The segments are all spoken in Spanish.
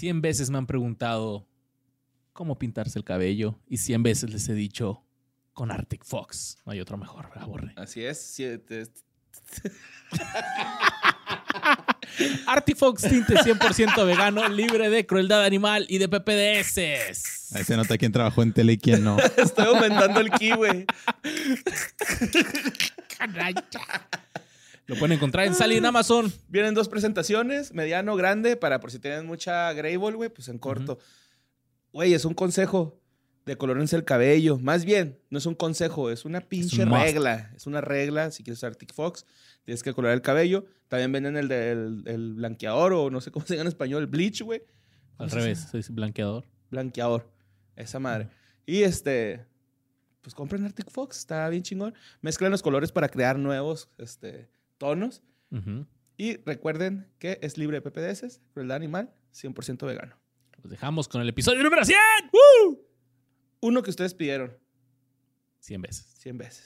Cien veces me han preguntado cómo pintarse el cabello y cien veces les he dicho con Arctic Fox. No hay otro mejor, ¿verdad, Borre? Así es. siete- Arctic Fox tinte 100% vegano, libre de crueldad animal y de PPDS. Ahí se nota quién trabajó en tele y quién no. Estoy aumentando el ki, güey. Lo pueden encontrar en Sally en Amazon. Vienen dos presentaciones, mediano, grande, para por si tienen mucha Greyball, güey, pues en corto. Güey, es un consejo de colórense el cabello. Más bien, no es un consejo, es una pinche regla. Es una regla, si quieres usar Arctic Fox, tienes que colorar el cabello. También venden el blanqueador o no sé cómo se llama en español, el bleach, güey. ¿Cómo Al se revés, llama? soy blanqueador. Blanqueador. Esa madre. Y este, pues compren Arctic Fox, está bien chingón. Mezclan los colores para crear nuevos este, tonos. Ujú. Y recuerden que es libre de PPDS, crueldad animal, 100% vegano. Los dejamos con el episodio número 100. Uno que ustedes pidieron 100 veces. 100 veces.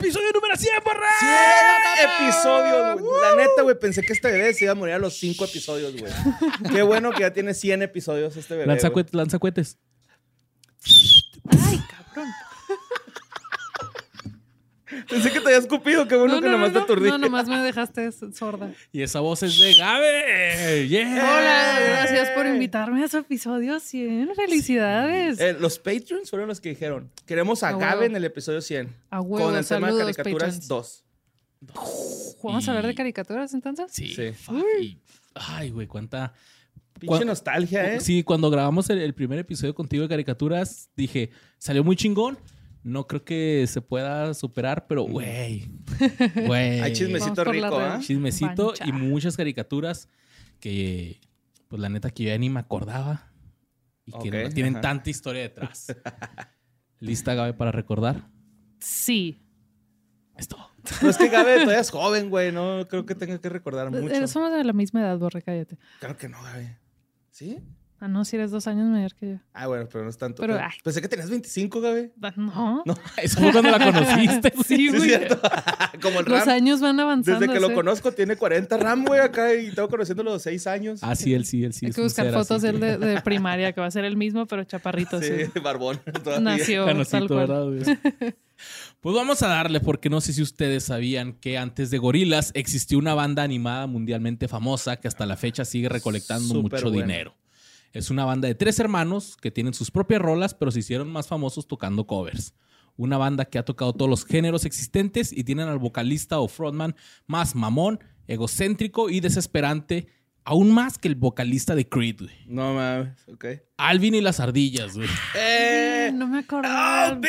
Episodio número 100, borra. 100 episodios, güey. La neta, güey, pensé que este bebé se iba a morir a los 5 episodios, güey. Qué bueno que ya tiene 100 episodios este bebé. güey. Lanzacuetes. Ay, cabrón. Pensé que te había escupido, qué bueno que nomás te aturdí. no, nomás me dejaste sorda. Y esa voz es de Gabe. Yeah. Hola, gracias por invitarme a su episodio 100. Felicidades. Eh, los Patreons fueron los que dijeron, queremos a A Gabe huevo. en el episodio 100. a huevo, con el tema de caricaturas patrons. 2. ¿Vamos a hablar de Y- caricaturas entonces? Sí. Sí. y- Ay, güey, cuánta. Pinche nostalgia, ¿eh? Sí, cuando grabamos el, el primer episodio contigo de caricaturas, dije, salió muy chingón. No creo que se pueda superar, pero güey. Güey. Hay chismecito rico. ¿ah? Chismecito Mancha. y muchas caricaturas que, pues la neta, que yo ya ni me acordaba. Y que no tienen ajá. tanta historia detrás. ¿Lista, Gabe, para recordar? Sí. Esto. No es que Gabe todavía es joven, güey. No creo que tenga que recordar mucho. Eh, Somos de la misma edad, Borre, cállate. Claro que no, Gabe. ¿Sí? Ah, no, si eres dos años mayor que yo. Ah, bueno, pero no es tanto. Pero, Pero, ay. Pensé que tenías 25, Gabe. Ah, No. No. Eso fue cuando la conociste. güey. Sí, Sí, güey. cierto. Como el Los años van avanzando. Desde que lo sí. conozco tiene 40 Ram, güey, acá y tengo conociéndolo los 6 años. Ah, sí, él sí, él sí. Hay es que buscar ser fotos así. de él de, de primaria, que va a ser el mismo, pero chaparrito. sí, sí. barbón. todavía. Nació tal Canocito, cual. ¿verdad, güey? Pues vamos a darle, porque no sé si ustedes sabían que antes de Gorilas existió una banda animada mundialmente famosa que hasta la fecha sigue recolectando Súper mucho buena. dinero. Es una banda de tres hermanos que tienen sus propias rolas, pero se hicieron más famosos tocando covers. Una banda que ha tocado todos los géneros existentes y tienen al vocalista o frontman más mamón, egocéntrico y desesperante, aún más que el vocalista de Creed, güey. No mames, ok. Alvin y las ardillas, güey. ¡Eh! No me acordaba. ¡Alvin!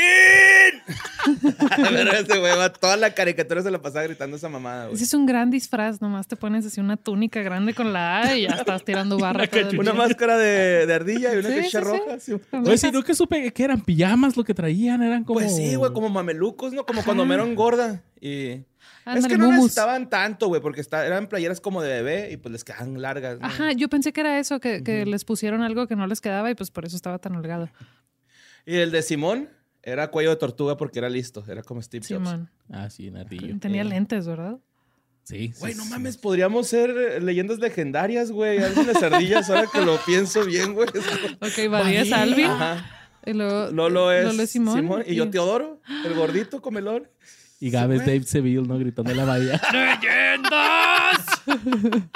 Pero ese güey va toda la caricatura se la pasaba gritando esa mamada, güey. Ese es un gran disfraz, nomás te pones así una túnica grande con la A y ya estás tirando barra. Una máscara de, de ardilla y una Sí, cachucha sí, sí. roja. sí. Oye, si no que supe que eran pijamas lo que traían, eran como... Pues sí, güey, como mamelucos, ¿no? Como cuando Mero engorda. Y... es que no mumus. necesitaban tanto, güey, porque está- eran playeras como de bebé y pues les quedan largas. ¿no? Ajá, yo pensé que era eso, que, que les pusieron algo que no les quedaba y pues por eso estaba tan holgado. Y el de Simón era cuello de tortuga porque era listo. Era como Steve Jobs. Simón. Ah, sí, Nardillo. Tenía Eh. lentes, ¿verdad? Sí, sí, Güey, no sí. mames, podríamos ser eh, leyendas legendarias, güey. Alvin las ardillas, ahora que lo pienso bien, güey. Ok, Badía es Alvin. Ajá. Y luego Lolo es, Lolo es Simón. Y yo Teodoro, el gordito comelón. Y Gabe es. Dave Seville, ¿no? Gritando en la bahía.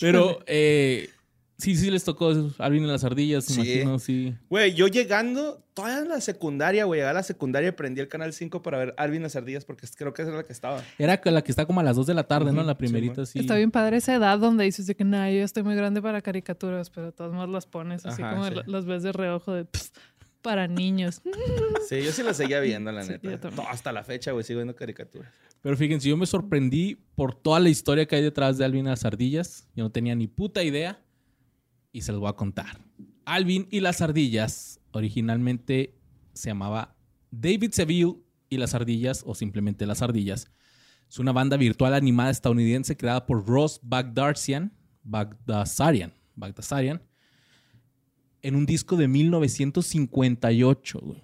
Pero, eh, sí, sí les tocó Alvin y las ardillas, Sí. imagino, sí. Güey, yo llegando, todavía en la secundaria, güey, llegué a la secundaria y prendí el canal 5 para ver Alvin las ardillas porque creo que esa era la que estaba. Era la que está como a las 2 de la tarde, ¿no? Ujú, La sí, primerita, sí. Está bien padre esa edad donde dices de que, nah, yo ya estoy muy grande para caricaturas, pero de todos modos las pones así Ajá, como sí. los ves de reojo de "Pff, para niños. Sí, yo sí la seguía viendo, la Sí, neta. No, hasta la fecha, güey, sigo viendo caricaturas. Pero fíjense, yo me sorprendí por toda la historia que hay detrás de Alvin y las ardillas. Yo no tenía ni puta idea y se los voy a contar. Alvin y las ardillas originalmente se llamaba David Seville y las ardillas o simplemente las ardillas. Es una banda virtual animada estadounidense creada por Ross Bagdasarian, Bagdasarian, Bagdasarian en un disco de 1958, güey.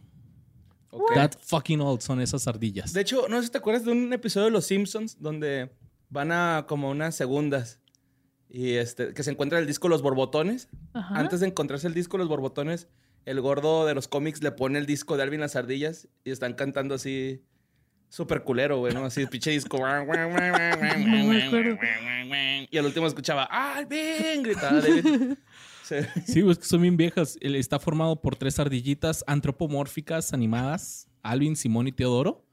That fucking old son esas ardillas. De hecho, no sé si te acuerdas de un episodio de Los Simpsons donde van a como unas segundas y este que se encuentra el disco Los Borbotones. Ajá. Antes de encontrarse el disco Los Borbotones, el gordo de los cómics le pone el disco de Alvin las ardillas y están cantando así súper culero, güey, ¿no? Así pinche disco. y al último escuchaba Alvin, gritaba David. Sí. Sí, es que son bien viejas. Está formado por tres ardillitas antropomórficas animadas, Alvin, Simón y Teodoro.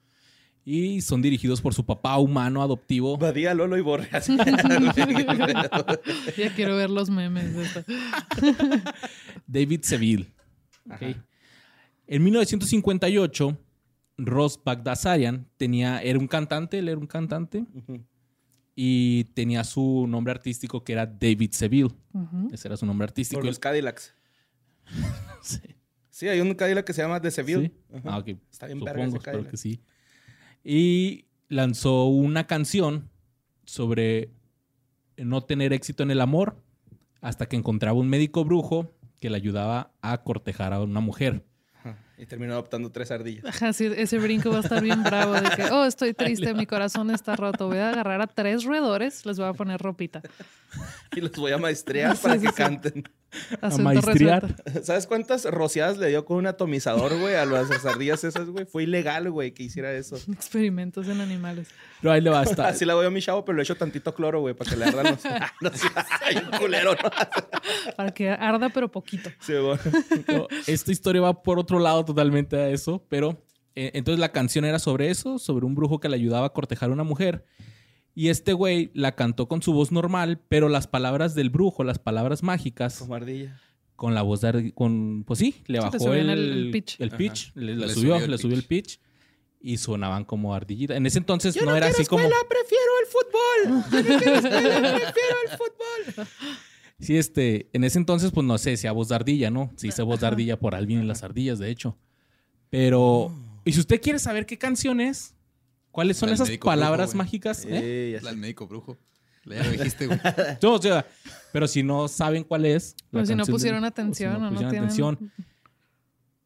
Y son dirigidos por su papá humano adoptivo. Badía, Lolo y Borre. así. Ya quiero ver los memes de esto. David Seville. Ok. En 1958, Ross Bagdasarian tenía, era un cantante, él era un cantante. Y tenía su nombre artístico que era David Seville. Ese era su nombre artístico. Por los Cadillacs. Sí. Sí, hay un Cadillac que se llama The Seville. Ah, ok. Está bien verga Supongo, ese espero Cadillac. que sí. Y lanzó una canción sobre no tener éxito en el amor hasta que encontraba un médico brujo que le ayudaba a cortejar a una mujer. Y terminó adoptando tres ardillas. Ajá, sí, ese brinco va a estar bien bravo de que, oh, estoy triste, mi corazón está roto. Voy a agarrar a tres roedores, les voy a poner ropita. Y los voy a maestrear Sí, para sí, que canten. Maestrear. resuelto. ¿Sabes cuántas rociadas le dio con un atomizador, güey, a las ardillas esas, güey? Fue ilegal, güey, que hiciera eso. Experimentos en animales. Pero ahí le basta. Así la voy a mi chavo, pero le echo tantito cloro, güey, para que le ardan los... los... Ay, un culero, ¿no? Para que arda, pero poquito. Sí, güey. No, esta historia va por otro lado totalmente a eso, pero eh, entonces la canción era sobre eso, sobre un brujo que le ayudaba a cortejar a una mujer. Y este güey la cantó con su voz normal, pero las palabras del brujo, las palabras mágicas, Como ardilla. con la voz de con pues sí, le bajó el, el- pitch. el pitch, le, le Le subió, subió el le subió el pitch y sonaban como ardillita. En ese entonces no, era así como prefiero el fútbol. Yo no escuela, prefiero el fútbol. Sí, este, en ese entonces, pues no sé, decía voz de ardilla, ¿no? Sí, hice voz de ardilla por Alvin y las ardillas, de hecho. Pero, y si usted quiere saber qué canción es, ¿cuáles son esas palabras brujo, mágicas? ¿eh? Eh, del médico brujo. Ya lo dijiste, güey. No, o sea, pero si no saben cuál es. la Pero si no de- pusieron o si atención no o no pusieron tienen- atención,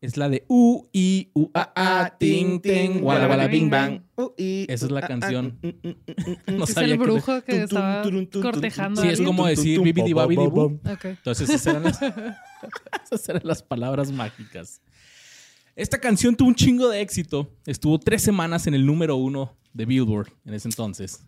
es la de U, I, U, A, A, Ting, Ting, Walla, Walla, Bing, Bang. Esa es la canción. No Es sabía el brujo que estaba cortejando Sí, es como decir bibidi babidi. Entonces esas eran las, esas eran las palabras mágicas. Esta canción tuvo un chingo de éxito. Estuvo tres semanas en el número uno de Billboard en ese entonces.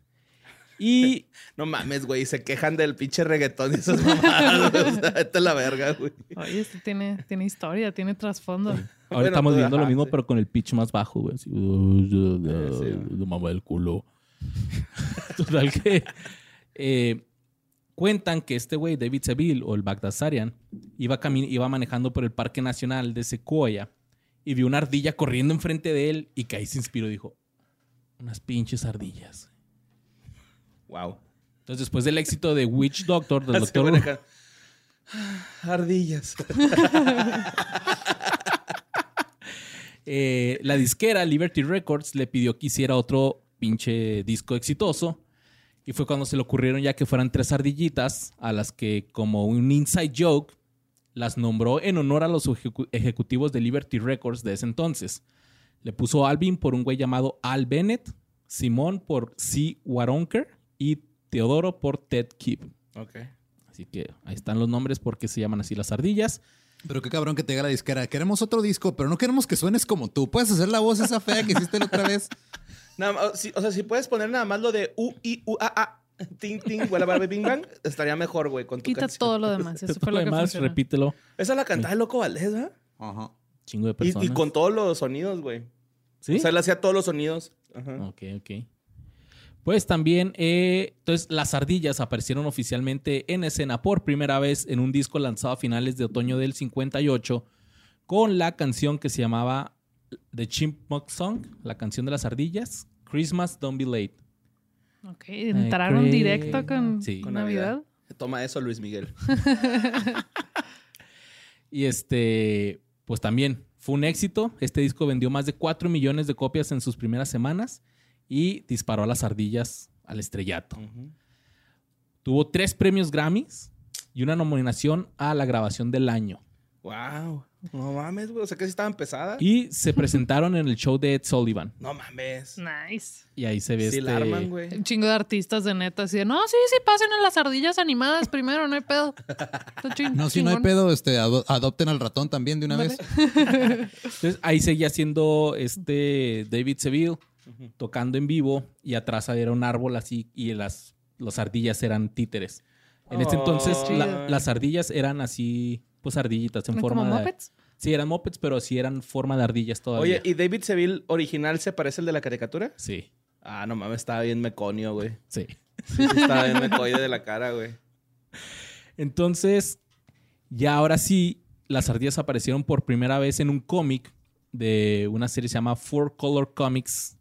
Y No mames, güey. Se quejan del pinche reggaetón y esas mamadas. güey. O sea, vete a la verga, güey. Oye, este tiene, tiene historia, tiene trasfondo. ahora Bueno, estamos viendo lo mismo, sí. pero con el pitch más bajo, güey. Así, mamá del culo. Total que eh, cuentan que este güey, David Seville o el Bagdasarian, iba, iba manejando por el Parque Nacional de Sequoia y vio una ardilla corriendo enfrente de él y que ahí se inspiró y dijo, unas pinches ardillas. Wow. Entonces, después del éxito de Witch Doctor, del doctor... Ardillas. Eh, la disquera Liberty Records le pidió que hiciera otro pinche disco exitoso. Y fue cuando se le ocurrieron ya que fueran tres ardillitas a las que, como un inside joke, las nombró en honor a los ejecu- ejecutivos de Liberty Records de ese entonces. Le puso Alvin por un güey llamado Al Bennett, Simón por C. Waronker y Teodoro por Ted Kipp. Ok. Así que ahí están los nombres porque se llaman así las ardillas. Pero qué cabrón que te diga la disquera. Queremos otro disco, pero no queremos que suenes como tú. ¿Puedes hacer la voz esa fea que hiciste la otra vez? Nada más, sí, o sea, si puedes poner nada más lo de U, I, U, A, A, Ting, Ting, Walla, Walla, Bing, Bang, estaría mejor, güey, con tu Quita canción. todo lo demás. Eso fue lo demás, repítelo. Esa la cantaba el Loco Valdés, ¿verdad? Ajá. Chingo de Y, personas. y con todos los sonidos, güey. ¿Sí? O sea, él hacía todos los sonidos. Ajá. Ok, ok. Pues también, eh, entonces las ardillas aparecieron oficialmente en escena por primera vez en un disco lanzado a finales de otoño del 58 con la canción que se llamaba The Chipmunk Song, la canción de las ardillas, Christmas Don't Be Late. Ok, entraron directo con, Sí. Con Navidad. Navidad. Toma eso, Luis Miguel. Y este, pues también fue un éxito. Este disco vendió más de 4 millones de copias en sus primeras semanas y disparó a las ardillas al estrellato. Tuvo tres premios Grammys y una nominación a la grabación del año. Wow. No mames, güey. O sea que sí estaban pesadas. Y se presentaron en el show de Ed Sullivan. No mames. Nice. Y ahí se ve Sí este... la arman, güey. Un chingo de artistas de neta así de, no, sí, sí, pasen a las ardillas animadas primero, no hay pedo. No, si no hay pedo, este, ado- adopten al ratón también de una vez. Entonces ahí seguía siendo este David Seville tocando en vivo y atrás había un árbol así y las, las ardillas eran títeres. En este Oh. entonces la- Chido. las ardillas eran así, pues ardillitas en ¿No forma como de... Muppets? Sí, eran mopeds, pero sí eran forma de ardillas todavía. Oye, ¿y David Seville original se parece al de la caricatura? Sí, Ah, no mames, estaba bien meconio, güey. sí. Sí, sí, estaba bien mecoide de la cara, güey. Entonces, ya ahora sí, las ardillas aparecieron por primera vez en un cómic de una serie que se llama Four Color Comics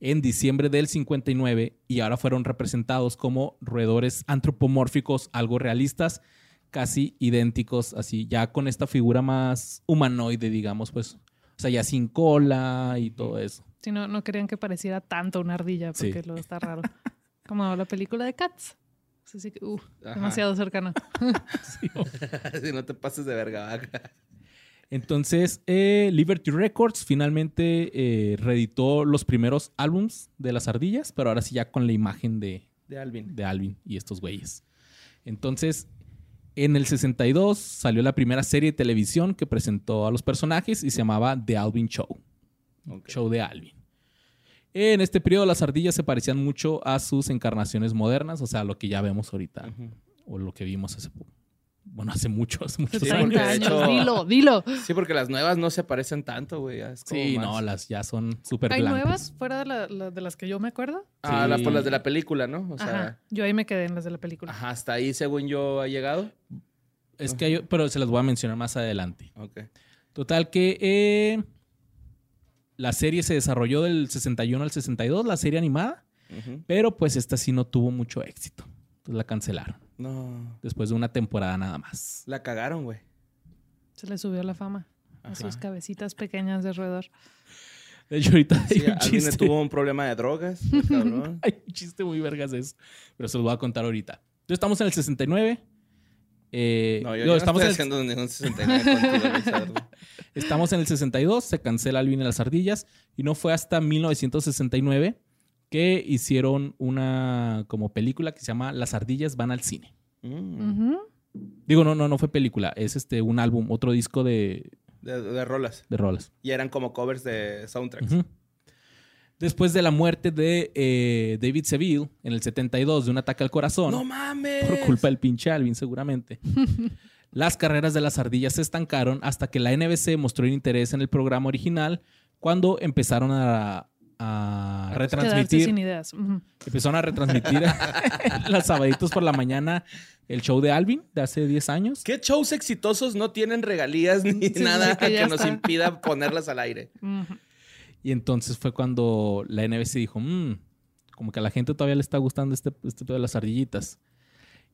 en diciembre del 59 y ahora fueron representados como roedores antropomórficos, algo realistas, casi idénticos, así ya con esta figura más humanoide, digamos, pues, o sea, ya sin cola y todo eso. Sí, no, no querían que pareciera tanto una ardilla Sí. porque luego está raro. Como la película de Cats. Así que, uh, demasiado cercano. si no te pases de verga, vaca. Entonces, eh, Liberty Records finalmente eh, reeditó los primeros álbums de las ardillas, pero ahora sí ya con la imagen de, De Alvin. de Alvin y estos güeyes. Entonces, en el 62 salió la primera serie de televisión que presentó a los personajes y se llamaba The Alvin Show. Show de Alvin. En este periodo las ardillas se parecían mucho a sus encarnaciones modernas, o sea, lo que ya vemos ahorita, o lo que vimos hace, po- bueno, hace mucho, hace muchos Sí, años. porque 30 de años. hecho- Dilo, dilo. Sí, porque las nuevas no se parecen tanto, güey. Sí, más- no, las ya son súper ¿Hay blancas. nuevas fuera de, la- la- de las que yo me acuerdo? Ah, Sí. las, por las de la película, ¿no? O sea, Ajá. Yo ahí me quedé en las de la película. ajá, hasta ahí, según yo, ha llegado. Es que hay, pero se las voy a mencionar más adelante. Ok. Total que eh, la serie se desarrolló del 61 al 62, la serie animada, pero pues esta sí no tuvo mucho éxito. Entonces la cancelaron No. después de una temporada nada más. La cagaron, güey. Se le subió la fama a sus cabecitas pequeñas de roedor. De hecho, ahorita hay Sí, un chiste. tuvo un problema de drogas, cabrón. Hay un chiste muy vergas eso, pero se los voy a contar ahorita. Entonces estamos en el 69. eh, No, yo, no estamos, estoy en el, haciendo ningún 69 contigo, Lizardo. estamos en el 62, se cancela Alvin y las ardillas y no fue hasta 1969 que hicieron una como película que se llama Las ardillas van al cine. Mm. Digo, no, no, no fue película, es este un álbum, otro disco de, de, de rolas. de rolas. Y eran como covers de soundtracks. Después de la muerte de eh, David Seville en el 72 de un ataque al corazón, ¡No mames! por culpa del pinche Alvin seguramente, las carreras de las ardillas se estancaron hasta que la NBC mostró interés en el programa original cuando empezaron a, a retransmitir sin ideas. Empezaron a retransmitir los sabaditos por la mañana el show de Alvin de hace 10 años. ¿Qué shows exitosos no tienen regalías ni Sí, nada sí, que nos impida ponerlas al aire? Y entonces fue cuando la NBC dijo, "Mm, como que a la gente todavía le está gustando este, este pedo de las ardillitas.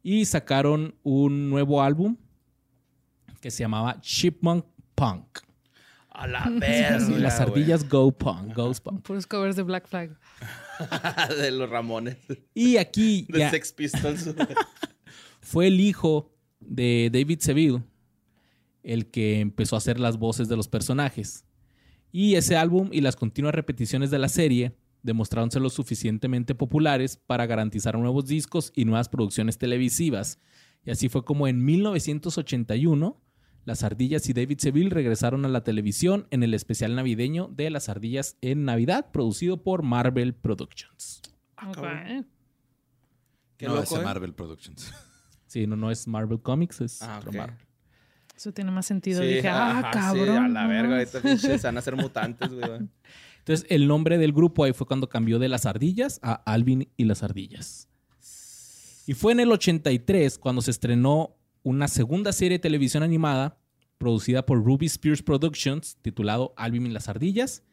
Y sacaron un nuevo álbum que se llamaba Chipmunk Punk. A la verga. Sí, las ardillas Go Punk. Puros covers de Black Flag. de los Ramones. Y aquí De ya Sex Pistols. fue el hijo de David Seville el que empezó a hacer las voces de los personajes. Y ese álbum y las continuas repeticiones de la serie demostraron ser lo suficientemente populares para garantizar nuevos discos y nuevas producciones televisivas. Y así fue como en 1981 las ardillas y David Seville regresaron a la televisión en el especial navideño de las ardillas en Navidad, producido por Marvel Productions. Ah, Ok. cabrón. Qué no, loco, ese ¿eh? Marvel Productions. Sí, no, no es Marvel Comics, es Ah, otro ok. Marvel. Eso tiene más sentido. Sí, Dije, ah, ajá, cabrón. Sí, a la verga, ahorita van a ser mutantes, güey. Entonces, el nombre del grupo ahí fue cuando cambió de las ardillas a Alvin y las ardillas. Y fue en el 83 cuando se estrenó una segunda serie de televisión animada producida por Ruby Spears Productions titulado Alvin y las ardillas.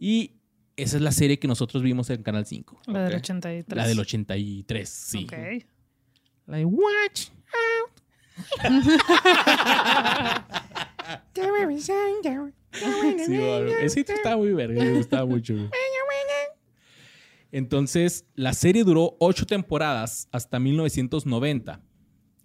Y esa es la serie que nosotros vimos en Canal 5. La del Ok. 83. La del 83, sí. Ok. Like, watch out. Sí, bueno, ese estaba muy verga, me gustaba mucho. Entonces, la serie duró ocho temporadas hasta 1990.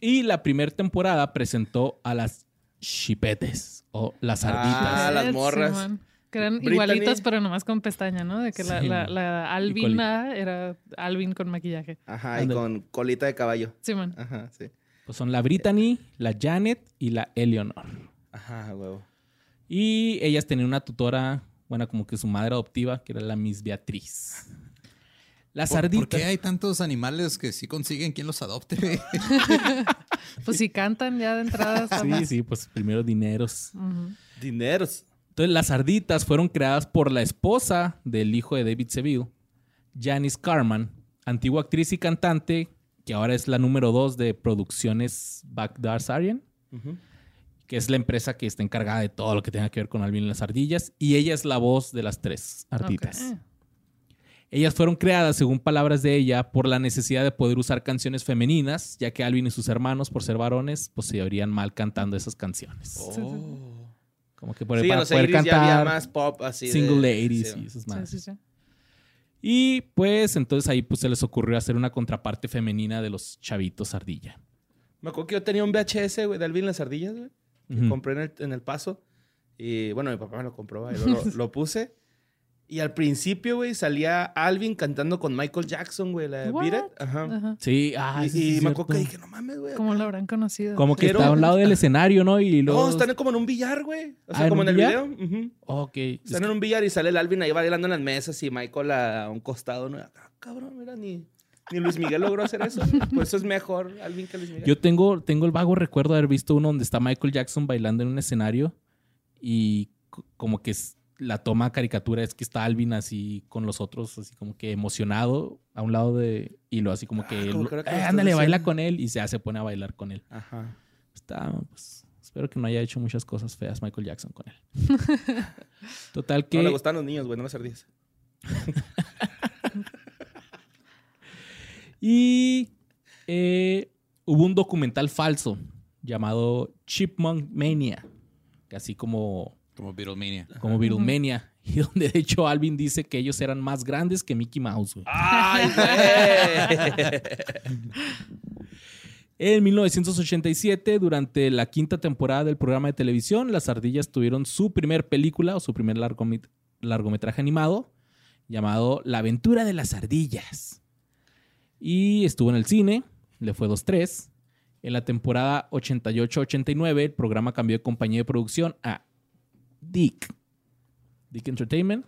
Y la primera temporada presentó a las chipetes o las Ah, sarditas. las Sí, morras. Que eran Brittany. igualitas, pero nomás con pestaña, ¿no? De que la, Sí, la, man. la Alvina era Alvin con maquillaje. Ajá, y con colita de caballo. Sí, man. Ajá, sí. Pues son la Brittany, la Janet y la Eleanor. Ajá, huevo. Y ellas tenían una tutora, bueno, como que su madre adoptiva, que era la Miss Beatriz. La ¿Por, por qué hay tantos animales que sí consiguen quien los adopte? Pues si cantan ya de entrada. Sí, más- sí, pues primero dineros. Dineros. Entonces, las sarditas fueron creadas por la esposa del hijo de David Seville, Janice Carman, antigua actriz y cantante, que ahora es la número dos de producciones Backdoor Sarien, Ujú. que es la empresa que está encargada de todo lo que tenga que ver con Alvin y las ardillas, y ella es la voz de las tres arditas. Ok. Ellas fueron creadas, según palabras de ella, por la necesidad de poder usar canciones femeninas, ya que Alvin y sus hermanos, por ser varones, pues se oirían mal cantando esas canciones. Oh. Como que por, Sí, para poder 80s ya había cantar más pop así. de- single ladies sí. y esas más. sí, sí. Y pues entonces ahí pues se les ocurrió hacer una contraparte femenina de los chavitos ardilla. Me acuerdo que yo tenía un VHS, güey, de Alvin las ardillas, güey. que compré en el, en el paso. Y bueno, mi papá me lo compró, y luego lo, lo puse. Y al principio, güey, salía Alvin cantando con Michael Jackson, güey, la de What? Beat It. Ajá. Ajá. Sí, ah, y sí, sí, y me acuerdo que dije, no mames, güey. ¿Cómo lo habrán conocido? Como que Quiero- está a un lado del escenario, ¿no? Y luego... No, están como en un billar, güey. O sea, Ah, ¿en como en el billar? video. Ujú. Ok. es Están en un billar y sale el Alvin ahí bailando en las mesas y Michael a un costado. ¿no? Ah, cabrón, mira, ni, ni Luis Miguel logró hacer eso. Por eso es mejor Alvin que Luis Miguel. Yo tengo, tengo el vago recuerdo de haber visto uno donde está Michael Jackson bailando en un escenario y como que es- la toma caricatura es que está Alvin así con los otros, así como que emocionado a un lado de... Y lo así como que... Ah, como que "Eh, ándale, baila diciendo". con él y se, se pone a bailar con él. Ajá. Está, pues, espero que no haya hecho muchas cosas feas Michael Jackson con él. Total que... No le gustan los niños, güey, no las ardillas. Y eh, hubo un documental falso llamado Chipmunk Mania, que así como, Como Beatlemania. como Beatlemania, y donde de hecho Alvin dice que ellos eran más grandes que Mickey Mouse. ¡Ay, güey! En 1987, durante la quinta temporada del programa de televisión, las ardillas tuvieron su primer película o su primer largomet- largometraje animado llamado La aventura de las ardillas. Y estuvo en el cine, le fue 2-3. En la temporada 88-89, el programa cambió de compañía de producción a Dick. Dick Entertainment.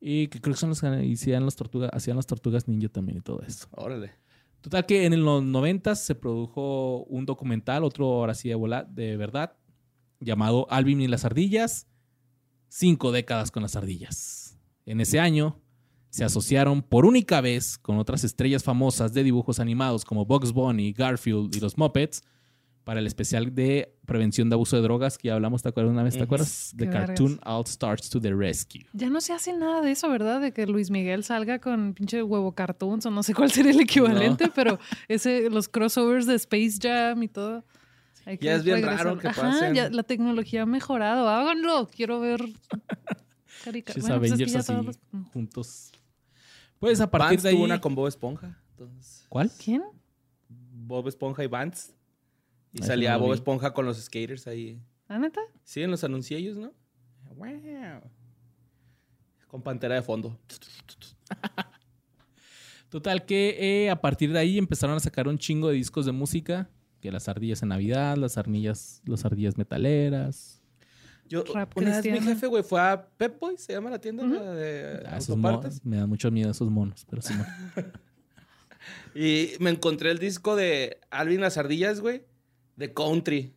Y que creo que son los que hacían las tortugas, hacían las tortugas ninja también y todo eso. Órale. Total que en los 90 se produjo un documental, otro ahora sí de, de verdad, llamado Alvin y las ardillas, cinco décadas con las ardillas. En ese año se asociaron por única vez con otras estrellas famosas de dibujos animados como Bugs Bunny, Garfield y los Muppets para el especial de prevención de abuso de drogas que ya hablamos, ¿te acuerdas una vez? ¿Te acuerdas? Qué The. Cartoon All Stars to the Rescue. Ya no se hace nada de eso, ¿verdad? De que Luis Miguel salga con pinche huevo cartoons o no sé cuál sería el equivalente, pero ese, los crossovers de Space Jam y todo. hay Ya es bien regresar. raro que Ajá, pasen. ya la tecnología ha mejorado. Háganlo. Quiero ver carica- Pinches Bueno, pues es que Avengers así todos los- juntos. Pues a partir Vance de ahí... tuvo una con Bob Esponja. Entonces, ¿Cuál? ¿Quién? Bob Esponja y Vance. Y Eso salía Bob vi. Esponja con los skaters ahí. ¿La neta? Sí, en los anuncios, ¿no? Wow. Con pantera de fondo. Total que eh, a partir de ahí empezaron a sacar un chingo de discos de música. Que las ardillas en Navidad, las ardillas, las ardillas metaleras. Yo, Rap una vez mi jefe, güey, fue a Pep Boy, se llama la tienda la de Ah, autopartes. me dan mucho miedo esos monos, pero sí. no. Y me encontré el disco de Alvin las ardillas, güey, de country.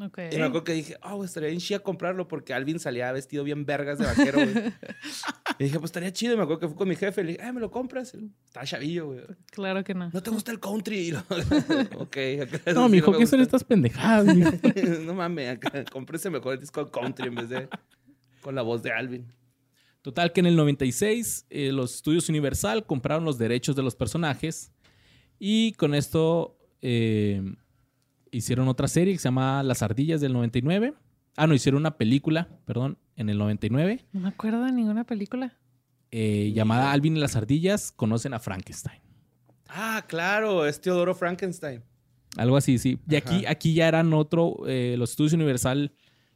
Ok. Y me acuerdo que dije, oh, estaría bien chida comprarlo porque Alvin salía vestido bien vergas de vaquero, güey. y dije, pues estaría chido. Y me acuerdo que fue con mi jefe. Le dije, ah, ¿me lo compras? Y, Estaba chavillo, güey. Claro que no. ¿No te gusta el country? Y lo- ok. No, mijo, me ¿qué son estas pendejadas? mijo? no mames, acá, cómprese mejor el disco country en vez de con la voz de Alvin. Total que en el 96 eh, los estudios Universal compraron los derechos de los personajes y con esto eh, hicieron otra serie que se llama Las Ardillas del 99. Ah, no, hicieron una película, perdón, en el 99 No me acuerdo de ninguna película. eh, llamada Alvin y las Ardillas conocen a Frankenstein. Ah, claro, es Teodoro Frankenstein. Algo así, sí. Y aquí, aquí ya eran otro. eh, los estudios Universal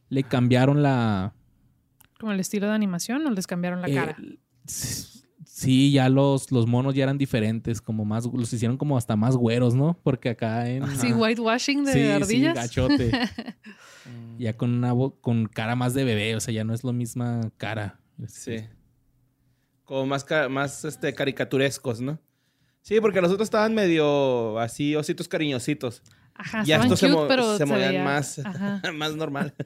le cambiaron la. ¿Como el estilo de animación o les cambiaron la eh, cara? Sí, ya los, los monos ya eran diferentes, como más. Los hicieron como hasta más güeros, ¿no? Porque acá en. Sí, whitewashing de Sí, sí, ardillas. gachote. ya con una con cara más de bebé, o sea, ya no es la misma cara. Sí. Como más, ca- más este, caricaturescos, ¿no? Sí, porque los otros estaban medio así, ositos cariñositos. Ajá, ya estos se, cute, mo- pero se movían veía- más, más normal.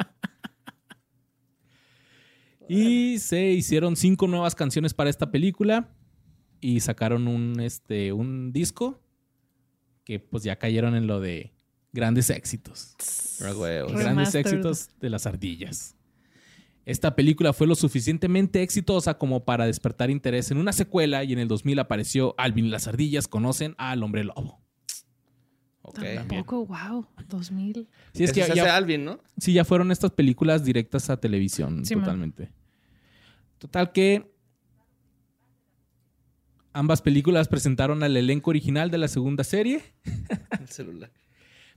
Y se hicieron cinco nuevas canciones para esta película y sacaron un, este, un disco que pues ya cayeron en lo de grandes éxitos. Ah. Grandes éxitos de las ardillas. Esta película fue lo suficientemente exitosa como para despertar interés en una secuela y en el 2000 apareció Alvin y las ardillas conocen al hombre lobo. Ok. Tampoco, wow, 2000. Sí, es que se ya, hace ya- Alvin, ¿no? sí, ya fueron estas películas directas a televisión Sí, man. totalmente. Total que ambas películas presentaron al elenco original de la segunda serie, El celular.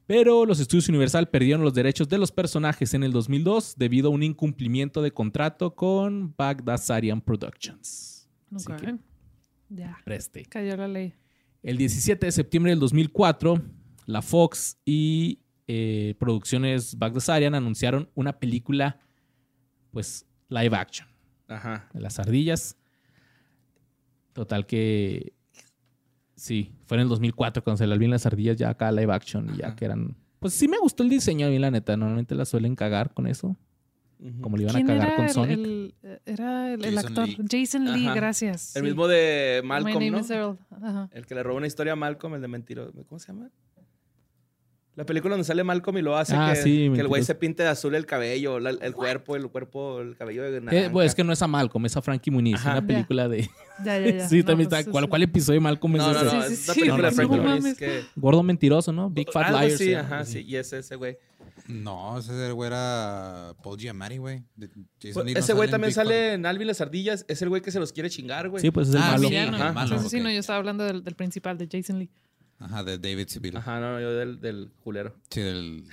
pero los estudios Universal perdieron los derechos de los personajes en el 2002 debido a un incumplimiento de contrato con Bagdasarian Productions. Así Ok. que Ya, preste. cayó la ley. El 17 de septiembre del 2004, la Fox y eh, Producciones Bagdasarian anunciaron una película, pues, live action Ajá. de las ardillas. Total que, sí, fue en el 2004 cuando se le vi las ardillas ya acá live action y ya que eran... Pues sí me gustó el diseño a mí, la neta. Normalmente las suelen cagar con eso, como le iban a ¿Quién cagar era con el, Sonic. el- era el, actor? Lee. Jason Lee, Ajá. gracias. El sí. mismo de My Malcolm, name ¿no? is Earl. Ajá. El que le robó una historia a Malcolm, el de mentiroso. ¿Cómo se llama? La película donde sale Malcolm y lo hace Ah, que, sí, que el güey se pinte de azul el cabello, la- el cuerpo, el cuerpo, el cabello de Eh, naranja. pues es que no es a Malcolm, es a Frankie Muniz, Ajá. una película de... Ya, ya, ya. sí, No, también pues, está... sí, ¿Cuál, sí. cuál episodio de Malcolm No, es no, ese? no, Sí, sí, es una sí. película No, de Frankie no Muniz que... Gordo mentiroso, ¿no? Big Fat así, se ajá, sí, y ese, ese güey. No, ese güey era Paul Giamatti, güey. Pues, no ese güey también sale en Alvin las ardillas. Es el güey que se los quiere chingar, güey. Sí, pues es el Ah, malo. sí, Sí, sí, sí, no, yo estaba hablando del principal, de Jason Lee. Ajá, de David Civil. Ajá, no, yo del, del culero. Sí, del...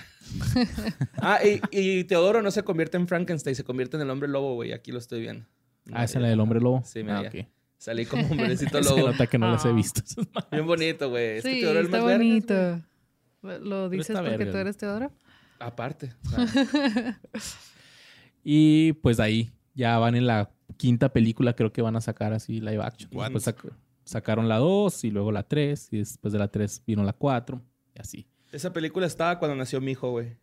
Ah, y, y Teodoro no se convierte en Frankenstein, se convierte en el hombre lobo, güey. Aquí lo estoy viendo. Ah, esa es la del hombre lobo. Sí, ah, mira. ok. Salí como un hombrecito Se lobo. nota que no las he Ah. visto. Bien bonito, güey. Es que Sí, Teodoro es está más vergas, bonito. ¿Lo dices está porque verga, tú eres Teodoro? Aparte. Y pues ahí ya van en la quinta película, creo que van a sacar así live action. What? Sacaron la 2 y luego la 3 y después de la 3 vino la 4 y así. esa película estaba cuando nació mi hijo, güey.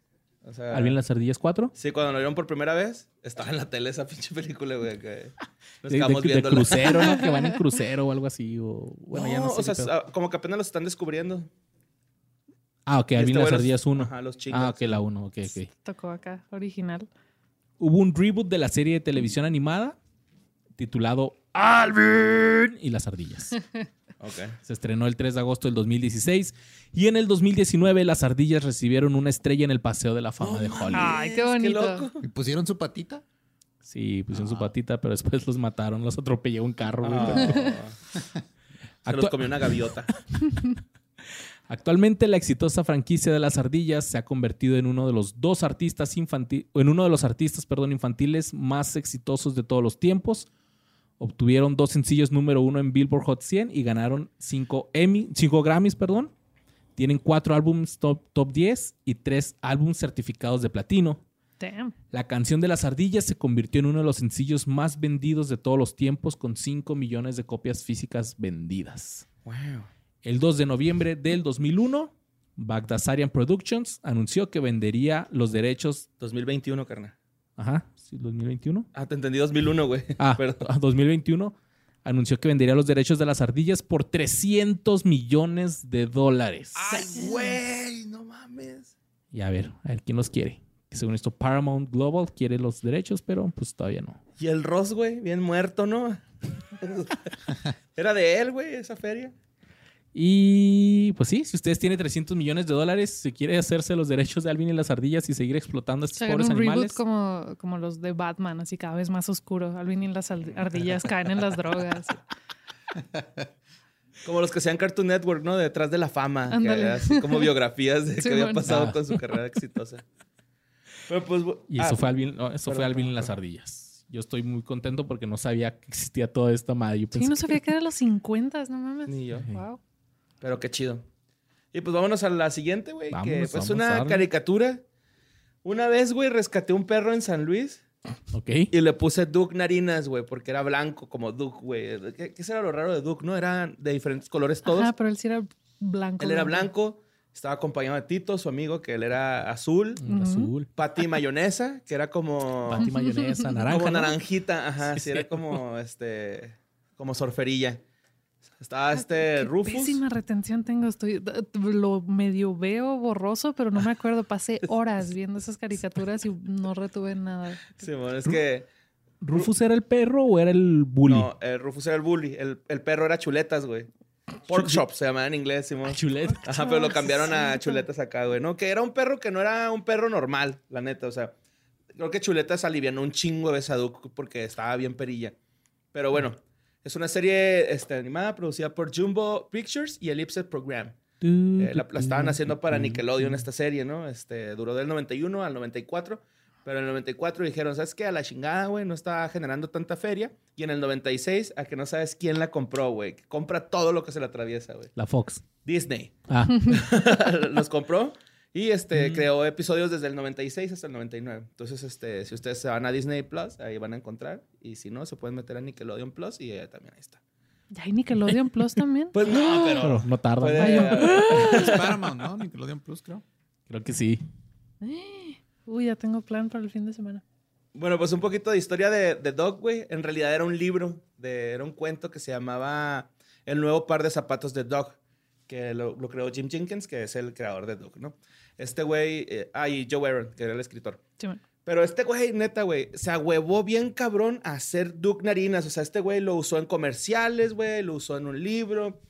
O sea, ¿Alvin las ardillas 4? Sí, cuando lo vieron por primera vez, estaba en la tele esa pinche película, güey. que Nos De, quedamos de- de crucero, ¿no? Que van en crucero o algo así. O, bueno, ya no No, sé. o sea, pedo. como que apenas los están descubriendo. ah, ok, Alvin este las ardillas 1. Ajá, los chingas. Ah, ok, la 1, ok, ok. Tocó acá, original. Hubo un reboot de la serie de televisión animada titulado Alvin y las ardillas. Ok. Se estrenó el 3 de agosto del 2016 y en el 2019 las ardillas recibieron una estrella en el Paseo de la Fama de Hollywood. Ay, qué bonito. loco. ¿Y pusieron su patita? Sí, pusieron su patita, pero después los mataron, los atropelló un carro. Ah. Se los comió una gaviota. Actualmente la exitosa franquicia de las ardillas se ha convertido en uno de los dos artistas infantiles, en uno de los artistas, perdón, infantiles más exitosos de todos los tiempos. Obtuvieron dos sencillos número uno en Billboard Hot 100 y ganaron cinco Emmy, cinco Grammys, perdón. Tienen cuatro álbumes top, top 10 y tres álbumes certificados de platino. Damn. La canción de las ardillas se convirtió en uno de los sencillos más vendidos de todos los tiempos con 5 millones de copias físicas vendidas. Wow. El 2 de noviembre del 2001, Bagdasarian Productions anunció que vendería los derechos. 2021, carnal. Ajá, 2021. Ah, te entendí 2001, güey. Ah, Perdón. ah, 2021. Anunció que vendería los derechos de las ardillas por 300 millones de dólares. Ay, güey, no mames. Y a ver, a ver quién los quiere. Que según esto, Paramount Global quiere los derechos, pero pues todavía no. Y el Ross, güey, bien muerto, ¿no? Era de él, güey, esa feria. Y pues sí, si ustedes tienen 300 millones de dólares, si quiere hacerse los derechos de Alvin y las ardillas y seguir explotando a estos pobres un reboot animales. como, como los de Batman, así cada vez más oscuro. Alvin y las ardillas caen en las drogas. Como los que sean Cartoon Network, ¿no? Detrás de la fama. Que así como biografías de Sí, qué había bueno. pasado Ah. con su carrera exitosa. Pero pues... Y ah, eso fue Alvin, no, eso perdón, fue Alvin y las ardillas. Yo estoy muy contento porque no sabía que existía toda esta madre. Yo Sí, no que- sabía que era los 50, no mames. Ni yo. Wow. Pero qué chido. Y pues vámonos a la siguiente, güey. Que Vámonos, pues una caricatura. Una vez, güey, rescaté un perro en San Luis Ok. y le puse Duke Narinas, güey, porque era blanco como Duke, güey. ¿Qué, qué será lo raro de Duke? No, eran de diferentes colores todos. Ajá, pero él sí era blanco. él era blanco, estaba acompañado de Tito, su amigo, que él era azul. Ujú. azul. Patty Mayonesa, que era como... Pati mayonesa, naranja. como ¿no? naranjita, ajá, Sí, sí, era como, este, como surferilla. Estaba Ah, este Qué Rufus. Pésima retención tengo. Estoy, lo medio veo borroso, pero no me acuerdo. Pasé horas viendo esas caricaturas y no retuve nada. Simón, es que... ¿Rufus era el perro o era el bully? No, el Rufus era el bully. El, el perro era chuletas, güey. Pork chop se llamaba en inglés, Simón. Ah, Chuleta. Ajá, pero lo cambiaron sí, a chuletas acá, güey. No, que era un perro que no era un perro normal, la neta. O sea, creo que chuletas alivianó un chingo de Duke porque estaba bien perilla. Pero bueno, es una serie este, animada producida por Jumbo Pictures y Ellipse Program. Eh, la, la estaban haciendo para Nickelodeon esta serie, ¿no? Este, duró del 91 al 94. Pero en el 94 dijeron, ¿sabes qué? A la chingada, güey, no está generando tanta feria. Y en el 96, a que no sabes quién la compró, güey. Compra todo lo que se le atraviesa, güey. La Fox. Disney. Ah, los compró y este, creó episodios desde el 96 hasta el 99. Entonces, este, si ustedes se van a Disney Plus, ahí van a encontrar. Y si no, se pueden meter a Nickelodeon Plus y eh, también ahí está. ¿Ya hay Nickelodeon Plus también? Pues no, pero pero... no tarda. puede- Es Paramount, ¿no? Nickelodeon Plus, creo. Creo que sí. Uy, ya tengo plan para el fin de semana. Bueno, pues un poquito de historia de, de Dog, güey. En realidad era un libro, de, era un cuento que se llamaba El nuevo par de zapatos de Dog, que lo, lo creó Jim Jenkins, que es el creador de Dog, ¿no? Este güey, eh, ah, y Joe Aaron, que era el escritor. Sí, bueno. Pero este güey, neta, güey, se ahuevó bien cabrón a hacer Duke Narinas. O sea, este güey lo usó en comerciales, güey, lo usó en un libro.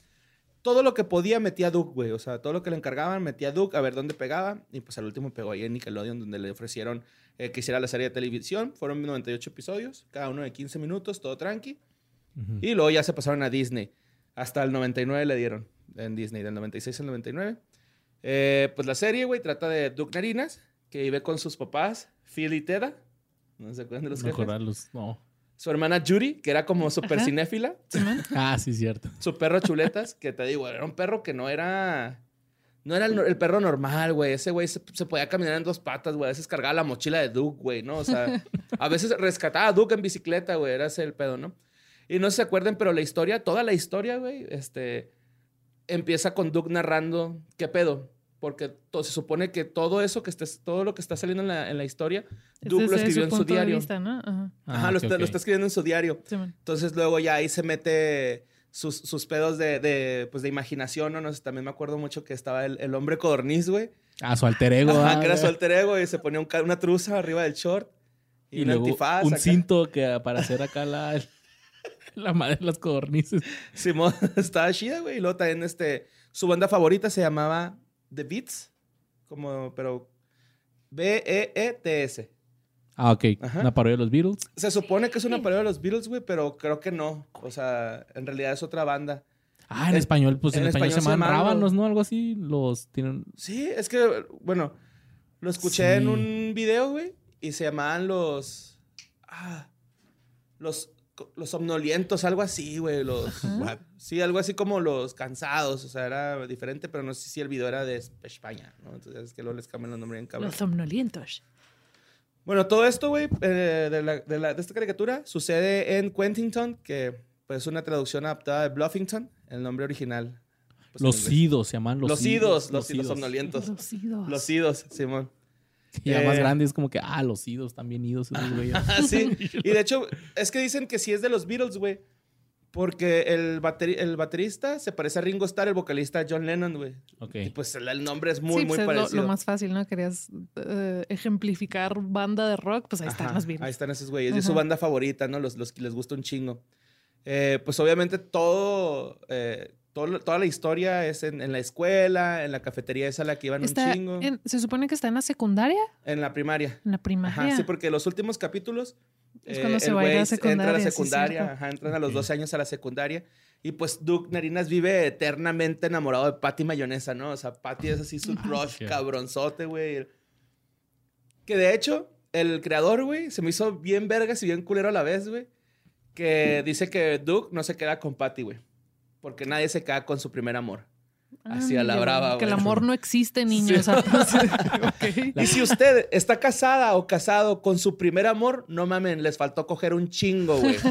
Todo lo que podía metía Duke, güey. O sea, todo lo que le encargaban metía Duke a ver dónde pegaba. Y pues al último pegó ahí en Nickelodeon, donde le ofrecieron eh, que hiciera la serie de televisión. Fueron 98 episodios, cada uno de 15 minutos, todo tranqui. Ujú. Y luego ya se pasaron a Disney. Hasta el 99 le dieron en Disney, del 96 al 99. Eh, pues la serie, güey, trata de Duke Narinas, que vive con sus papás, Phil y Teda. No se acuerdan de los No jefes. no. Su hermana Judy, que era como súper Ajá. cinéfila. Ah, sí, cierto. Su perro Chuletas, que te digo, era un perro que no era... No era el, el perro normal, güey. Ese güey se, se podía caminar en dos patas, güey. A veces cargaba la mochila de Duke, güey, ¿no? O sea, a veces rescataba a Duke en bicicleta, güey. Era ese el pedo, ¿no? Y no se acuerden, pero la historia, toda la historia, güey, este... Empieza con Duke narrando qué pedo. Porque se supone que todo eso que está, todo lo que está saliendo en la, en la historia, Duke lo escribió en su diario. vista, ¿no? Ajá. Ajá, Ah, lo, está, lo ok. está escribiendo en su diario. Entonces luego ya ahí se mete sus, sus pedos de, de, pues, de imaginación, ¿no? No sé, también me acuerdo mucho que estaba el, el hombre codorniz, güey. Ah, su alter ego. Ajá, ah, que era su alter ego y se ponía un una truza arriba del short. Y, Y un luego antifaz. un acá. cinto que para hacer acá la, la madre de las codornices. Simón, estaba chida, güey. Y luego también este, su banda favorita se llamaba The Beats. Como, pero E B-E-E-T-S. Ah, ok. Ajá. Una parodia de los Beatles. Se supone que es una parodia de los Beatles, güey, pero creo que no. O sea, en realidad es otra banda. Ah, en En- español, pues en, en español, español se llaman rábanos, ¿no? Algo así. Los tienen. Sí, es que, bueno, lo escuché en un video, güey, y se llamaban los. Ah, los, los somnolientos, algo así, güey. Los. What? Sí, algo así como los cansados, o sea, era diferente, pero no sé si el video era de España, ¿no? Entonces es que luego les cambian los nombres bien cabrón. Los somnolientos. Bueno, todo esto, güey, eh, de, la- de la- de esta caricatura sucede en Quentington, que pues es una traducción adaptada de Bluffington, el nombre original. pues, en Los idos se llaman los, Los idos, los, los idos. somnolientos. Los idos. Los idos, Simón. Y ya más Eh. grande es como que, ah, los idos también idos. esos güeyes. Ah, sí. Y de hecho, es que dicen que sí es de los Beatles, güey. Porque el, bateri- el baterista se parece a Ringo Starr, el vocalista John Lennon, güey. ok. Y pues el, el nombre es muy, sí, muy pues es lo- parecido. lo, más fácil, ¿no? Querías eh, ejemplificar banda de rock, pues ahí están Ajá, los Beatles. Ahí están esos güeyes. Y es su banda favorita, ¿no? Los, los que les gusta un chingo. Eh, pues obviamente todo, eh, todo toda la historia es en, en la escuela, en la cafetería esa a la que iban Está un chingo. En, en- se supone que está en la secundaria, la primaria. en la primaria. Ajá, sí, porque los últimos capítulos. Es eh, cuando se el va a la secundaria, Entra a la secundaria, ajá, entran a los Ok. 12 años a la secundaria. Y pues Duke Narinas vive eternamente enamorado de Patty Mayonesa, ¿no? O sea, Patty es así su crush cabronzote, güey. Que de hecho, el creador, güey, se me hizo bien vergas y bien culero a la vez, güey. Que dice que Duke no se queda con Patty, güey. Porque nadie se queda con su primer amor. Así a la brava, Que el amor no existe, niño. Sí. O sea, ok. Y si usted está casada o casado con su primer amor, no mamen, les faltó coger un chingo, güey.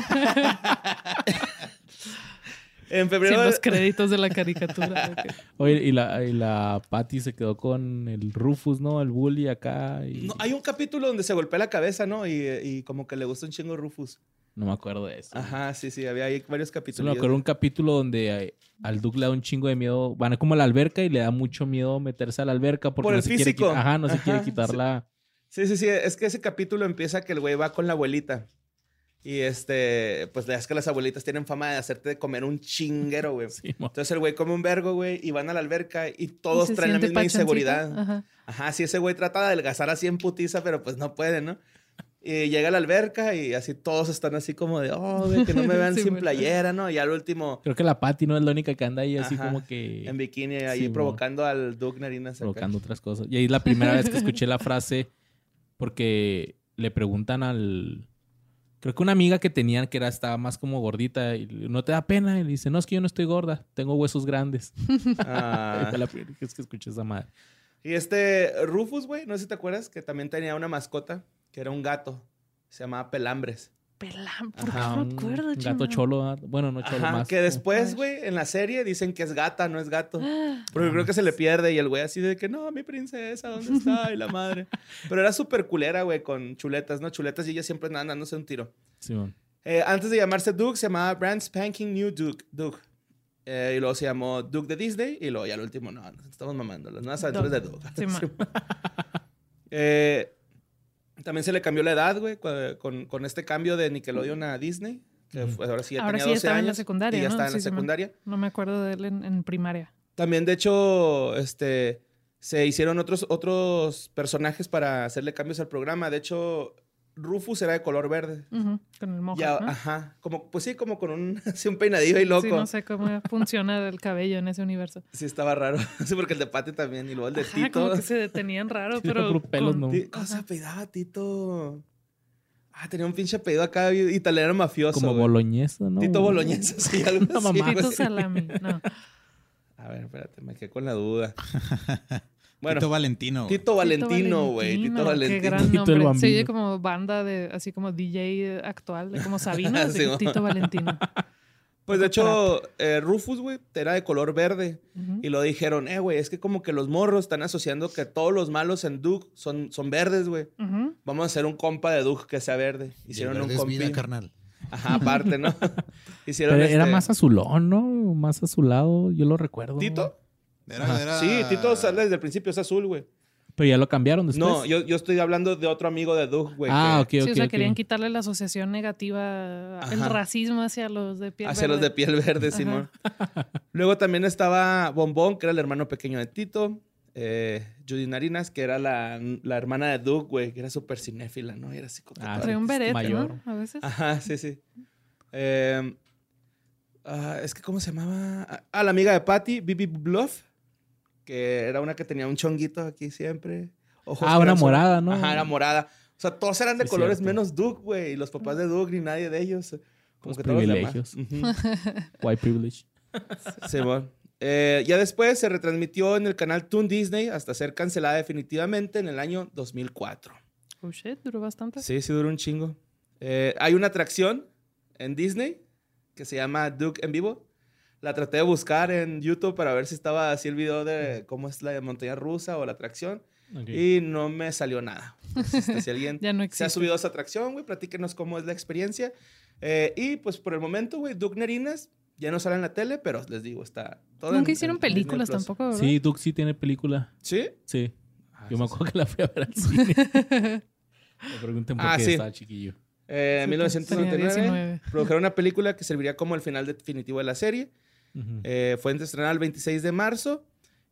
en febrero. Sin los créditos de la caricatura. Oye, y la, y la Patty se quedó con el Rufus, ¿no? El bully acá. Y... No, hay un capítulo donde se golpea la cabeza, ¿no? Y, y como que le gusta un chingo Rufus. No me acuerdo de eso. Ajá, sí, sí, había ahí varios capítulos. me acuerdo un capítulo donde eh, al Duke le da un chingo de miedo. Van como a la alberca y le da mucho miedo meterse a la alberca porque Por no el se quiere físico. qui- Ajá, no se quiere quitar sí. la. Sí, sí, sí. Es que ese capítulo empieza que el güey va con la abuelita. Y este, pues es que las abuelitas tienen fama de hacerte de comer un chinguero, güey. Sí, Entonces el güey come un vergo, güey, y van a la alberca y todos traen la misma pachoncito. inseguridad. Ajá. Ajá, sí, ese güey trata de adelgazar así en putiza, pero pues no puede, ¿no? Y llega a la alberca y así todos están así como de, oh, güey, que no me vean Sí, sin playera, ¿no? Y al último, Creo que la Patty no es la única que anda ahí así Ajá, como que en bikini, ahí Sí, provocando al Duke Narinas. acá. provocando otras cosas. Y ahí es la primera vez que escuché la frase porque le preguntan al. Creo que una amiga que tenían que era estaba más como gordita y no te da pena. Y le dice, no, es que yo no estoy gorda, tengo huesos grandes. Ah. Fue la primera vez que escuché esa madre. Y este Rufus, güey, no sé si te acuerdas, que también tenía una mascota, que era un gato. Se llamaba Pelambres. Pelán, ¿por Ajá, qué no me acuerdo, gato chingada? cholo. ah, Bueno, no cholo Ajá, más. que después, güey, en la serie dicen que es gata, no es gato. Ah, Porque creo que se le pierde y el güey así de que, no, mi princesa, ¿dónde está? Y la madre. Pero era súper culera, güey, con chuletas, ¿no? Chuletas y ella siempre andaban dándose un tiro. Simón. Eh, antes de llamarse Duke, se llamaba Brand Spanking New Duke. Duke. Eh, y luego se llamó Duke de Disney. Y luego ya el último, no, nos estamos mamando. Las nuevas aventuras de Duke. Sí. Eh, también se le cambió la edad, güey, con, con este cambio de Nickelodeon a Disney. Que fue- ahora sí ya Ahora tenía sí ya 12 estaba en la años secundaria, Y ya ¿no? estaba en la secundaria. No me acuerdo de él en, en primaria. También, de hecho, este, se hicieron otros, otros personajes para hacerle cambios al programa. De hecho, Rufus era de color verde. Ujú, Con el mojo. ¿no? Ajá, como, pues sí, como con un, así un peinadillo y loco. Sí, no sé cómo funciona el cabello en ese universo. Sí, estaba raro. Sí, porque el de Pate también. Y luego el de Ajá, Tito. como que se detenían raro, Sí, pero... por pelos, con- no. Ti- ¿Cómo se apellidaba Tito? Ah, tenía un pinche apellido acá italiano mafioso. Como güey. boloñesa, ¿no? Tito Boloñesa, sí, algo Una así. mamá. Tito. Salami, no. A ver, espérate, me quedé con la duda. Bueno, Tito Tito, Valentino. güey. Valentino, güey. Tito Qué Valentino. gran Tito nombre. Se oye como banda de, así como DJ actual, de como Sabina, Sí, mo. Tito Valentino. Pues de hecho, eh, Rufus, güey, era de color verde. Y lo dijeron, eh, güey, es que como que los morros están asociando que todos los malos en Duke son, son verdes, güey. Vamos a hacer un compa de Duke que sea verde. Hicieron un verde es vida, compi. carnal. Ajá, aparte, ¿no? Hicieron Pero era este- más azulón, ¿no? Más azulado, yo lo recuerdo. ¿Tito? Era- Ajá. era- Sí, Tito sale desde el principio, es azul, güey. Pero ya lo cambiaron después. No, yo, yo estoy hablando de otro amigo de Duke, güey. ah, que- ok, Sí, ok. o sea, ok. querían quitarle la asociación negativa, el racismo hacia los de piel Hacia los de verde. piel verde, Simón. Luego también estaba Bombón, que era el hermano pequeño de Tito. Eh, Judy Narinas, que era la, la hermana de Duke, güey, que era súper cinéfila, ¿no? Y era así como... Ah, un berete, mayor. ¿no? A veces. Ajá, sí, sí. Eh, ah, es que, ¿cómo se llamaba? Ah, la amiga de Patty, Bibi Bluff, que era una que tenía un chonguito aquí siempre. Ojos Ah, una morada, ¿no? Ajá, era morada. O sea, todos eran de Sí, colores cierto. menos Duke, güey. Y los papás de Duke ni nadie de ellos. Como Los que todos los demás. privilegios. Ujú. White privilege. Simón. Eh, ya después se retransmitió en el canal Toon Disney hasta ser cancelada definitivamente en el año 2004. Oh shit, duró bastante. Sí, sí duró un chingo. Eh, hay una atracción en Disney que se llama Duke en vivo. La traté de buscar en YouTube para ver si estaba así el video de cómo es la montaña rusa o la atracción. Ok. Y no me salió nada. Entonces, este, si alguien Ya no se ha subido a esa atracción, güey, platíquenos cómo es la experiencia. Eh, y pues por el momento, güey, Duke Nerinas ya no sale en la tele, pero les digo, está todo Nunca en- hicieron en películas tampoco, ¿verdad? Sí, Duke sí tiene película. ¿Sí? Sí. Ah, Yo me sí, acuerdo que la fui a ver al cine. me pregunten por Ah, qué sí. estaba chiquillo. Eh, Sí, 1999 tenía 19. produjeron una película que serviría como el final definitivo de la serie. Ujú. Eh, fue estrenada el 26 de marzo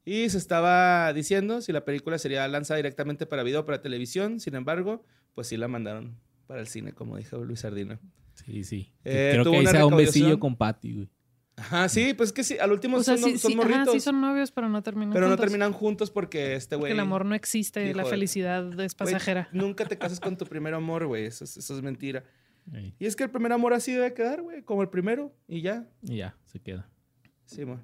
y se estaba diciendo si la película sería lanzada directamente para video o para televisión. Sin embargo, pues sí la mandaron para el cine, como dijo Luis Sardina. Sí, sí. Eh, Creo que ahí se da un besillo con Patty, güey. Ajá, sí, pues es que sí, al último O sea, son, sí, son sí, ajá, morritos. sí son novios, pero no terminan pero no juntos. terminan juntos porque este güey. el amor no existe, dijo la felicidad es pasajera. nunca te casas con tu primer amor, güey. Eso, es- eso es mentira. Y es que el primer amor así debe quedar, güey, como el primero. Y ya. Y ya, se queda. Sí, man.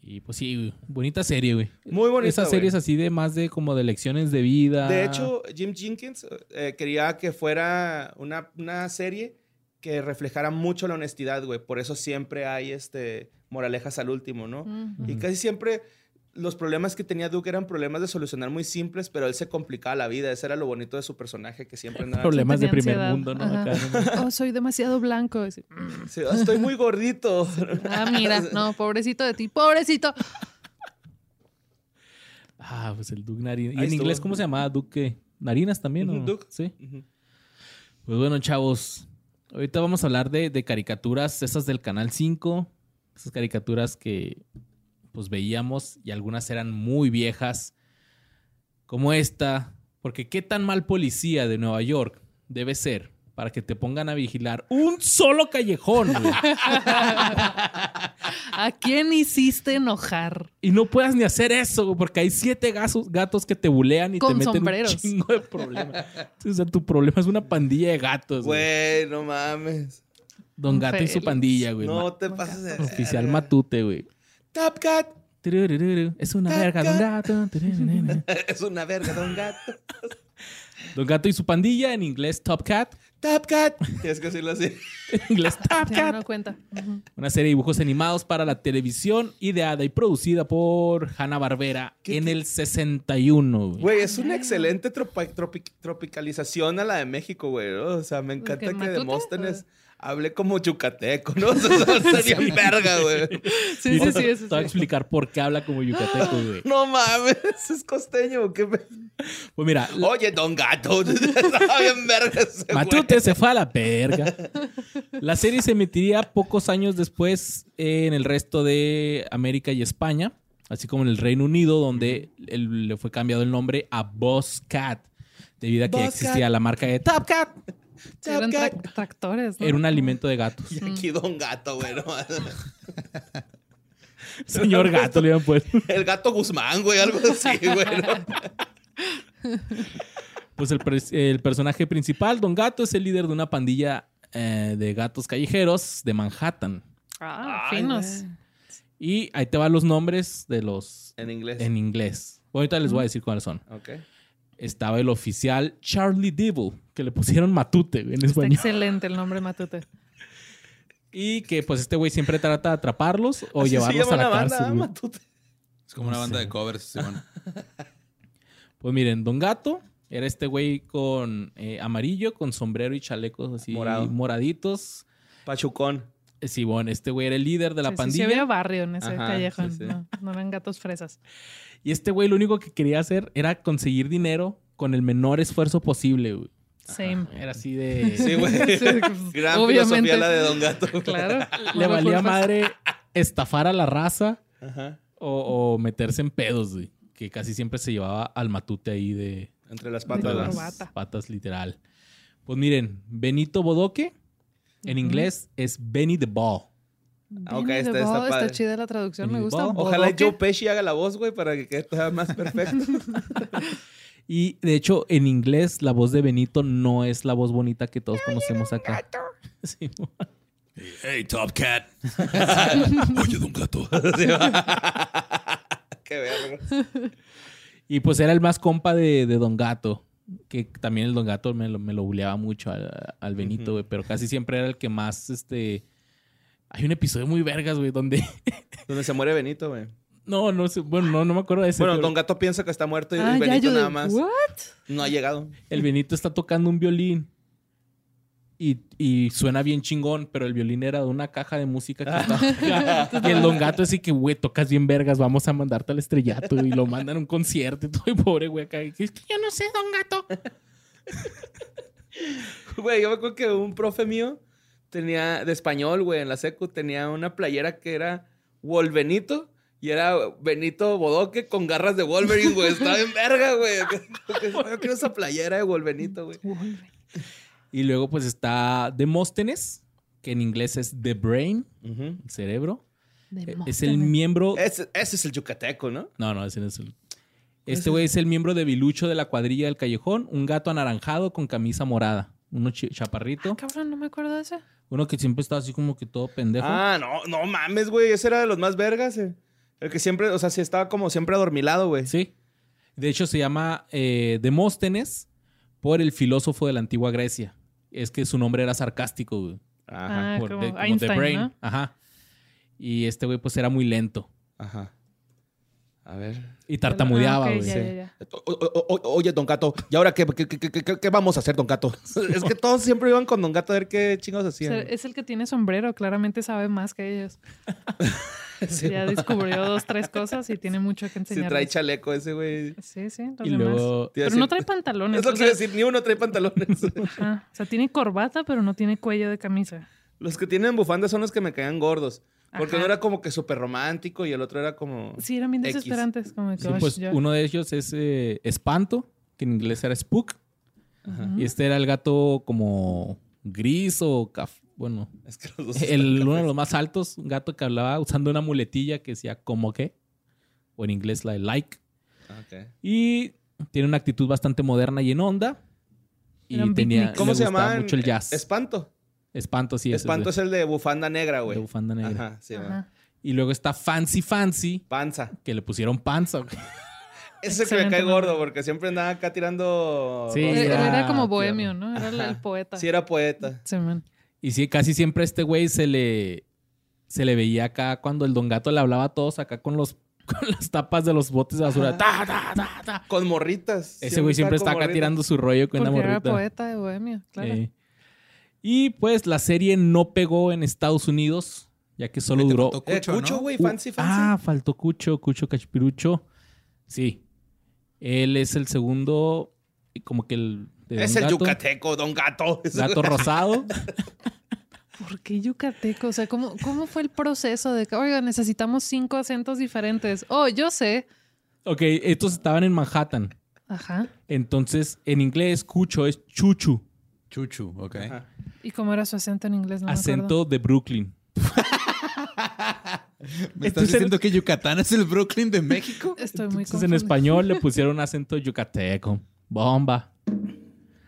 Y pues sí, güey, bonita serie, güey. Muy bonita. Esas güey. series así de más de como de lecciones de vida. De hecho, Jim Jenkins eh, quería que fuera una, una serie que reflejara mucho la honestidad, güey. Por eso siempre hay este moralejas al último, ¿no? Y casi siempre los problemas que tenía Duke eran problemas de solucionar muy simples, pero él se complicaba la vida. Ese era lo bonito de su personaje, que siempre andaba... problemas de primer ansiedad. mundo, ¿no? Acá, ¿no? Oh, soy demasiado blanco. Así, Sí, "Ah, estoy muy gordito. Ah, mira, no, pobrecito de ti, pobrecito. Ah, pues el Duke Narinas. ¿Y Ahí en inglés cómo se llamaba? Duke? Narinas también, Ujú, ¿no? Duke. Sí. Pues bueno, chavos. Ahorita vamos a hablar de, de caricaturas, esas del Canal 5. Esas caricaturas que pues veíamos y algunas eran muy viejas. Como esta. Porque qué tan mal policía de Nueva York debe ser para que te pongan a vigilar un solo callejón, güey. ¿A quién hiciste enojar? Y no puedas ni hacer eso, güey, porque hay siete gatos, gatos que te bulean y Con te meten sombreros. un chingo de problemas. O sea, tu problema es una pandilla de gatos, güey. Güey, no mames. Don Gato y su pandilla, güey. No te pases de... Oficial Matute, güey. Top Cat. Es una verga, Don cat. Gato. Tururururu. Es una verga, Don Gato. Don Gato y su pandilla, en inglés Top Cat. Top Cat. Tienes que decirlo así. En inglés Top Ya Cat. no cuenta. Ujú. Una serie de dibujos animados para la televisión, ideada y producida por Hanna-Barbera ¿Qué- en qué? el 61, güey. Es una excelente tropi- tropicalización a la de México, güey. ¿no? O sea, me encanta ¿Qué, que Matute? Demóstenes hable como yucateco, ¿no? O sea, sería verga, güey. Sí, sí, sí, eso Te voy a sí. explicar por qué habla como yucateco, güey. No mames, es costeño. ¿qué Pues mira, Oye, Don Gato. Estaba bien verga ese güey. Matute se fue a la verga. La serie se emitiría pocos años después en el resto de América y España, así como en el Reino Unido, donde él- le fue cambiado el nombre a Boss Cat, debido a que Boss existía Cat. la marca de Top Cat. Sí, eran Top Cat. tra- tractores, ¿no? Era un alimento de gatos. Y aquí Don Gato, güey. ¿no? Señor gato le habían puesto. El gato Guzmán, güey, algo así, güey. ¿no? Pues el, personaje principal, Don Gato, es el líder de una pandilla eh, de gatos callejeros de Manhattan. Ah, Ay, finos. Y ahí te van los nombres de los En inglés. en inglés. Ahorita les voy a decir cuáles son. Ok. estaba el oficial Charlie Devil, que le pusieron Matute en Está español. excelente el nombre Matute. Y que pues este güey siempre trata de atraparlos o Así se llevarlos llama a la la banda, cárcel. Matute. Es como una banda de covers, Simón. Pues miren, Don Gato era este güey con eh, amarillo, con sombrero y chalecos así Morado. moraditos. Pachucón. Eh, Sí, bueno, este güey era el líder de la Sí, sí, pandilla. Sí, había barrio en ese Ajá, callejón. sí, sí. No, no eran gatos fresas. Y este güey lo único que quería hacer era conseguir dinero con el menor esfuerzo posible, güey. Same. Era así de... Sí, güey. Sí, pues, Gran obviamente. filosofía la de Don Gato. Claro. Le valía madre estafar a la raza Ajá. o, o meterse en pedos, güey. Que casi siempre se llevaba al matute ahí de, Entre las De de patas. la las patas, literal. Pues miren, Benito Bodoque, en inglés es Benny the Ball. Ah, ok, Benny está- the está Ball, padre. chida la traducción, Benny me gusta. Ojalá. Joe Pesci haga la voz, güey, para que quede más perfecto. Y de hecho, en inglés, la voz de Benito no es la voz bonita que todos conocemos acá. Sí, Hey, Top Cat. Oye, Don Gato. Qué verga. y pues era el más compa de, de Don Gato. Que también el Don Gato me lo, me lo buleaba mucho al, al Benito, güey. Pero casi siempre era el que más, este... Hay un episodio muy vergas, güey, donde... Donde se muere Benito, güey. No, no sé. Bueno, no, no me acuerdo de ese. Bueno, pero Don Gato piensa que está muerto y Ah, ya, Benito yo nada más ¿What? no ha llegado. El Benito está tocando un violín. Y, y suena bien chingón, pero el violín era de una caja de música que estaba. Y el Don Gato así que, güey, tocas bien vergas, vamos a mandarte al estrellato. Y lo mandan a un concierto y todo, y pobre güey acá. Es que yo no sé, Don Gato. Güey, yo me acuerdo que un profe mío tenía, de español, güey, en la secu, tenía una playera que era Wolvenito y era Benito Bodoque con garras de Wolverine, güey. Estaba en verga, güey. Yo quiero esa playera de Wolvenito, güey. Y luego, pues está Demóstenes, que en inglés es The Brain, el cerebro. Es el miembro. Ese, ese es el yucateco, ¿no? No, no, ese no es el. Este güey es el miembro de Bilucho de la cuadrilla del callejón, un gato anaranjado con camisa morada. Uno chaparrito. Ah, cabrón, no me acuerdo de ese. Uno que siempre está así como que todo pendejo. Ah, no, no mames, güey. Ese era de los más vergas. eh. El que siempre, o sea, sí estaba como siempre adormilado, güey. Sí. De hecho, se llama eh, Demóstenes por el filósofo de la antigua Grecia. Es que su nombre era sarcástico, güey. Ajá, Ah, Por- como de- como The Brain. ¿no? Ajá. Y este güey, pues era muy lento. ajá. A ver. Y tartamudeaba, Ah, güey. ya, sí. ya, ya. O- o- o- oye, Don Gato, ¿y ahora qué, qué, qué- qué- qué- qué vamos a hacer, Don Gato? es que todos siempre iban con Don Gato a ver qué chingados O hacían. sea, es el que tiene sombrero, claramente sabe más que ellos. Sí, ya descubrió dos, tres cosas y tiene mucho que Si enseñar. trae chaleco ese, güey. Sí, sí, los Y demás. a Pero no trae pantalones. Es lo que sea, decir, ni uno trae pantalones. ajá. O sea, tiene corbata, pero no tiene cuello de camisa. los que tienen bufandas son los que me caían gordos. Porque Ajá. uno era como que súper romántico y el otro era como... Sí, eran bien desesperantes. Como que, Sí, "Osh, pues ya". uno de ellos es eh, Espanto, que en inglés era Spook. Ajá. Y este era el gato como gris o caf bueno, Es que los dos el, uno de los más altos, un gato que hablaba usando una muletilla que decía como que, o en inglés la de like. Ah. Y tiene una actitud bastante moderna y en onda. Y tenía. ¿Cómo le se gustaba llama? mucho el jazz. Espanto. Espanto, sí. ese Espanto es el de bufanda negra, güey. de bufanda negra. Ajá, sí, Ajá. Y luego está Fancy Fancy, Panza. que le pusieron panza. güey. Ese es el que me cae gordo porque siempre andaba acá tirando... Sí, era era como tierno. bohemio, ¿no? Era el- Ajá. el poeta. Sí, era poeta. Sí, man. Y sí, casi siempre a este güey se le, se le veía acá cuando el don gato le hablaba a todos acá con los con las tapas de los botes de basura. Ta, ta, ta, ta. Con morritas. Ese güey siempre está acá morritas. tirando su rollo con Porque una era morrita. poeta de bohemio, claro. Eh. Y pues la serie no pegó en Estados Unidos, ya que solo duró. faltó Eh, Cucho, Cucho, ¿no? güey. Uh, Fancy, fancy. Ah, faltó Cucho, Cucho Cachipirucho. Sí. Él es el segundo, y como que el. de es el gato, yucateco, Don Gato. Gato rosado. ¿Por qué yucateco? O sea, ¿cómo, ¿cómo fue el proceso de que, oiga, necesitamos cinco acentos diferentes? Oh, yo sé. ok, estos estaban en Manhattan. Ajá. Entonces, en inglés, Cucho es Chuchu. Chuchu, ok. Ajá. ¿Y cómo era su acento en inglés? No me acuerdo. acento de Brooklyn. ¿Me estás Entonces- diciendo que Yucatán es el Brooklyn de México? Estoy muy Entonces, en español le pusieron acento yucateco. Bomba.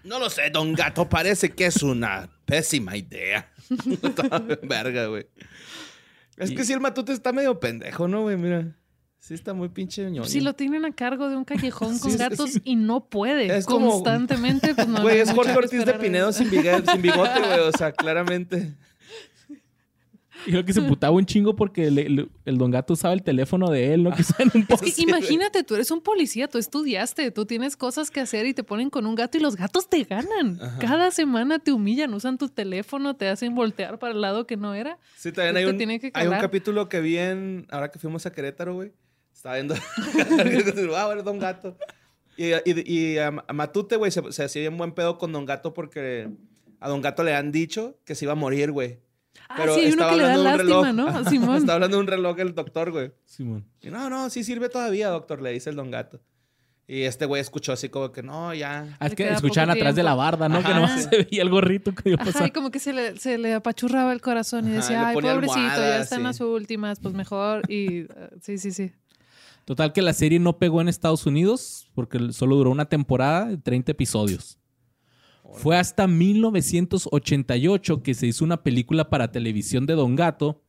No lo sé, Don Gato. Parece que es una pésima idea. Verga, güey. Es Y- que si el matute está medio pendejo, ¿no, güey? Mira. Sí está muy pinche ñoño. Si lo tienen a cargo de un callejón con Sí, gatos sí. y no puede Es como- constantemente, pues no Güey, es Jorge Ortiz de Pinedo sin, bigote, güey. O sea, claramente. Y lo que se putaba un chingo porque le- le- el don gato usaba el teléfono de él, ¿no? Que en un Es que imagínate, tú eres un policía, tú estudiaste, tú tienes cosas que hacer y te ponen con un gato y los gatos te ganan. Ajá. Cada semana te humillan, usan tu teléfono, te hacen voltear para el lado que no era. Sí, también Te hay un, hay un capítulo que vi en. Ahora que fuimos a Querétaro, güey. Estaba viendo. ah, eres Don Gato. Y, y, y a, a Matute, güey, se, se hacía bien buen pedo con Don Gato porque a Don Gato le han dicho que se iba a morir, güey. Ah, sí, hay uno estaba que le da hablando de un lástima, reloj. ¿no? Ajá, Simón. Estaba hablando de un reloj el doctor, güey. Simón. Y no, no, sí sirve todavía, doctor, le dice el Don Gato. Y este güey escuchó así como que no, ya. Ah, es que escuchaban atrás de la barda, ¿no? Que Ajá. nomás se veía el gorrito que iba a Ajá, y como que se le, se le apachurraba el corazón y Ajá, decía, le ay, pobrecito, ya están sí. las últimas, pues mejor. Y uh, sí, sí, sí. Total que la serie no pegó en Estados Unidos porque solo duró una temporada de 30 episodios. Fue hasta 1988 que se hizo una película para televisión de Don Gato,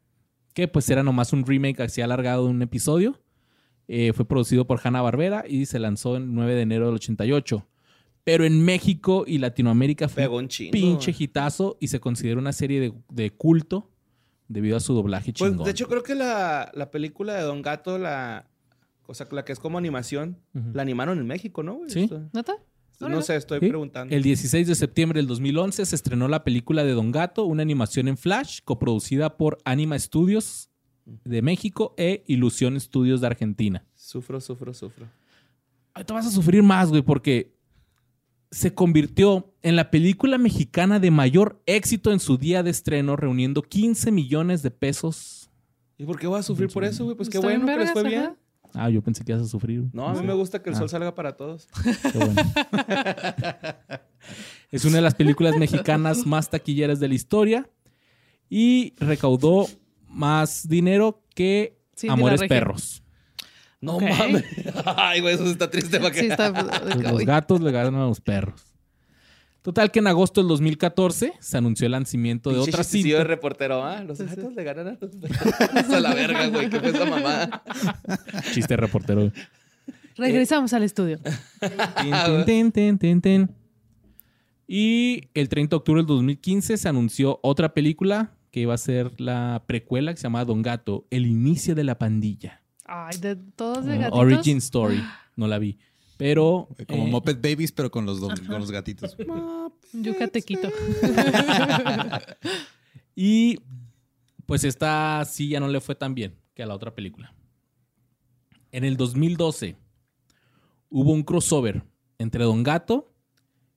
que pues era nomás un remake así alargado de un episodio. Eh, fue producido por Hanna Barbera y se lanzó el 9 de enero del 88. Pero en México y Latinoamérica fue Pegó un chingo. pinche hitazo y se considera una serie de, de culto debido a su doblaje Pues chingón. de hecho, creo que la, la película de Don Gato, la. O sea, la que es como animación, la animaron en México, ¿no? güey? Sí. No sé, estoy Sí. preguntando. El 16 de septiembre del 2011 se estrenó la película de Don Gato, una animación en Flash, coproducida por Anima Studios de México e Ilusión Studios de Argentina. Sufro, sufro, sufro. Ahorita vas a sufrir más, güey, porque se convirtió en la película mexicana de mayor éxito en su día de estreno, reuniendo 15 millones de pesos. ¿Y por qué voy a sufrir por eso, güey? Pues qué Está bien bueno que les fue bien. Ah, yo pensé que ibas a sufrir. No, a mí me gusta que el Ah. sol salga para todos. Qué bueno. es una de las películas mexicanas más taquilleras de la historia y recaudó más dinero que Amores. Perros. No mames. Ay, güey, eso está triste para que. Sí, está. Los gatos le ganan a los perros. Total que en agosto del 2014 se anunció el lanzamiento de otra chistecillo de cinta. reportero, ¿ah? Los gatos le ganan a los a la verga, güey. ¿Qué fue esa mamá? Chiste reportero. Regresamos al estudio. Y el 30 de octubre del 2015 se anunció otra película que iba a ser la precuela que se llamaba Don Gato, El inicio de la pandilla. Ay, de todos de Uh, gatitos. Origin Story. No la vi. Pero. Como eh, Muppet Babies, pero con los, con los gatitos. Yucatequito. Y pues esta sí ya no le fue tan bien que a la otra película. En el 2012 hubo un crossover entre Don Gato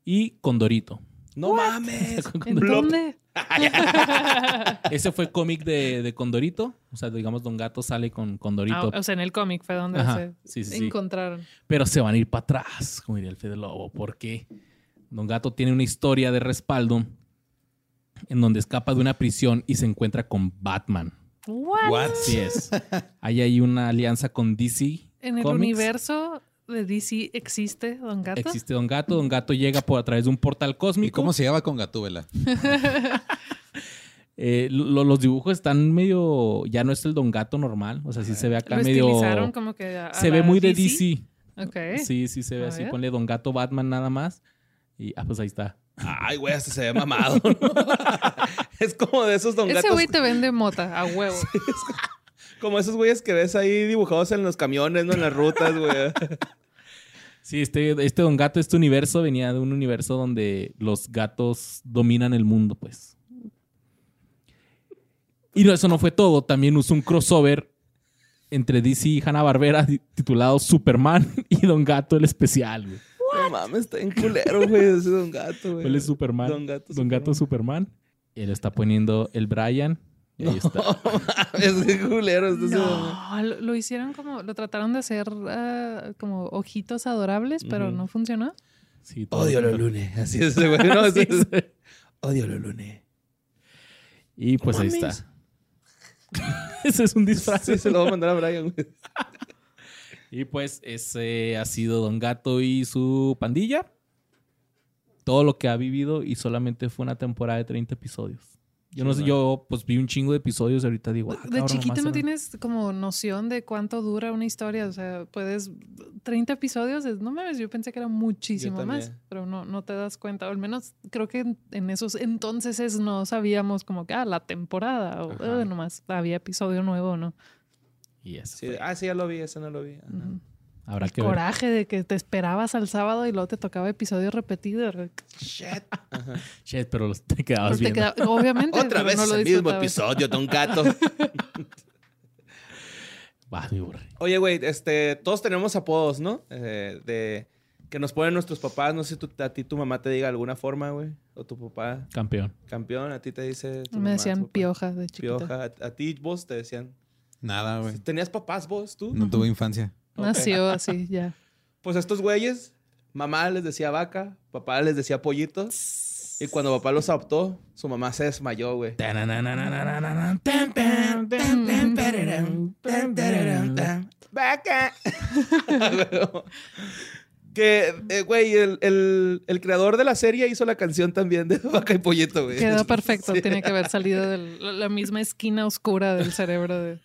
y Condorito. No mames. ¿En dónde? Ese fue cómic de, de Condorito. O sea, digamos, Don Gato sale con Condorito. Ah, o sea, en el cómic fue donde Ajá, se sí, sí, sí. encontraron. Pero se van a ir para atrás, como diría el Fede Lobo, porque Don Gato tiene una historia de respaldo en donde escapa de una prisión y se encuentra con Batman. What? What? Así es. Ahí hay una alianza con DC. En el Comics. universo de DC existe Don Gato. Existe Don Gato. Don Gato llega por a través de un portal ¿Y cósmico. cómo se lleva con Gatúbela? Eh, lo- los dibujos están medio. Ya no es el Don Gato normal. O sea, sí se ve acá Lo medio. estilizaron como que a- a Se ve muy de DC. Sí, sí se ve A así. ver. Ponle Don Gato Batman nada más. Y ah, pues ahí está. Ay, güey, hasta se ve mamado. es como de esos don Ese gatos. güey te vende mota a huevo. Como esos güeyes que ves ahí dibujados en los camiones, ¿no? En las rutas, güey. Sí, este, este Don Gato, este universo venía de un universo donde los gatos dominan el mundo, pues. Y no, eso no fue todo. También usó un crossover entre DC y Hanna-Barbera titulado Superman y Don Gato el especial, güey. No mames, está en culero, güey, ese don gato, güey. Él es Superman. Don Gato Don Gato Superman. Y él está poniendo el Brian. Y ahí está. Es de culero. este lo, lo hicieron como, lo trataron de hacer ah, como ojitos adorables, pero no funcionó. Sí, Odio los lunes. Así es, güey. No. Odio los lunes. Y pues ahí mames. está. Ese es un disfraz. Sí, se lo voy a mandar a Brian, güey. Y pues ese ha sido Don Gato y su pandilla. Todo lo que ha vivido y solamente fue una temporada de 30 episodios. Yo no sé, yo pues vi un chingo de episodios y ahorita digo... ah, De cabrón, chiquito no tienes como noción de cuánto dura una historia. O sea, puedes. 30 episodios, es- no mames, yo pensé que era muchísimo más, pero no, no te das cuenta. O al menos creo que en, en esos entonces es- no sabíamos como que, ah, la temporada, o. "Ah, nomás había episodio nuevo, ¿no? Y eso. Sí, ah, sí, ya lo vi, ese no lo vi. Ajá. Habrá que ver. Coraje de que te esperabas al sábado y luego te tocaba episodio repetido. Shit. Ajá. Shit, pero los- te quedabas Te viendo. queda- obviamente. Otra vez no lo el mismo episodio, Don Gato. Va, mi. Oye, güey, este, todos tenemos apodos, ¿no? Eh, de que nos ponen nuestros papás. No sé si tu- a ti tu mamá te diga de alguna forma, güey. O tu papá, Campeón. campeón, a ti te dice. tu Me mamá, decían pioja de chiquita. Pioja. A, a ti, vos te decían. Nada, güey. ¿Tenías papás vos, tú? No tuve infancia. Nació así, ya. Pues estos güeyes, mamá les decía vaca, papá les decía pollito. Y cuando papá los adoptó, su mamá se desmayó, güey. Vaca. que, eh, güey, el, el- el creador de la serie hizo la canción también de Vaca y Pollito, güey. Quedó perfecto. Sí. Tiene que haber salido de la misma esquina oscura del cerebro de.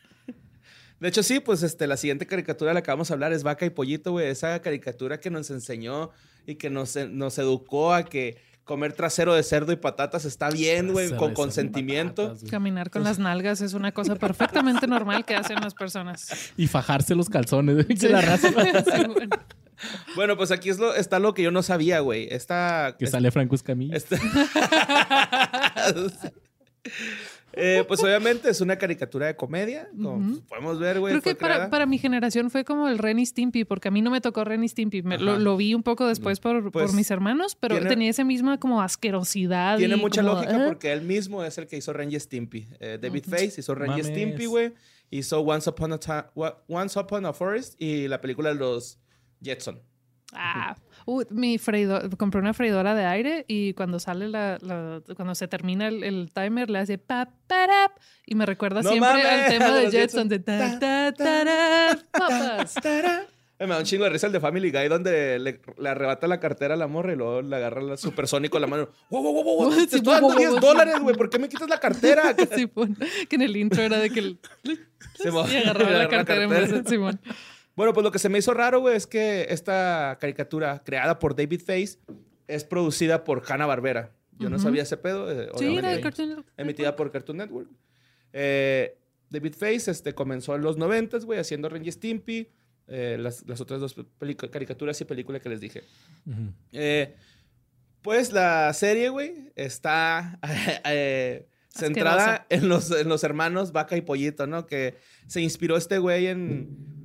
De hecho, sí, pues este, la siguiente caricatura de la que vamos a hablar es Vaca y Pollito, güey. Esa caricatura que nos enseñó y que nos, nos educó a que comer trasero de cerdo y patatas está bien, güey, con consentimiento. patatas. Caminar con las nalgas es una cosa perfectamente normal que hacen las personas. Y fajarse los calzones. güey, que la raza Sí, bueno. Bueno, pues aquí es lo, está lo que yo no sabía, güey. Esta. que es- sale Franco Escamilla. esta- Eh, pues obviamente es una caricatura de comedia. Como podemos ver, güey. Creo que para, para mi generación fue como el Ren y Stimpy, porque a mí no me tocó Ren y Stimpy. Me- lo, vi un poco después por, Pues, por mis hermanos, pero tiene- tenía esa misma como asquerosidad. Tiene y mucha como, lógica "Ah". porque él mismo es el que hizo Ren y Stimpy. Eh, David Face hizo Ren y. Stimpy, güey. Hizo Once Upon a Once Upon a Forest y la película de los Jetson. Ah, uh, mi freidor, compré una freidora de aire y cuando sale la, la- cuando se termina el, el timer le hace pa, parap, y me recuerda No siempre mames, al tema de Jetson de ta, ta, tarap, papas. Eh, Me da un chingo de risa el de Family Guy donde le, le arrebata la cartera a la morra y luego le agarra el supersónico en la mano. ¡Wow, wow, wow, wow! Te Sí, estoy dando wow, wow, 10 wow. dólares, güey. ¿Por qué me quitas la cartera? Simón, que en el intro era de que el- Simón. y agarraba la agarra cartera en vez de Simón. Bueno, pues lo que se me hizo raro, güey, es que esta caricatura creada por David Face es producida por Hanna-Barbera. Yo no sabía ese pedo. eh, Sí, era de Cartoon Network. Emitida por Cartoon Network. Eh, David Face este, comenzó en los 90, güey, haciendo Ren y Stimpy. eh, las, las otras dos caricaturas y películas que les dije. Eh, pues la serie, güey, está eh, centrada en los, en los hermanos Vaca y Pollito, ¿no? Que se inspiró este güey en,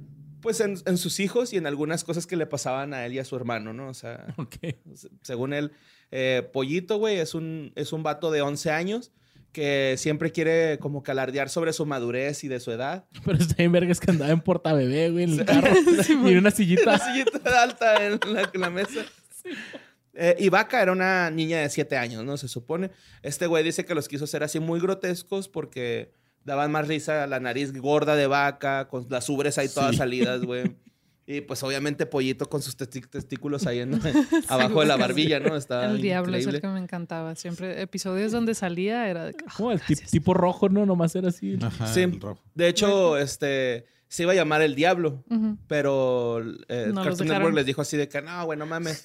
pues, en, en sus hijos y en algunas cosas que le pasaban a él y a su hermano, ¿no? O sea, Ok. se- según él, eh, Pollito, güey, es un, es un vato de 11 años que siempre quiere como calardear sobre su madurez y de su edad. Pero está bien vergas que andaba en portabebé, güey, en el carro. y en una sillita. sillita alta en la, en la mesa. Eh, y Vaca era una niña de 7 años, ¿no? Se supone. Este güey dice que los quiso hacer así muy grotescos porque daban más risa la nariz gorda de Vaca, con las ubres ahí todas Sí. salidas, güey. Y pues obviamente Pollito con sus testi- testículos ahí en- abajo de la barbilla, ¿no? Está El diablo es el que me encantaba. Siempre episodios donde salía era de Como el tip- tipo rojo, ¿no? Nomás era así. Ajá, Sí. el rojo. De hecho, este se iba a llamar El Diablo, pero eh, No Cartoon. Network les dijo así de que no, güey, no mames.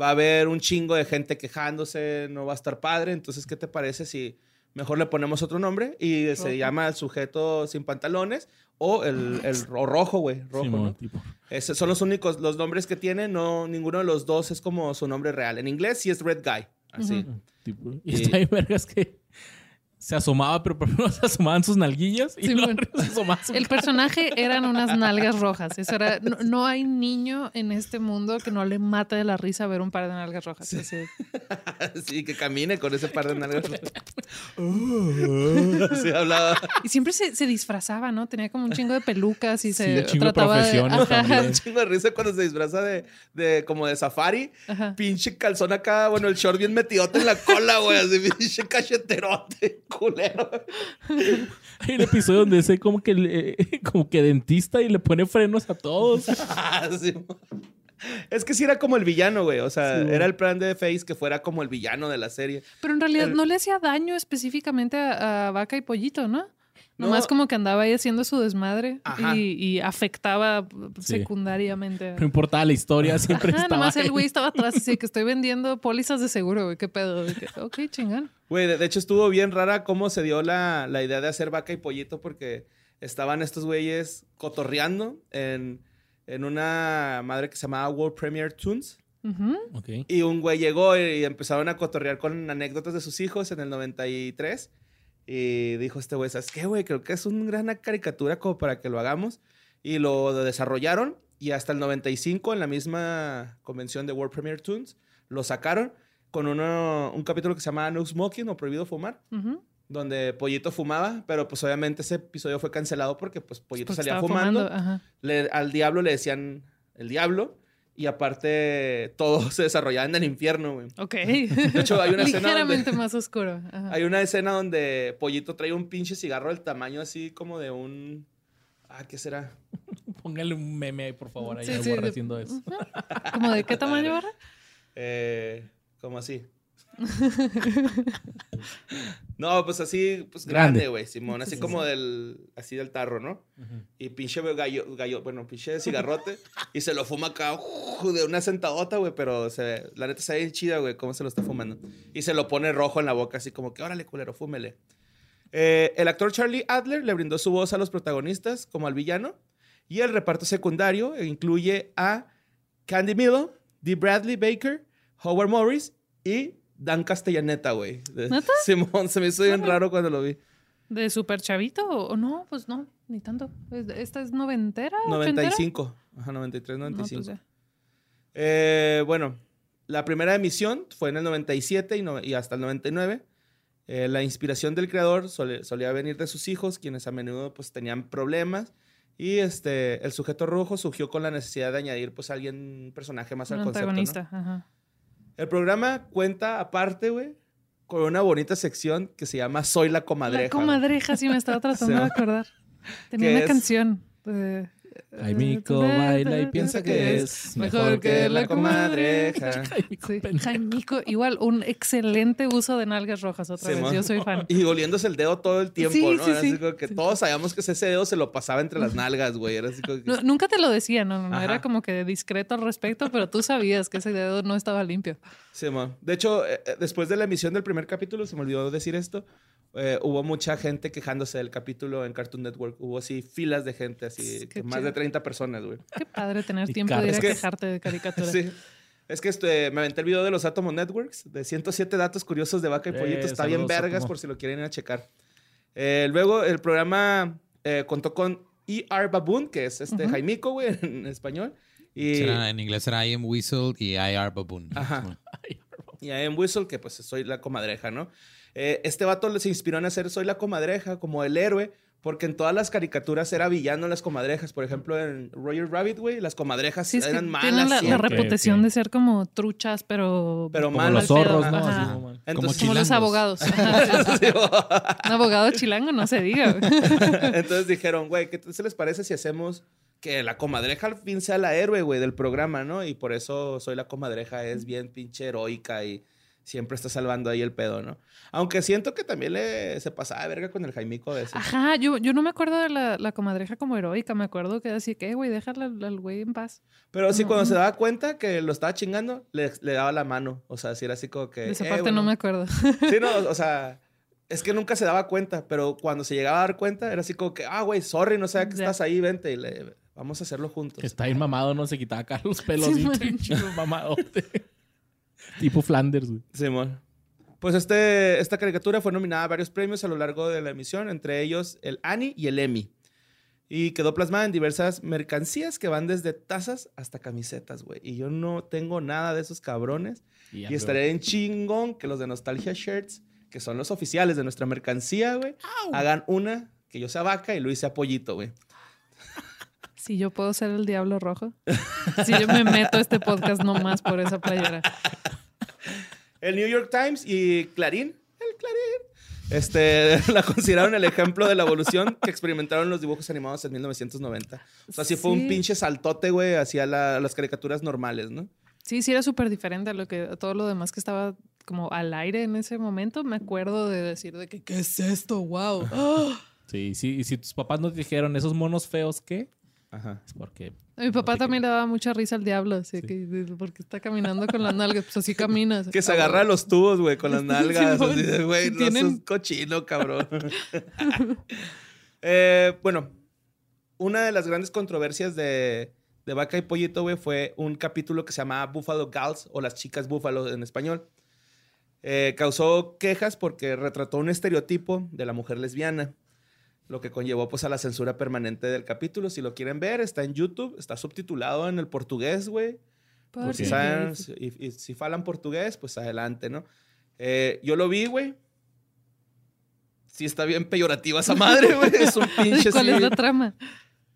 Va a haber un chingo de gente quejándose, no va a estar padre. Entonces, ¿qué te parece si mejor le ponemos otro nombre? Y se llama El sujeto sin pantalones o el, el o rojo, güey. Rojo, Simón, ¿no? tipo. Esos son los únicos, los nombres que tiene. No, ninguno de los dos es como su nombre real. En inglés sí es Red Guy. Así. tipo. Y Sí. está bien vergas que se asomaba, pero primero se asomaban sus nalguillas y Simón. luego se asomaba su El personaje eran unas nalgas rojas. Eso era, no, no hay niño en este mundo que no le mate de la risa ver un par de nalgas rojas. Así. Sí, que camine con ese par de nalgas. Así hablaba. Y siempre se, se disfrazaba, ¿no? Tenía como un chingo de pelucas y Sí, se un chingo de trataba de. Ajá. Un chingo de risa cuando se disfraza de, de como de safari. ajá. Pinche calzón acá, bueno, el short bien metidote en la cola, güey. Así, pinche cacheterote, culero. Hay un episodio donde es como que, le- como que dentista y le pone frenos a todos. Ah, sí. Es que sí era como el villano, güey. O sea, Sí, era el plan de Face que fuera como el villano de la serie. Pero en realidad El- no le hacía daño específicamente a, a Vaca y Pollito, ¿no? No. Nomás como que andaba ahí haciendo su desmadre y, y afectaba Sí. secundariamente. No importaba la historia, siempre Ajá, estaba. nomás el güey estaba atrás, así que estoy vendiendo pólizas de seguro, güey. ¿Qué pedo? güey? Ok, chingón. Güey, de, de hecho estuvo bien rara cómo se dio la, la idea de hacer vaca y pollito porque estaban estos güeyes cotorreando en, en una madre que se llamaba World Premiere Tunes. Y un güey llegó y empezaron a cotorrear con anécdotas de sus hijos en el 93. Y dijo este güey, ¿sabes qué, güey? Creo que es una gran caricatura como para que lo hagamos. Y lo desarrollaron y hasta el 95 en la misma convención de World Premiere Tunes lo sacaron con uno, un capítulo que se llama No Smoking o Prohibido Fumar, Ujú. donde Pollito fumaba, pero pues obviamente ese episodio fue cancelado porque pues Pollito Porque salía fumando. Ajá. Le- al diablo le decían el diablo y aparte todo se desarrollaba en el infierno, güey. Ok. De hecho, hay una escena Ligeramente donde, más oscuro. Ajá. hay una escena donde Pollito trae un pinche cigarro del tamaño así como de un... Ah, ¿qué será? Póngale un meme ahí, por favor, ahí Sí, sí, de- haciendo eso. ¿Como de qué tamaño, Borra? Eh, como así. no, pues así, pues Grande. güey, Simón. Así como del, así del tarro, ¿no? Ujú. Y pinche gallo, gallo, bueno, pinche cigarrote. y se lo fuma acá ¡uh! de una sentadota, güey. Pero se, la neta se ve bien chida, güey, cómo se lo está fumando. Y se lo pone rojo en la boca, así como que, órale, culero, fúmele. Eh, el actor Charlie Adler le brindó su voz a los protagonistas, como al villano. Y el reparto secundario incluye a Candy Milo, Dee Bradley Baker, Howard Morris y Dan Castellaneta, güey. ¿Neta? Simón, se me hizo bien raro cuando lo vi. ¿De super chavito o no? Pues no, ni tanto. Es- ¿Esta es noventera? ochentera? 95. Ajá, 93, No, 95. pues ya. Eh, bueno, la primera emisión fue en el 97 y, no- y hasta el 99. Eh, la inspiración del creador sole- solía venir de sus hijos, quienes a menudo pues, tenían problemas Y este, el sujeto rojo surgió con la necesidad de añadir pues alguien, un personaje más Un al concepto, ¿no? Ajá. El programa cuenta aparte, güey, con una bonita sección que se llama Soy la comadreja. La comadreja, sí, me estaba tratando de acordar. Tenía ¿Qué una es? canción. de- Jaimico baila y piensa que es mejor que la comadreja. Sí. Jaimico, igual, un excelente uso de nalgas rojas otra vez. Yo soy fan. Y oliéndose el dedo todo el tiempo, Sí, ¿no? sí, Era así sí. como que Sí. todos sabíamos que ese dedo se lo pasaba entre las nalgas, güey. Era así como que... No, nunca te lo decía, no, no, no, Ajá. era como que discreto al respecto, pero tú sabías que ese dedo no estaba limpio. Sí, mo. De hecho, eh, eh, después de la emisión del primer capítulo, se me olvidó decir esto, eh, hubo mucha gente quejándose del capítulo en Cartoon Network. Hubo así filas de gente, así, Qué más chido. de 30 personas, güey. Qué padre tener tiempo de ir a que- quejarte de caricatura. Sí. Es que este, me aventé el video de los Atomo Networks, de 107 datos curiosos de vaca y Eh, pollito. Está bien vergas Atomo. por si lo quieren ir a checar. Eh, luego, el programa eh, contó con E.R. Baboon, que es este Ujú. Jaimico, güey, en español. Y, Será- en inglés era I am Whistle y IR Baboon. Ajá. y a M. Whistle, que pues soy la comadreja, ¿no? Eh, este vato se inspiró en hacer Soy la comadreja como el héroe, porque en todas las caricaturas era villano las comadrejas. Por ejemplo, en Roger Rabbit, güey, las comadrejas Sí, eran tienen malas. la, la reputación de ser como truchas, pero... Pero Como malas. los zorros, ¿no? ajá. Así como mal. Entonces, Como los abogados. Un abogado chilango no se diga. güey. Entonces dijeron, güey, ¿qué se les parece si hacemos que la comadreja al fin sea la héroe, güey, del programa, ¿no? Y por eso soy la comadreja, es bien pinche heroica y siempre está salvando ahí el pedo, ¿no? Aunque siento que también le se pasaba de verga con el Jaimico de ese. Ajá, yo, yo no me acuerdo de la, la comadreja como heroica. Me acuerdo que así que, güey, déjala al güey en paz. Pero sí, No, cuando se daba cuenta que lo estaba chingando, le, le daba la mano. O sea, si era así como que. De esa "Eh, parte bueno". no me acuerdo. Sí, no, o sea. Es que nunca se daba cuenta, pero cuando se llegaba a dar cuenta, era así como que, ah, güey, sorry, no sé que estás ahí, vente y le, vamos a hacerlo juntos. Está bien mamado, no se quitaba acá los pelos. Sí, y man. tipo Flanders, güey. Simón. Pues este, esta caricatura fue nominada a varios premios a lo largo de la emisión, entre ellos el Annie y el Emmy. Y quedó plasmada en diversas mercancías que van desde tazas hasta camisetas, güey. Y yo no tengo nada de esos cabrones. Y estaré en chingón que los de Nostalgia Shirts, que son los oficiales de nuestra mercancía, güey, hagan una que yo sea vaca y Luis sea pollito, güey. Si yo puedo ser el diablo rojo. Si yo me meto a este podcast nomás por esa playera. El New York Times y Clarín, el Clarín, este, la consideraron el ejemplo de la evolución que experimentaron los dibujos animados en 1990. O sea, sí fue un pinche saltote, güey, hacia la- las caricaturas normales, ¿no? Sí, sí era súper diferente a lo que a todo lo demás que estaba como al aire en ese momento. Me acuerdo de decir de que ¿qué es esto? Wow. Sí, sí. Y si tus papás no te dijeron esos monos feos, ¿qué? Ajá. Es porque... A mi papá también le daba mucha risa al diablo, así Sí. que porque está caminando con las nalgas, pues así caminas. Que se agarra bueno. los tubos, güey, con las nalgas. Así güey, no tienen- seas cochino, cabrón. Eh, bueno, una de las grandes controversias de, de Vaca y Pollito, güey, fue un capítulo que se llamaba Buffalo Gals o las chicas búfalo en español. Eh, causó quejas porque retrató un estereotipo de la mujer lesbiana, lo que conllevó pues a la censura permanente del capítulo. Si lo quieren ver, está en YouTube, está subtitulado en el portugués, güey. Por si saben, y, y si falan portugués, pues adelante, ¿no? Eh, yo lo vi, güey. Sí está bien peyorativa esa madre, güey. Es un pinche ¿Cuál sí. es la trama?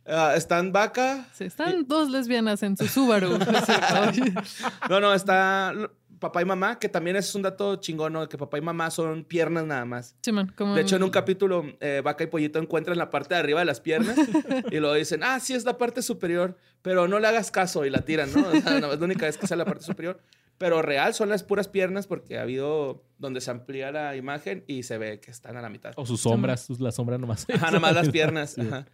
Ah, están vaca. Sí, están dos lesbianas en su Subaru. No, no, está papá y mamá, que también es un dato chingón, ¿no? Que papá y mamá son piernas nada más. Simón, como De hecho, en un capítulo, eh, Vaca y Pollito encuentran la parte de arriba de las piernas y luego dicen, ah, sí, es la parte superior, pero no le hagas caso y la tiran, ¿no? O sea, no, es la única vez que sale la parte superior. Pero real son las puras piernas porque ha habido donde se amplía la imagen y se ve que están a la mitad. O sus sombras, sus, las sombras nomás. Ajá, nada más las piernas. Sí. Ajá.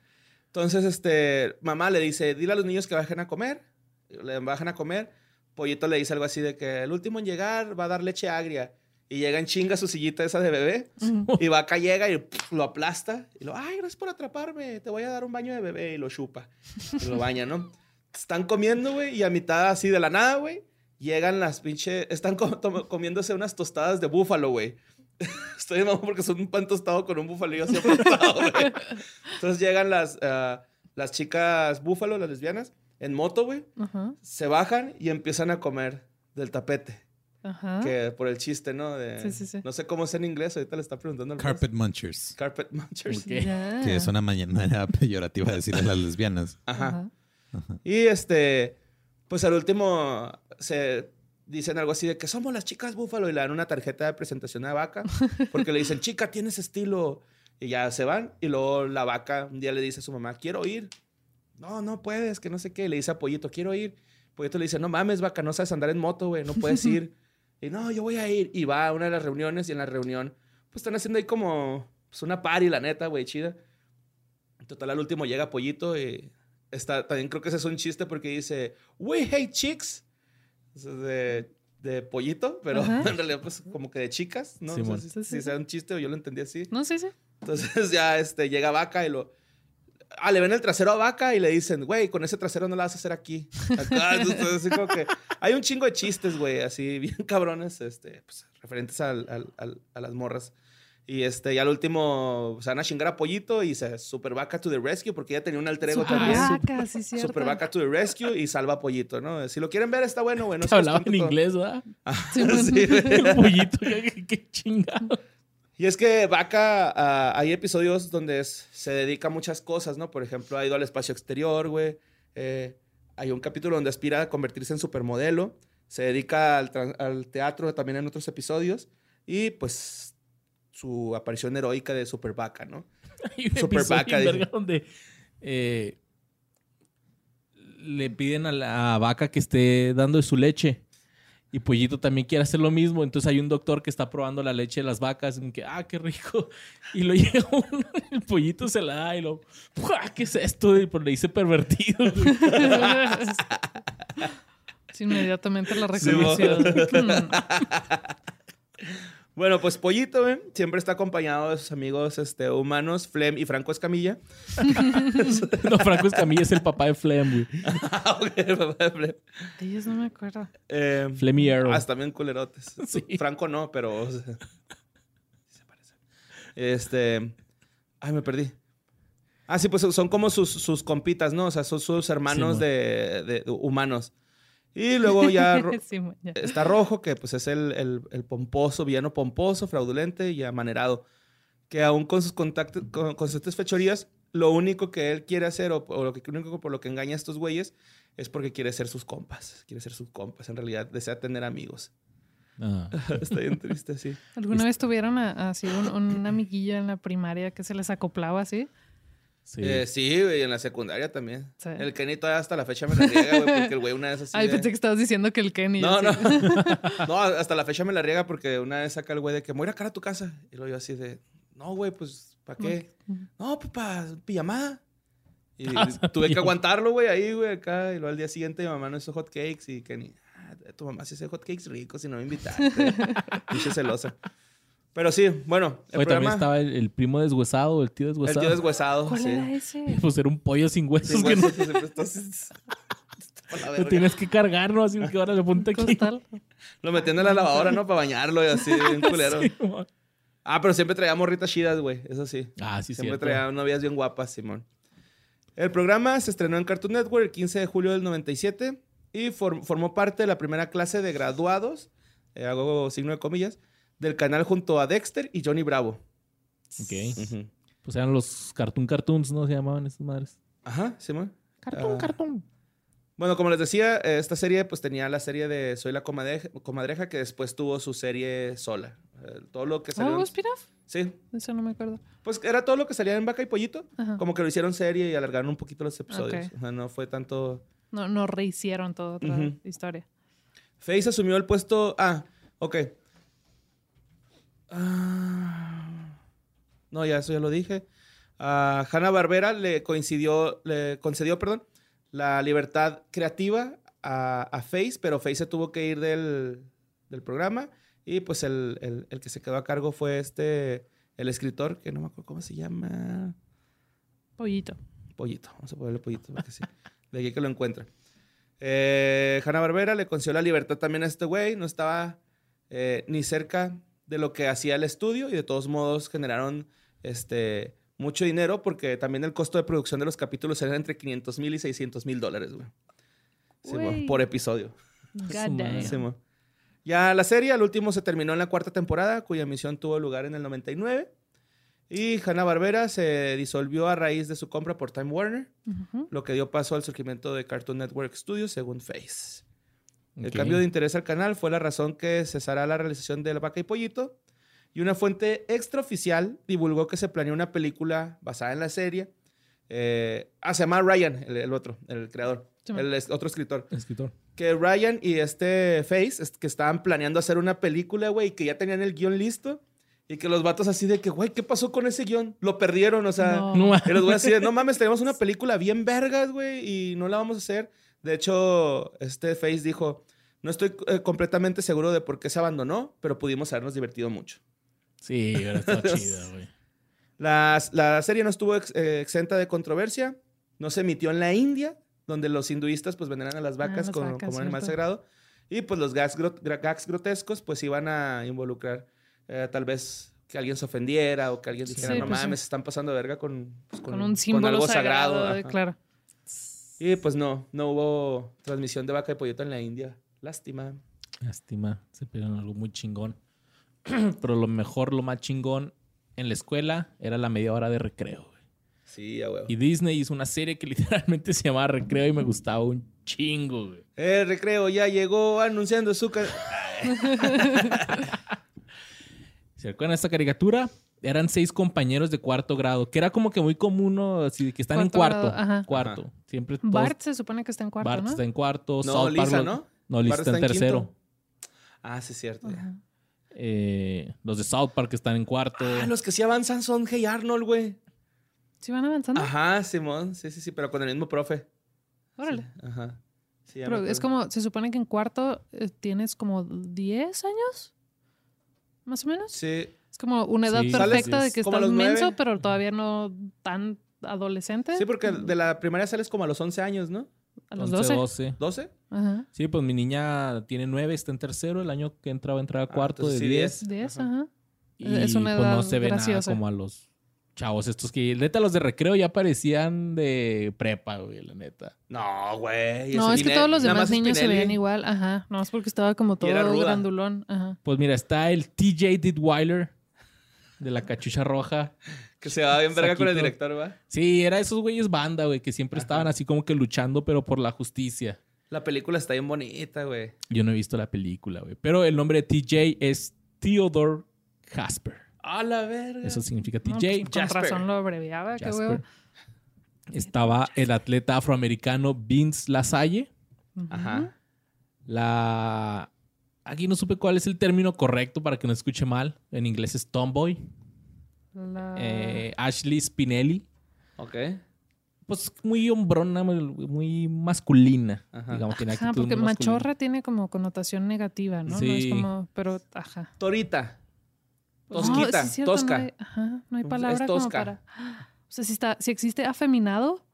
Entonces, este, mamá le dice, dile a los niños que bajen a comer. Le bajan a comer. Pollito le dice algo así de que el último en llegar va a dar leche agria. Y llega en chinga su sillita esa de bebé. Y Vaca llega y pff, lo aplasta. Y lo, ay, gracias por atraparme. Te voy a dar un baño de bebé. Y lo chupa. Y lo baña, ¿no? Están comiendo, güey. Y a mitad así de la nada, güey. Llegan las pinche... Están comiéndose unas tostadas de búfalo, güey. Estoy mamón porque son un pan tostado con un bufalillo así aplastado, güey. Entonces llegan las, ah, las chicas búfalo, las lesbianas, en moto, güey. Ajá. Se bajan y empiezan a comer del tapete. Ajá. Que por el chiste, ¿no? De, Sí, sí, sí. No sé cómo es en inglés, ahorita le está preguntando al Carpet Munchers. Carpet Munchers. Que es una manera peyorativa de decirle a las lesbianas. Ajá. Ajá. Y este, pues al último se dicen algo así de que somos las chicas búfalo y le dan una tarjeta de presentación a vaca porque le dicen, chica, tienes estilo. Y ya se van. Y luego la vaca un día le dice a su mamá, quiero ir. No, no puedes, que no sé qué. Le dice a Pollito, quiero ir. Pollito le dice, no mames, vaca, no sabes andar en moto, güey, no puedes ir. y no, yo voy a ir. Y va a una de las reuniones y en la reunión, pues están haciendo ahí como pues, una party, la neta, güey, chida. Total, al último llega Pollito y está, también creo que ese es un chiste porque dice, we hate chicks. De, de Pollito, pero Ajá. en realidad, pues como que de chicas, ¿no? No sé si, Sí, sí, si sí. sea un chiste o yo lo entendí así. No, sí, sí. Entonces ya este, llega Vaca y lo... Ah, le ven el trasero a Vaca y le dicen, güey, con ese trasero no la vas a hacer aquí. Acá, así como que hay un chingo de chistes, güey, así bien cabrones, este, pues, referentes al- al- al- a las morras. Y este, ya al último se van a chingar a Pollito y se Super Vaca to the rescue porque ella tenía un alter ego Super también. vaca, sí, cierto. Super Vaca to the rescue y salva a Pollito, ¿no? Si lo quieren ver, está bueno, güey. No se los Hablaba en todo. inglés, ¿verdad? Ah, Sí, bueno. sí. El pollito, qué- qué chingado. Y es que Vaca, hay episodios donde es- se dedica a muchas cosas, ¿no? Por ejemplo, ha ido al espacio exterior, güey. Eh, hay un capítulo donde aspira a convertirse en supermodelo. Se dedica al, teatro también en otros episodios. Y pues su aparición heroica de Super Vaca, ¿no? Hay un Super vaca, donde eh, le piden a la vaca que esté dando su leche. Y Pollito también quiere hacer lo mismo. Entonces hay un doctor que está probando la leche de las vacas. Y que, ah, qué rico. Y lo llega uno, el pollito se la da y lo. ¿qué es esto? Y pues le dice pervertido. inmediatamente la reconoció. Mm. Bueno, pues Pollito, güey, siempre está acompañado de sus amigos este, humanos, Flem y Franco Escamilla. no, Franco Escamilla es el papá de Flem, güey. Ah, ok, el papá de Flem. De ellos no me acuerdo. Eh, Flem y Arrow. Ah, también culerotes. Sí. Franco no, pero. o sea, se parece. Este. Ay, me perdí. Ah, sí, pues son como sus, sus compitas, ¿no? O sea, son sus hermanos Sí, de, de- de humanos. Y luego ya ro- Sí, está Rojo, que pues es el, el- el pomposo, villano pomposo, fraudulente y amanerado. Que aún con sus contactos, con constantes fechorías, lo único que él quiere hacer, o, o lo que, lo único por lo que engaña a estos güeyes, es porque quiere ser sus compas. Quiere ser sus compas. En realidad desea tener amigos. Ah. Está bien triste, sí. ¿Alguna vez tuvieron así un, un amiguillo en la primaria que se les acoplaba así? Sí. Eh, sí, güey, en la secundaria también. Sí. El Kenny todavía hasta la fecha me la riega, güey, porque el güey una vez así. Ay, de- pensé que estabas diciendo que el Kenny. No, no. no, hasta la fecha me la riega porque una vez saca el güey de que me voy a ir acá a tu casa. Y luego yo así de, no, güey, pues, ¿para qué? No, pues para pijamada. Y Ah, tuve que aguantarlo, güey, ahí, güey, acá. Y luego al día siguiente mi mamá no hizo hot cakes y Kenny, ah, tu mamá sí hace hot cakes ricos y no me invitaste. Pinche celosa. Pero sí, bueno, el Oye, también programa... estaba el, el primo deshuesado, el tío El deshuesado. tío deshuesado. ¿Cuál sí. era ese? Pues era un pollo sin huesos Sin que no- huesos, Por la lo tienes que cargar, ¿no? Así que ahora le ponte aquí. Costal. Lo metiendo en la lavadora, ¿no? Para bañarlo y así, bien culero. Sí, Ah, pero siempre traía morritas chidas, güey. Eso sí. ah, sí, siempre cierto. traía novias bien guapas, Simón. El programa se estrenó en Cartoon Network el 15 de julio del 97 y for- formó parte de la primera clase de graduados, eh, hago signo de comillas, del canal junto a Dexter y Johnny Bravo. Ok. Pues eran los Cartoon Cartoons, ¿no? Se llamaban esas madres. Ajá, Simón. Cartoon, Ah. cartoon. Bueno, como les decía, eh, esta serie pues tenía la serie de Soy la comadreja, comadreja que después tuvo su serie sola. Eh, todo lo que salió... ¿Oh, spin-off? Sí, Eso no me acuerdo. pues era todo lo que salía en Vaca y Pollito. Ajá. Como que lo hicieron serie y alargaron un poquito los episodios. O sea, no fue tanto... No, no rehicieron toda otra Ujú. historia. Face asumió el puesto... Ah, ok. Ah, no, ya eso ya lo dije. A Hanna Barbera le coincidió, le concedió, perdón, la libertad creativa a, a Face, pero Face se tuvo que ir del, del programa y pues el, el- el que se quedó a cargo fue este, el escritor, que no me acuerdo cómo se llama. Pollito. Pollito, vamos a ponerle pollito porque sí. De aquí que lo encuentra. Eh, Hanna Barbera le concedió la libertad también a este güey. No estaba eh, ni cerca de lo que hacía el estudio y de todos modos generaron este, mucho dinero porque también el costo de producción de los capítulos era entre 500 mil y 600 mil dólares, güey. Sí, por episodio. God madre. damn. Sí, mo. Ya la serie, al último, se terminó en la cuarta temporada, cuya emisión tuvo lugar en el 99. Y Hanna-Barbera se disolvió a raíz de su compra por Time Warner, lo que dio paso al surgimiento de Cartoon Network Studios, según Face. El Ok. cambio de interés al canal fue la razón que cesará la realización de La Vaca y Pollito. Y una fuente extraoficial divulgó que se planeó una película basada en la serie. Eh, ah, se llama Ryan, el, el otro, el creador, Sí, el es- otro escritor. Escritor. Que Ryan y este Face, es- que estaban planeando hacer una película, güey, que ya tenían el guion listo. Y que los vatos así de que, güey, ¿qué pasó con ese guion? Lo perdieron, o sea... No, Y los güeyes así de, no mames, tenemos una película bien vergas, güey, y no la vamos a hacer. De hecho, este Face dijo, no estoy eh, completamente seguro de por qué se abandonó, pero pudimos habernos divertido mucho. Sí, pero está chida, güey. La, la serie no estuvo ex- eh, exenta de controversia, no se emitió en la India, donde los hinduistas pues veneran a las vacas las como, vacas, como un animal sagrado. Y pues los gags, grotescos pues iban a involucrar eh, tal vez que alguien se ofendiera o que alguien dijera, Sí, no pues, sí. mames, están pasando de verga con, pues, Con un símbolo algo sagrado, sagrado. eh, claro. Y pues no, no hubo transmisión de vaca y pollito en la India. Lástima. Lástima, se perdieron algo muy chingón. Pero lo mejor, lo más chingón en la escuela era la media hora de recreo. güey. Sí, a huevo. Y Disney hizo una serie que literalmente se llamaba Recreo y me gustaba un chingo, güey. El recreo ya llegó anunciando su... ¿Se acuerdan de esta caricatura? Eran seis compañeros de cuarto grado, que era como que muy común, ¿no? Así de que están en Cuarto grado, ajá. Cuarto. Ajá. Siempre todos- Bart se supone que está en cuarto, Bart ¿no? está en cuarto. No, South Lisa, ¿no? No, Lisa Bart está en quinto. tercero. Ah, sí, es cierto. Eh, los de South Park están en cuarto. Ah, los que sí avanzan son Hey Arnold, güey. ¿Sí van avanzando? Ajá, Simón. Sí, sí, sí, pero con el mismo profe. Órale. Ajá. Sí, Pero es como, se supone que en cuarto eh, tienes como 10 años, más o menos. Sí. Es como una edad Sí, perfecta sales de que como estás menso, pero todavía no tan adolescente. Sí, porque de la primaria sales como a los 11 años, ¿no? A los 11, 12. 12. ¿12? Ajá. Sí, pues mi niña tiene nueve, está en tercero. El año que entra va a entrar a cuarto entonces de sí, 10. 10, Ajá. ajá. Y Es una pues no edad se ve nada graciosa. como a los chavos estos que... Neta, los de recreo ya parecían de prepa, güey, la neta. No, güey. No, es que todos los nada demás más niños se veían igual. Ajá. No, es porque estaba como todo grandulón. Ajá. Pues mira, está el TJ Didweiler de la cachucha roja. Que se va bien verga con el director, ¿va? Sí, era esos güeyes banda, güey, que siempre estaban así como que luchando, pero por la justicia. La película está bien bonita, güey. Yo no he visto la película, güey. Pero el nombre de TJ es Theodore Jasper. A la verga. Eso significa No, TJ. pues, con Jasper. razón lo abreviaba. Qué huevo. Estaba el atleta afroamericano Vince Lasalle. Ajá. La. Aquí no supe cuál es el término correcto para que no escuche mal. En inglés es Tomboy. La- Eh, Ashley Spinelli. Ok. Pues muy hombrona, muy, muy masculina. Ajá. Digamos, tiene Ajá, actitud porque machorra tiene como connotación negativa, ¿no? No es Sí. como, pero, ajá. Torita. Tosquita. sí es cierto, tosca. No hay, ajá, no hay Es palabra como tosca. para... O sea, si, está, si existe afeminado,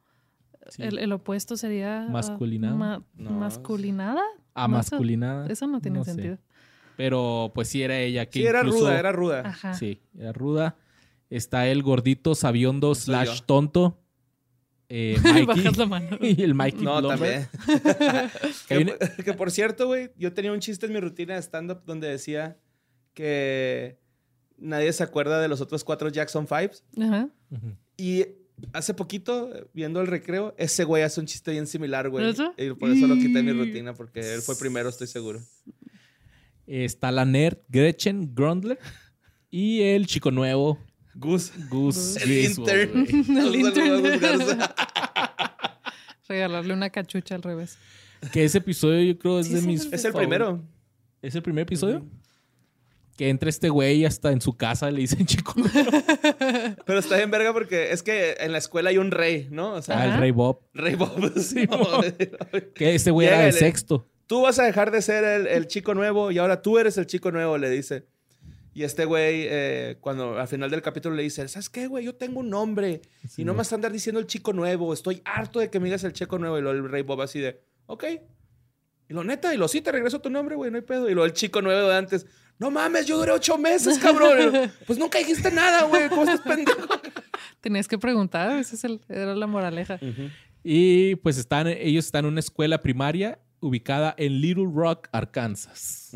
Sí. el, el opuesto sería... Masculinado. ma- No, ¿Masculinada? A No, eso- no tiene No sé. sentido. Pero pues sí era ella que Sí, era incluso- ruda, era ruda. Ajá. Sí, era ruda. Está el gordito sabiondo Soy slash yo. tonto. Eh, Mikey. La mano. y el Mikey No, también. Que viene- que, por cierto, güey, yo tenía un chiste en mi rutina de stand-up donde decía que nadie se acuerda de los otros cuatro Jackson Fives. Ajá. Y hace poquito, viendo el recreo, ese güey hace un chiste bien similar, güey. ¿Eso? Y por eso lo quité de mi rutina, porque él fue primero, estoy seguro. Está la nerd Gretchen Grundler. Y el chico nuevo, Gus. Gus. El intern. El. Regalarle una cachucha al revés. Que ese episodio yo creo es Sí, de mis... Es el favor- primero. ¿Es el primer episodio? Que entra este güey hasta en su casa le dicen chico nuevo. Pero está bien verga porque es que en la escuela hay un rey, ¿no? O sea, Ah, el rey Bob. rey Bob. sí, Que ese güey era el sexto. tú vas a dejar de ser el, el chico nuevo y ahora tú eres el chico nuevo, le dice. Y este güey, eh, cuando al final del capítulo le dice, ¿sabes qué, güey? Yo tengo un nombre Sí, y no me vas a andar diciendo el chico nuevo. Estoy harto de que me digas el chico nuevo. Y luego el rey Bob así de, ok. Y lo neta, y lo sí, te regreso tu nombre, güey, no hay pedo. Y luego el chico nuevo de antes, no mames, yo duré ocho meses, cabrón. Lo, pues nunca dijiste nada, güey, ¿cómo estás pendejo? Tenías que preguntar, esa es el- era la moraleja. Y pues están, ellos están en una escuela primaria ubicada en Little Rock, Arkansas.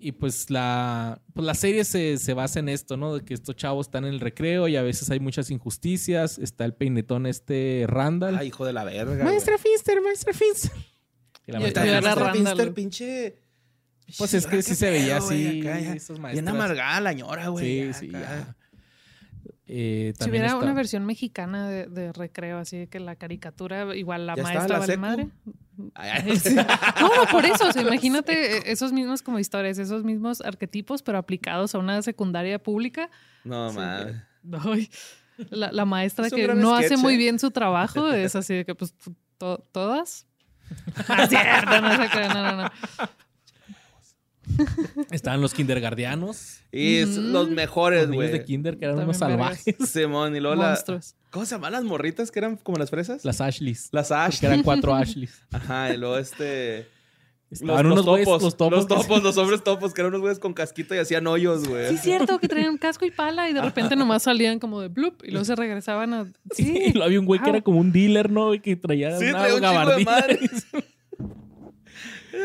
Y pues la, pues la serie se, se basa en esto, ¿no? De que estos chavos están en el recreo y a veces hay muchas injusticias. Está el peinetón este Randall. Ay, hijo de la verga. maestra Finster, maestra Finster. Y la maestra Maestra Randall. Finster, pinche. Pues es que sí se veía así. acá ya. esos Bien amargada la ñora, güey. Sí, sí, acá. ya. Eh, Si hubiera está- una versión mexicana de, de recreo, así de que la caricatura, igual la ¿Ya maestra la vale madre. Ay, ay, Sí. No, no, por eso. o sea, imagínate esos mismos como historias, esos mismos arquetipos, pero aplicados a una secundaria pública. No, Sí, mames. La, la maestra que no hace muy ¿eh? bien su trabajo es así de que, pues, to- todas. No es cierto, no se cree, no, no, no. Estaban los kindergardianos. Y es Ujú. los mejores, Los güey. de kinder que eran También unos salvajes. Simón, y luego la. Monstruos. ¿Cómo se llaman las morritas que eran como las fresas? Las Ashleys. Las Ash. Porque eran cuatro Ashleys. Ajá, y luego este. Estaban unos güeyes, los topos. Los topos, los hombres topos, que eran unos güeyes con casquito y hacían hoyos, güey. Sí, es cierto, que traían casco y pala y de repente nomás salían como de bloop y luego se regresaban a. Sí. Y había un güey que era como un dealer, ¿no? Y que traía Sí, una traía un de gabardina. madres.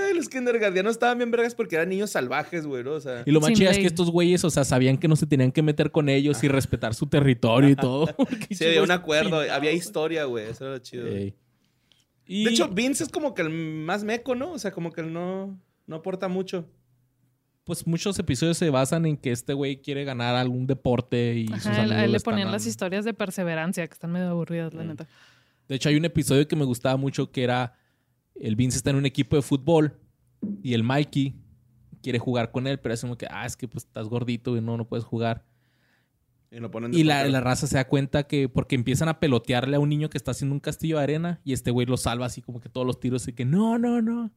Ay, los kindergardianos estaban bien vergas porque eran niños salvajes, güey, ¿no? O sea. Y lo más chido es que estos güeyes, o sea, sabían que no se tenían que meter con ellos y respetar su territorio y todo. Sí, había un acuerdo, pintados. había historia, güey. Eso era lo chido. güey. Y De hecho, Vince es como que el más meco, ¿no? O sea, como que él no, no aporta mucho. pues muchos episodios se basan en que este güey quiere ganar algún deporte y sus Ajá, él- amigos él le ponían las historias de perseverancia que están medio aburridas, la Mm. neta. De hecho, hay un episodio que me gustaba mucho que era el Vince está en un equipo de fútbol y el Mikey quiere jugar con él, pero es como que, ah, es que pues estás gordito y no, no puedes jugar. Y lo ponen de Y la, la raza se da cuenta que porque empiezan a pelotearle a un niño que está haciendo un castillo de arena y este güey lo salva así como que todos los tiros y que no, no, no.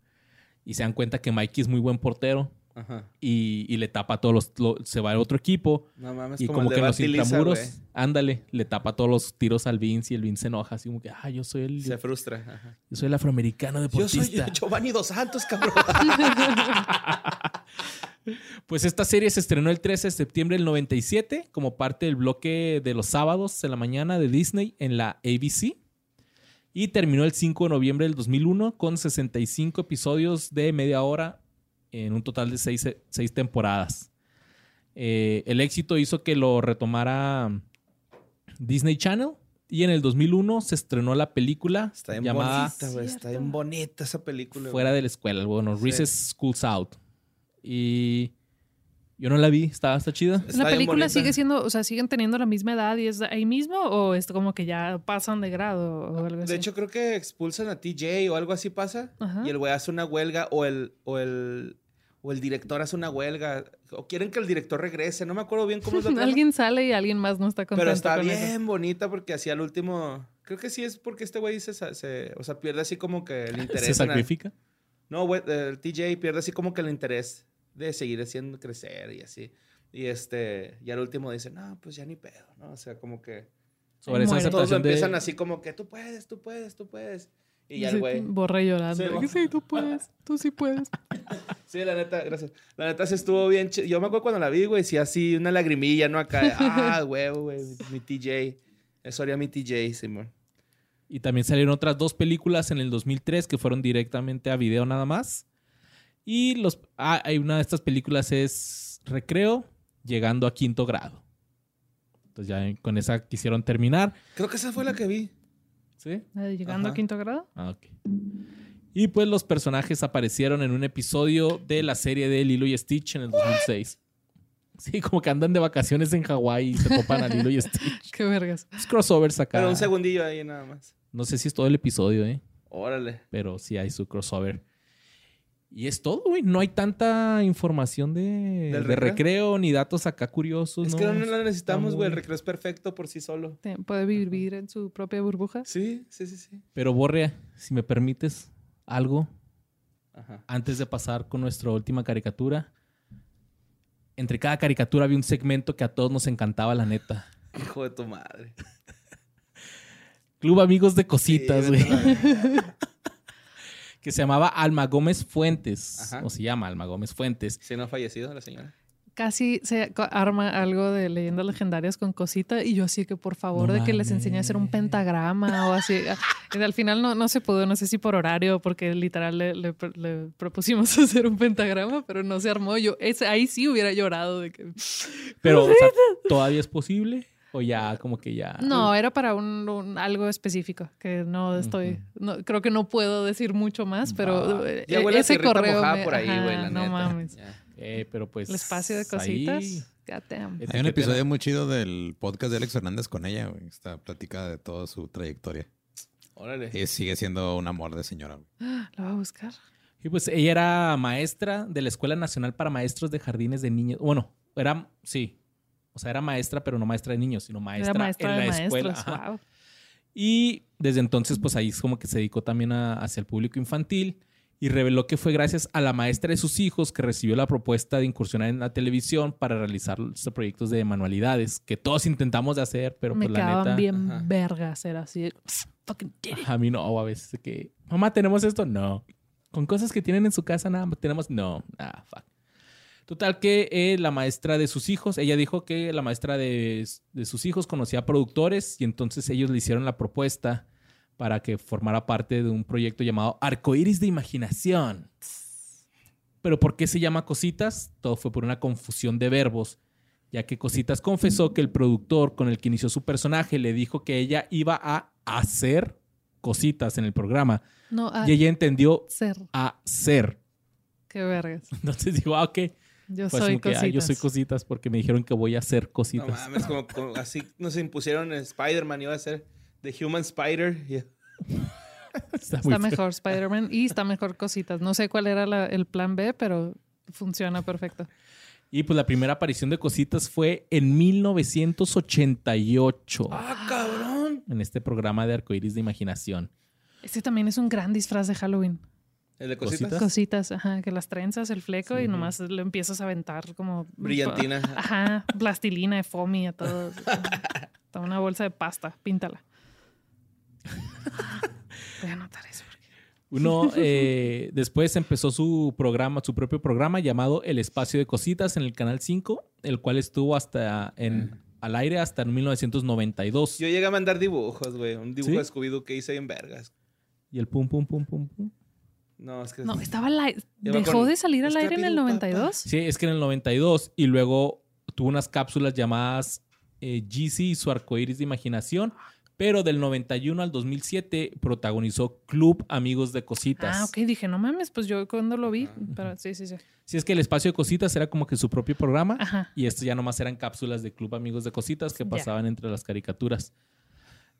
Y se dan cuenta que Mikey es muy buen portero Ajá. y, y le tapa todos los... lo- se va a otro equipo No mames, y como, como que los intramuros, güey. ándale, le tapa todos los tiros al Vince y el Vince se enoja así como que, ah, yo soy el, Se frustra. Ajá. yo soy el afroamericano Yo soy deportista. Giovanni Dos Santos, cabrón. Pues esta serie se estrenó el 13 de septiembre del 97 como parte del bloque de los sábados en la mañana de Disney en la ABC. Y terminó el 5 de noviembre del 2001 con 65 episodios de media hora en un total de 6, temporadas. Eh, el éxito hizo que lo retomara Disney Channel y en el 2001 se estrenó la película Está bien llamada bonita. Está bien bonita esa película. Fuera de la escuela, bueno, Recess Schools Out. Y yo no la vi, está, está chida. Está ¿La película sigue siendo, o sea, siguen teniendo la misma edad y es ahí mismo o es como que ya pasan de grado o algo así? De hecho, creo que expulsan a TJ o algo así pasa. Ajá. Y el güey hace una huelga o el, o el, o el director hace una huelga. O quieren que el director regrese. No me acuerdo bien cómo es la alguien sale y alguien más no está contento Pero está con bien eso. bonita porque así al último... Creo que sí es porque este güey se, se- O sea, pierde así como que el interés. Se en sacrifica. No, güey, el TJ pierde así como que el interés de seguir haciendo crecer y así. Y este... Y al último dice, no, pues ya ni pedo, ¿no? O sea, como que... Sobre esa. Todos de... empiezan así como que tú puedes, tú puedes, tú puedes. Y ya el güey... Borre llorando. Sí, de sí, tú puedes, tú sí puedes. Sí, la neta, gracias. La neta se estuvo bien. chi- Yo me acuerdo cuando la vi, güey, sí, así una lagrimilla, ¿no? Acá, ah, huevo, güey, mi TJ. Eso haría mi TJ, Simón. Y también salieron otras dos películas en el 2003 que fueron directamente a video nada más. Y los, ah, hay una de estas películas es Recreo, llegando a quinto grado. Entonces ya con esa quisieron terminar. Creo que esa fue la que vi. ¿Sí? La de Llegando Ajá. a quinto grado. Ah, ok. Y pues los personajes aparecieron en un episodio de la serie de Lilo y Stitch en el 2006. Sí, como que andan de vacaciones en Hawái y se topan a Lilo y Stitch. Qué vergas. Es crossovers acá. Pero un segundillo ahí nada más. No sé si es todo el episodio, ¿eh? Órale. pero sí hay su crossover. Y es todo, güey. No hay tanta información de, ¿Del de recreo? recreo ni datos acá curiosos. es no. que no la necesitamos, güey. El recreo es perfecto por sí solo. Puede vivir en su propia burbuja. Sí, sí, sí, sí. Pero Borre, si me permites algo Ajá. antes de pasar con nuestra última caricatura. Entre cada caricatura había un segmento que a todos nos encantaba, la neta. Hijo de tu madre. Club Amigos de Cositas, Sí, güey. verga. que se llamaba Alma Gómez Fuentes. Ajá. O se llama Alma Gómez Fuentes. ¿Sí no ha fallecido la señora? casi se arma algo de leyendas legendarias con cosita y yo así que por favor No de que les enseñe a hacer un pentagrama o así. Y al final no, no se pudo, no sé si por horario, porque literal le, le- le propusimos hacer un pentagrama, pero no se armó. Yo ese, ahí sí hubiera llorado de que... Pero, o sea, ¿todavía es posible? ¿O ya como que ya...? No, era para un, un- algo específico que no estoy, no, creo que no puedo decir mucho más, pero Va. eh, Ya huele a ese correo me- por ahí, ajá, güey, la no neta. mames. Ya. Eh, pero pues... El espacio de ahí- cositas. God damn. Hay un episodio muy chido del podcast de Alex Fernández con ella, güey. Está platicada de toda su trayectoria. Órale. Y sigue siendo un amor de señora. güey. Lo voy a buscar. Y pues ella era maestra de la Escuela Nacional para Maestros de Jardines de Niños. Bueno, era, sí. O sea, era maestra, pero no maestra de niños, sino maestra, Era maestra en de la escuela. maestros. Ajá. Wow. Y desde entonces, pues ahí es como que se dedicó también a- hacia el público infantil y reveló que fue gracias a la maestra de sus hijos que recibió la propuesta de incursionar en la televisión para realizar los proyectos de manualidades que todos intentamos de hacer, pero Me pues la neta, bien Ajá. vergas. Era así. A mí no, a veces que, mamá, ¿tenemos esto? No. Con cosas que tienen en su casa, nada, tenemos, no, ah, fuck. Total que eh, la maestra de sus hijos, ella dijo que la maestra de, de sus hijos conocía productores y entonces ellos le hicieron la propuesta para que formara parte de un proyecto llamado Arcoíris de Imaginación. Pero ¿por qué se llama Cositas? Todo fue por una confusión de verbos, ya que Cositas confesó que el productor con el que inició su personaje le dijo que ella iba a hacer cositas en el programa No, a y ella entendió ser. hacer. Qué vergas. Entonces dijo, ah, ok. Yo Pues soy como que, ah, cositas. yo soy cositas porque me dijeron que voy a hacer No cositas. mames, como, como así nos impusieron en Spider-Man, iba a ser The Human Spider. y- Está, mejor Spider-Man y está mejor cositas. No sé cuál era la- el plan B, pero funciona perfecto. Y pues la primera aparición de cositas fue en 1988 ¡Ah, cabrón! en este programa de Arcoíris de Imaginación. Este también es un gran disfraz de Halloween. ¿El de cositas? ¿Cositas? Cositas, ajá, que las trenzas, el fleco y Sí. nomás le empiezas a aventar como... Brillantina. Ajá, plastilina de foamy a todos. Toma una bolsa de pasta, píntala. Voy a anotar eso. porque- Uno eh, después empezó su programa, su propio programa llamado El Espacio de Cositas en el Canal 5, el cual estuvo hasta en, al aire hasta en 1992. Yo llegué a mandar dibujos, güey. Un dibujo ¿Sí? de Scooby-Doo que hice en vergas. Y el pum, pum, pum, pum, pum. No, es que... No, estaba al aire. Ya me ¿Dejó de salir al aire en el Scrappy-Doo, 92? Sí, es que en el 92 y luego tuvo unas cápsulas llamadas eh, GC y su arcoíris de imaginación, pero del 91 al 2007 protagonizó Club Amigos de Cositas. Ah, ok. Dije, no mames, pues yo cuando lo vi. Pero sí, sí, sí. Sí, es que el espacio de Cositas era como que su propio programa Ajá. y esto ya nomás eran cápsulas de Club Amigos de Cositas que pasaban entre las caricaturas.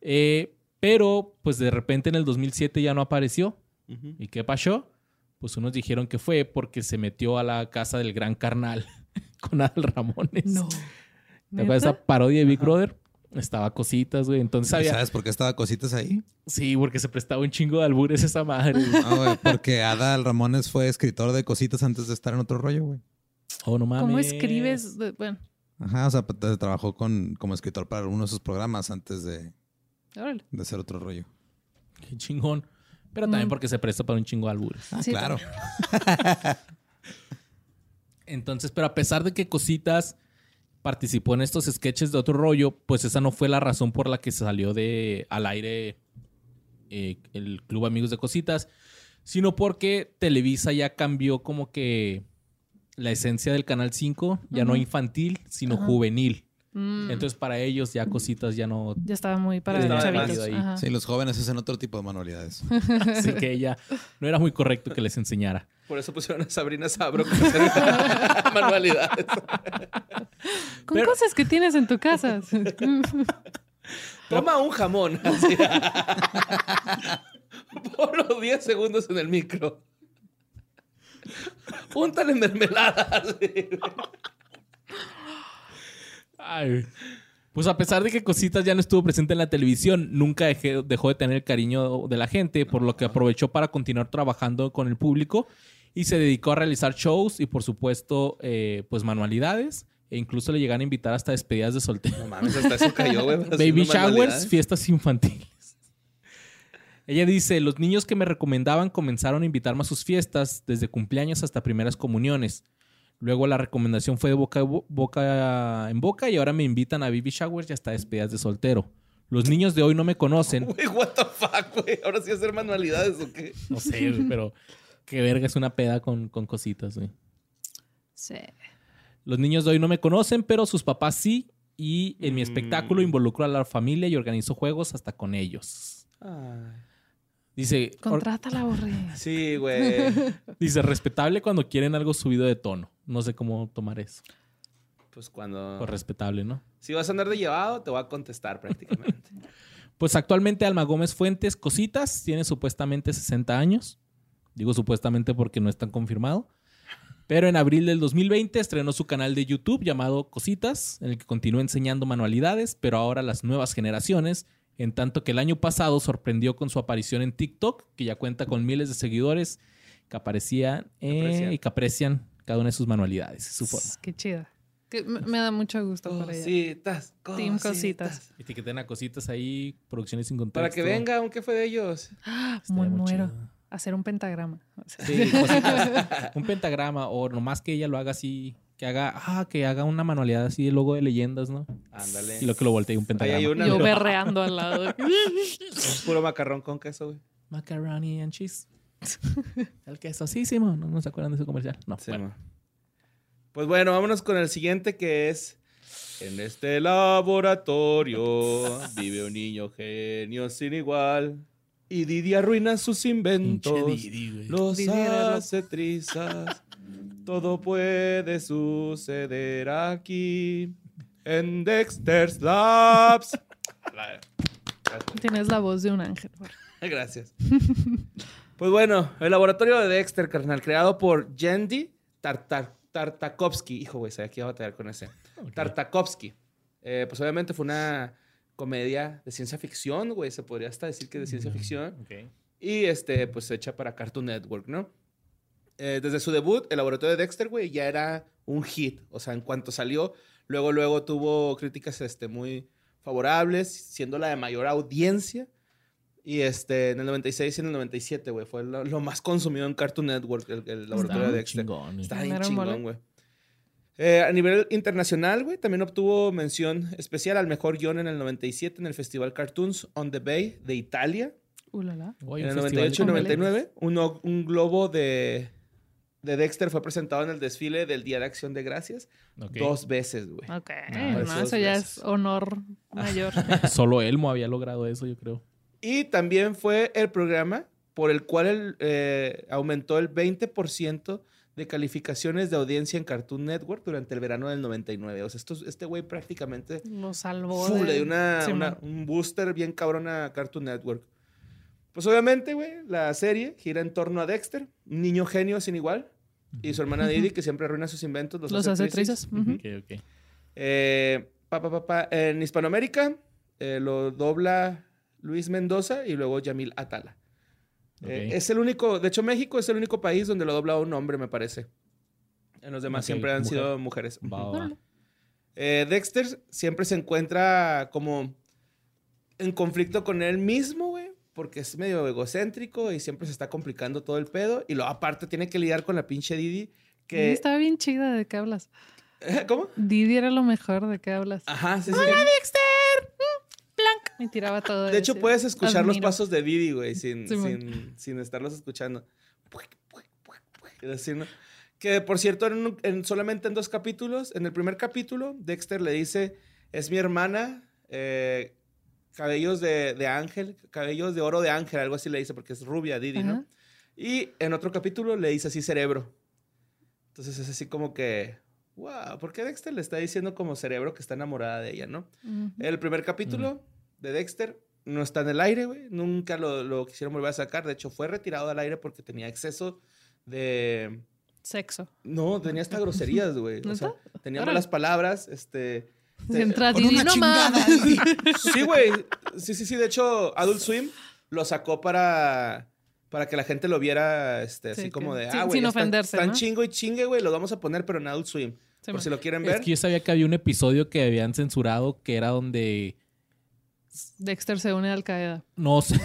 Eh, pero pues de repente en el 2007 ya no apareció. ¿Y qué pasó? Pues unos dijeron que fue porque se metió a la casa del gran carnal con Adal Ramones. No. ¿Te acuerdas esa parodia de Big Brother? Estaba cositas, güey. Entonces ¿Y había... ¿Sabes por qué estaba cositas ahí? Sí, porque se prestaba un chingo de albures esa madre. güey. No, güey, porque Adal Ramones fue escritor de cositas antes de estar en otro rollo, güey. Oh, no mames. ¿Cómo escribes? Bueno, Ajá, o sea, pues, trabajó con, como escritor para uno de sus programas antes de, órale. de hacer otro rollo. Qué chingón. Pero también Mm. porque se presta para un chingo de albures. Ah, Sí, claro. Entonces, pero a pesar de que Cositas participó en estos sketches de otro rollo, pues esa no fue la razón por la que salió de al aire eh, el Club Amigos de Cositas, sino porque Televisa ya cambió como que la esencia del Canal 5, ya no infantil, sino juvenil. Mm, Entonces, para ellos ya Cositas ya no... ya estaba muy para estaba chavitos. ahí. Sí, los jóvenes hacen otro tipo de manualidades. Así que ya no era muy correcto que les enseñara. Por eso pusieron a Sabrina Sabro con manualidades. Con Pero- cosas que tienes en tu casa. Toma un jamón. Así. Ponlo 10 segundos en el micro. Úntale mermelada. así. Ay. Pues a pesar de que Cositas ya no estuvo presente en la televisión, nunca dejé- dejó de tener el cariño de la gente, por lo que aprovechó para continuar trabajando con el público y se dedicó a realizar shows y por supuesto eh, pues manualidades e incluso le llegan a invitar hasta despedidas de soltero. No mames, hasta eso cayó, güey. haciendo Baby showers, fiestas infantiles. Ella dice, los niños que me recomendaban comenzaron a invitarme a sus fiestas, desde cumpleaños hasta primeras comuniones. Luego la recomendación fue de boca, en boca y ahora me invitan a baby showers y hasta despedidas de soltero. Los niños de hoy no me conocen. Güey, what the fuck, güey. Ahora sí hacer manualidades o qué. No sé, pero qué verga es una peda con, con cositas, güey. Sí. Los niños de hoy no me conocen, pero sus papás sí. Y en mi Mm. espectáculo involucro a la familia y organizo juegos hasta con ellos. Dice, or- Contrátala, Borre. Sí, güey. dice, respetable cuando quieren algo subido de tono. No sé cómo tomar eso. Pues cuando. O respetable, ¿no? Si vas a andar de llevado, te voy a contestar prácticamente. Pues actualmente Alma Gómez Fuentes Cositas tiene supuestamente 60 años. Digo supuestamente porque no es tan confirmado. Pero en abril del 2020 estrenó su canal de YouTube llamado Cositas, en el que continúa enseñando manualidades, pero ahora las nuevas generaciones, en tanto que el año pasado sorprendió con su aparición en TikTok, que ya cuenta con miles de seguidores que aparecían eh, Aprecian. y que aprecian cada una de sus manualidades, su forma. Qué chida. Que me, da mucho gusto por ella. Cositas, Team Cositas. Etiqueten a Cositas ahí, producciones sin contexto. Para que venga, aunque fue de ellos. Estaría muy muero. chido. Hacer un pentagrama. O sea, Sí, cositas. un pentagrama o nomás que ella lo haga así, que haga, ah, que haga una manualidad así de logo de leyendas, ¿no? Ándale. Y lo que lo voltee un Ahí pentagrama. hay una. Yo berreando al lado. Puro macarrón con queso, güey. Macaroni and cheese. El queso, sí, sí, mo. no, no se acuerdan de ese comercial. No, Sí, bueno. ma. Pues bueno, vámonos con el siguiente que es. En este laboratorio vive un niño genio sin igual. Y Didi arruina sus inventos. Didi. Los hace trizas. Todo puede suceder aquí. En Dexter's Labs. Tienes la voz de un ángel. Gracias. Pues bueno, el laboratorio de Dexter, carnal, creado por Yendi Tartar Tartakovsky. Hijo, güey, sabía que iba a batallar con ese. Tartakovsky. Eh, pues obviamente fue una comedia de ciencia ficción, güey. Se podría hasta decir que de ciencia ficción. Ok. Y este, pues hecha para Cartoon Network, ¿no? Eh, desde su debut, el laboratorio de Dexter, güey, ya era un hit. O sea, en cuanto salió, luego, luego tuvo críticas este, muy favorables, siendo la de mayor audiencia. Y este, en el 96 y en el 97, güey, fue lo, lo más consumido en Cartoon Network, el, el laboratorio Está de Dexter. chingón, güey. Está bien Mero mole. chingón, güey. Eh, a nivel internacional, güey, también obtuvo mención especial al mejor guion en el 97 en el Festival Cartoons on the Bay de Italia. Ulala. Oye, En el festival 98 y de- 99, un, un globo de, de Dexter fue presentado en el desfile del Día de Acción de Gracias Ok. dos veces, güey. Ok. No, eso ya veces. es honor mayor. Solo Elmo había logrado eso, yo creo. Y también fue el programa por el cual el, eh, aumentó el 20% de calificaciones de audiencia en Cartoon Network durante el verano del 99. O sea, esto, este güey prácticamente Lo salvó. fu, de- le dio una, Sí, una- man. un booster bien cabrón a Cartoon Network. Pues obviamente, güey, la serie gira en torno a Dexter, un niño genio sin igual, y su hermana Didi, que siempre arruina sus inventos. Los, Los hace trizas. Ujú. Ok, ok. Eh, pa, pa, pa, pa. En Hispanoamérica eh, lo dobla Luis Mendoza y luego Yamil Atala. Eh, es el único, de hecho México es el único país donde lo dobla un hombre, me parece. En los demás siempre han mujer. sido mujeres. Va. Eh, Dexter siempre se encuentra como en conflicto con él mismo, porque es medio egocéntrico y siempre se está complicando todo el pedo. Y luego aparte tiene que lidiar con la pinche Didi, Didi que... Estaba bien chida de qué hablas. ¿Cómo? Didi era lo mejor de qué hablas. Ajá, sí, sí. Me tiraba todo. De hecho, puedes escuchar los pasos de Didi, güey, sin, Sí, sin, sin estarlos escuchando. Así, ¿no? Que, por cierto, en un- en- solamente en dos capítulos. En el primer capítulo, Dexter le dice, es mi hermana, eh, cabellos de, de ángel, cabellos de oro de ángel, algo así le dice, porque es rubia Didi, Ajá. ¿no? Y en otro capítulo le dice así cerebro. Entonces es así como que, wow, ¿por qué Dexter le está diciendo como cerebro que está enamorada de ella, no? Ujú. El primer capítulo de Dexter no está en el aire, güey. Nunca lo, lo quisieron volver a sacar. De hecho, fue retirado del aire porque tenía exceso de... Sexo. No, tenía hasta groserías, güey. O sea, tenía malas palabras, este... con una no chingada. Sí, güey. Sí, sí, sí. De hecho, Adult Swim lo sacó para... Para que la gente lo viera, este, Sí, así como de, sin- ah, güey, sin están, ofenderse, están ¿no? chingo y chingue, güey, los vamos a poner, pero en Adult Swim. Sí, por man. si lo quieren Es ver. que yo sabía que había un episodio que habían censurado que era donde Dexter se une a Al Qaeda. no sé.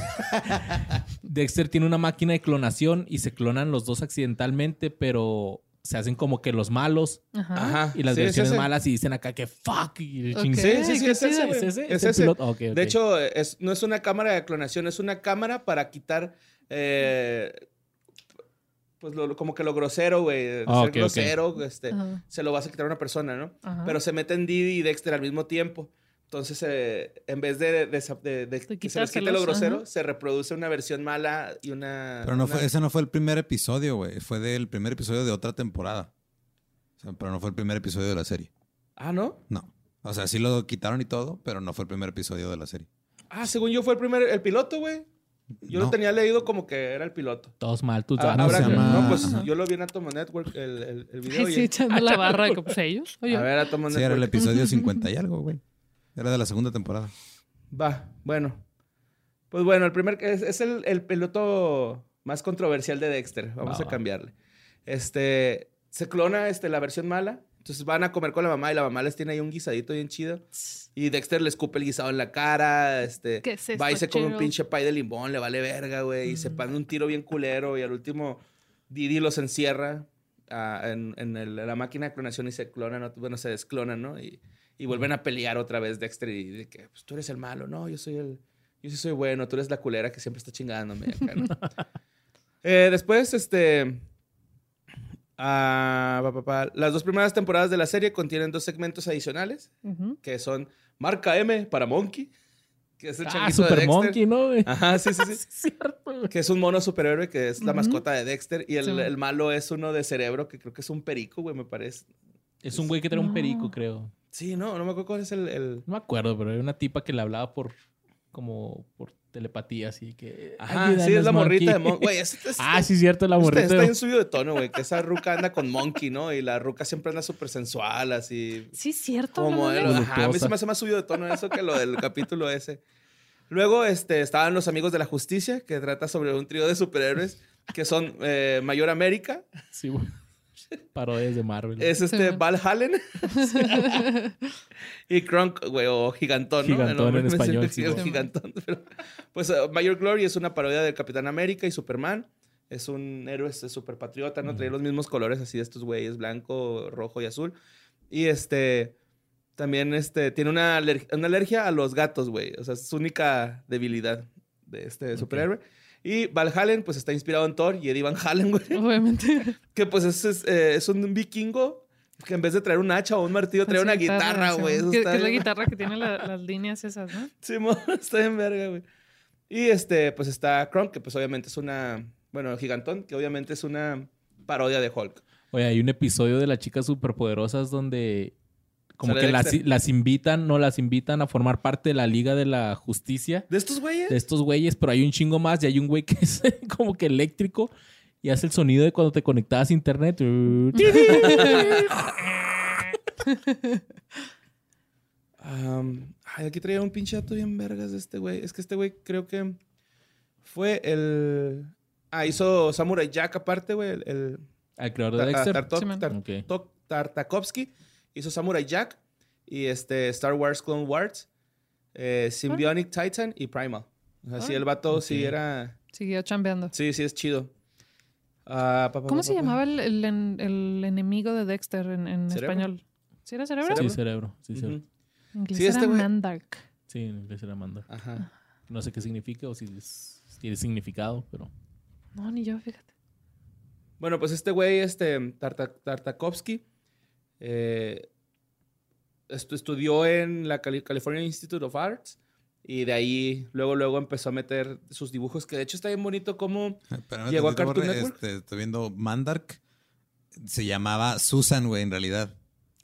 Dexter tiene una máquina de clonación y se clonan los dos accidentalmente, pero se hacen como que los malos Ajá. Y las Sí, versiones malas y dicen acá que fuck y el Ok. ching- Sí, sí, sí, es ese. ¿Es ese? De hecho, es, no es una cámara de clonación, es una cámara para quitar, eh, pues lo- como que lo grosero, güey. Ah, ser grosero, este, Ajá. se lo vas a quitar a una persona, ¿no? Ajá. Pero se meten Didi y Dexter al mismo tiempo. Entonces, eh, en vez de, de- de- de- de que se les quite lo grosero, ajá. se reproduce una versión mala y una... Pero no una- fue, ese no fue el primer episodio, güey. Fue del primer episodio de otra temporada. O sea, pero no fue el primer episodio de la serie. Ah, ¿no? No. O sea, sí lo quitaron y todo, pero no fue el primer episodio de la serie. Ah, según yo fue el primer, el piloto, güey. Yo lo tenía leído como que era el piloto. Todos mal, tú Ah, no, se que- llama- no, pues Ajá. yo lo vi en Atomo Network, el, el, el video. Ay, y- sí, echando la barra de que pues ellos. Oye. a ver, Atomo Sí, era el Network. episodio 50 y algo, güey. Era de la segunda temporada. Va, bueno. Pues bueno, el primer es, es el, el piloto más controversial de Dexter. Vamos Va, a va. cambiarle. Este se clona este, la versión mala. Entonces van a comer con la mamá y la mamá les tiene ahí un guisadito bien chido. Y Dexter le escupe el guisado en la cara. Este, ¿Qué es esto, va y se come un pinche pie de limón, le vale verga, güey. Y se pone un tiro bien culero. Y al último, Didi los encierra ah, en, en el- la máquina de clonación y se clonan, ¿no? bueno, se desclonan, ¿no? Y, y vuelven a pelear otra vez Dexter y de que pues, tú eres el malo, no, yo soy el, yo sí soy bueno, tú eres la culera que siempre está chingándome. acá, ¿no? Eh, después, este, ah, pa, pa, pa, las dos primeras temporadas de la serie contienen dos segmentos adicionales que son Marca M para Monkey, que es el Ah, changuito de Super Dexter. Monkey, ¿no, güey? Ajá, sí, sí, sí. Es cierto, güey. Que es un mono superhéroe que es la mascota de Dexter. Y el, Sí. el malo es uno de cerebro, que creo que es un perico, güey, me parece. Es un güey que trae un perico, creo. Sí, no, no me acuerdo cuál es el. el- No me acuerdo, pero era una tipa que le hablaba por como por telepatía, así que. Ajá, sí, es "Ayúdanos, la morrita de Monkey". Güey, Ah, sí, cierto, la está, morrita. está de- bien subido de tono, güey. Que esa ruca anda con Monkey, ¿no? Y la ruca siempre anda súper sensual, así. Sí, cierto. Como modelo. Ajá, a mí se me hace más subido de tono eso que lo del capítulo ese. Luego este, estaban los amigos de la justicia, que trata sobre un trío de superhéroes que son eh, Mayor América, Sí, güey. Parodias de Marvel. es este Sí. Val Hallen y Kronk, güey, o Gigantón, ¿no? Gigantón en español, sí, es. Gigantón. pero, pues eh, Mayor Glory es una parodia del Capitán América y Superman. Es un héroe este, super patriota, ¿no? Trae los mismos colores así de estos güeyes, blanco, rojo y azul. Y este... También este, tiene una alergia a los gatos, güey. O sea, es su única debilidad de este superhéroe. Y Val Hallen, pues está inspirado en Thor y Eddie Van Halen, güey. Obviamente. Que pues es, es, eh, es un vikingo que en vez de traer un hacha o un martillo, trae una guitarra, sí. güey. Eso Que, está que es la guitarra que tiene la- las líneas esas, ¿no? Simón, está en verga, güey. Y este, pues está Kronk, que pues obviamente es una. Bueno, Gigantón, que obviamente es una parodia de Hulk. Oye, hay un episodio de las chicas superpoderosas donde como que las, invitan, no las invitan a formar parte de la Liga de la Justicia ¿De estos güeyes? de estos güeyes, pero hay un chingo más y hay un güey que es como que eléctrico y hace el sonido de cuando te conectabas a internet. Ay, aquí traía un pinche dato bien vergas de este güey. Es que este güey creo que fue el. Ah, hizo Samurai Jack aparte, güey. El, el- Al creador de Tar- Dexter. Tartakovsky hizo Samurai Jack y este Star Wars Clone Wars, eh, Symbionic Titan y Primal. O sea, sí, Ah. el vato Ok. sí era. Siguió chambeando. Sí, sí, es chido. Ah, pa, pa, ¿Cómo pa, se pa, pa. llamaba el, el en- el enemigo de Dexter en, español? ¿Sí era cerebro? Sí, cerebro. Sí. En inglés Sí, este era Mandark. Sí, en inglés era Manda. Ajá. No sé qué significa o si, tiene significado, pero... No, ni yo, fíjate. Bueno, pues este güey, este Tarta- Tartakovsky, eh, estu- estudió en la Cali- California Institute of Arts y de ahí luego, luego empezó a meter sus dibujos, que de hecho está bien bonito como... Espérame ¿Llegó a Cartoon Borre, Network? este, estoy viendo Mandark. Se llamaba Susan, güey, en realidad.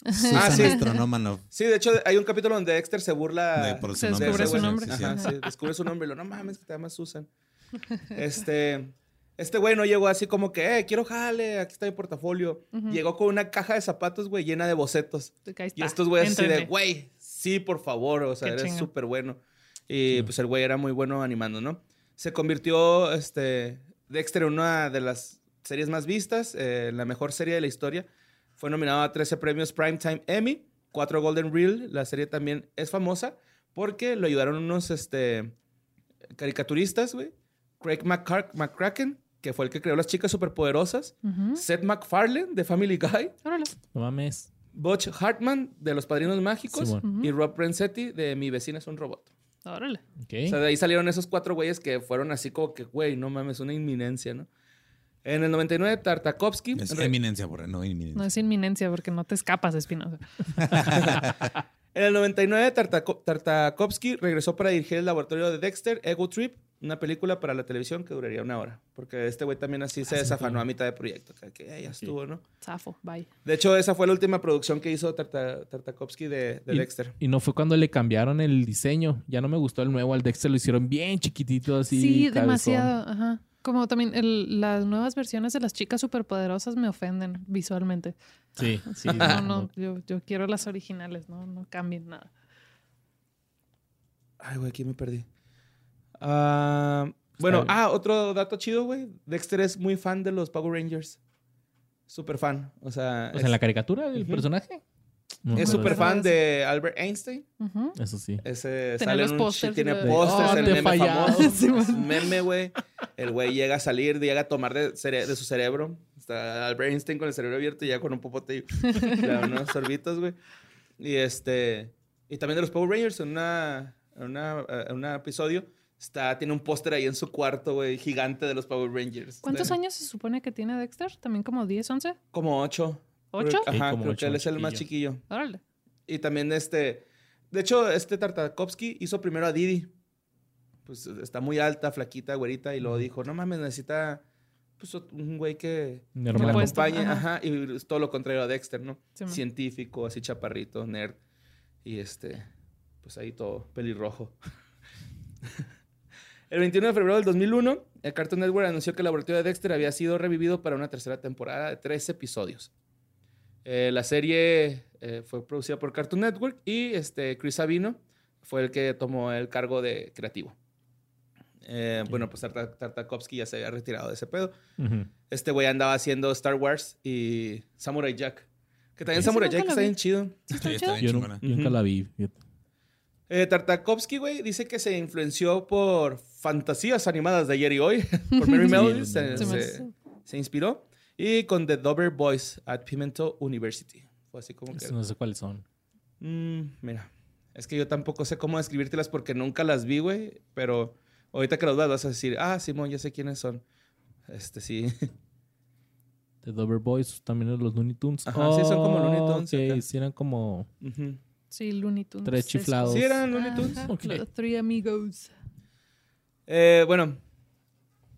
Ah, Susan sí. Astronómano. Sí, de hecho hay un capítulo donde Dexter se burla... De- por su Se nombre, descubre su nombre. Ajá, sí, descubre su nombre y lo, no mames, que te llamas Susan. Este, este güey no llegó así como que, eh, quiero jale, aquí está mi portafolio. Ujú. Llegó con una caja de zapatos, güey, llena de bocetos. Y estos güeyes así de, güey, sí, por favor, o sea, Qué eres súper bueno. Y pues el güey era muy bueno animando, ¿no? Se convirtió, este, Dexter en una de las series más vistas, eh, la mejor serie de la historia. Fue nominado a 13 premios Primetime Emmy, 4 Golden Reel. La serie también es famosa porque lo ayudaron unos, este, caricaturistas, güey. Craig McCracken, que fue el que creó las chicas superpoderosas. Seth MacFarlane, de Family Guy. Órale. No mames. Butch Hartman, de Los Padrinos Mágicos. Y Rob Renzetti, de Mi vecina es un robot. Órale. Ok. O sea, de ahí salieron esos cuatro güeyes que fueron así como que, güey, no mames, una inminencia, ¿no? En el 99, Tartakovsky. Es re- eminencia, por no inminencia. No es inminencia porque no te escapas, Espinosa. En el 99, Tartako- Tartakovsky regresó para dirigir el laboratorio de Dexter, Ego Trip, una película para la televisión que duraría una hora. Porque este güey también así se desafanó a mitad de proyecto. Que, que, "Eh, ya estuvo, ¿no? Zafo, bye. De hecho, esa fue la última producción que hizo Tarta- Tartakovsky de, de Y- Dexter. Y no fue cuando le cambiaron el diseño. Ya no me gustó el nuevo. Al Dexter lo hicieron bien chiquitito así. Sí, cabezón. demasiado. Ajá. Como también el- las nuevas versiones de las chicas superpoderosas me ofenden visualmente. Sí, sí. No, no, yo, yo quiero las originales, no, no cambien nada. Ay, güey, aquí me perdí. Ah, bueno, ah, otro dato chido, güey. Dexter es muy fan de los Power Rangers. Súper fan. O sea, O sea, en la caricatura del personaje. No es súper fan de Albert Einstein. Eso sí. Ese sale los en un pósters tiene pósters, Oh, el meme famoso. Sí, es un meme, güey. El güey llega a salir, llega a tomar de, su cerebro. Está Albert Einstein con el cerebro abierto y ya con un popote y unos sorbitos, güey. Y este... Y también de los Power Rangers, en una... En una, en un episodio, está, tiene un póster ahí en su cuarto, güey, gigante de los Power Rangers. ¿Cuántos De- años se supone que tiene Dexter? ¿También como 10, 11? Como ocho. ¿Ocho? Creo- Ajá, Sí, como creo ocho, que él es el más chiquillo. Órale. Y también este... De hecho, este Tartakovsky hizo primero a Didi. Pues está muy alta, flaquita, güerita. Y luego dijo, no mames, necesita pues, un güey que, que la acompañe. ajá. Ajá. Y es todo lo contrario a Dexter, ¿no? Sí. Científico, así chaparrito, nerd. Y este... Pues ahí todo pelirrojo. El 21 de febrero del 2001, el Cartoon Network anunció que el laboratorio de Dexter había sido revivido para una tercera temporada de tres episodios. Eh, la serie eh, fue producida por Cartoon Network y este, Chris Sabino fue el que tomó el cargo de creativo. Eh, Bueno, pues Tarta- Tartakovsky ya se había retirado de ese pedo. Ujú. Este güey andaba haciendo Star Wars y Samurai Jack. Que también Samurai Jack está bien chido. ¿Sí está Sí, está bien Yo, chingona. yo nunca la vi. Eh, Tartakovsky, güey, dice que se influenció por fantasías animadas de ayer y hoy. por Mary Melody. se. Se se- inspiró. Y con The Dover Boys at Pimento University. Fue así como que... No sé cuáles son. Mm, mira, es que yo tampoco sé cómo describírtelas porque nunca las vi, güey. Pero ahorita que los veas vas a decir, ah, Simón, ya sé quiénes son. Este sí. The Dover Boys, también los Looney Tunes. Ajá, sí, son como Looney Tunes sí eran como... Ujú. Sí, Looney Tunes. Tres es- chiflados. Sí, eran Looney Tunes. Ajá, Ok. Los Three Amigos. Eh, bueno,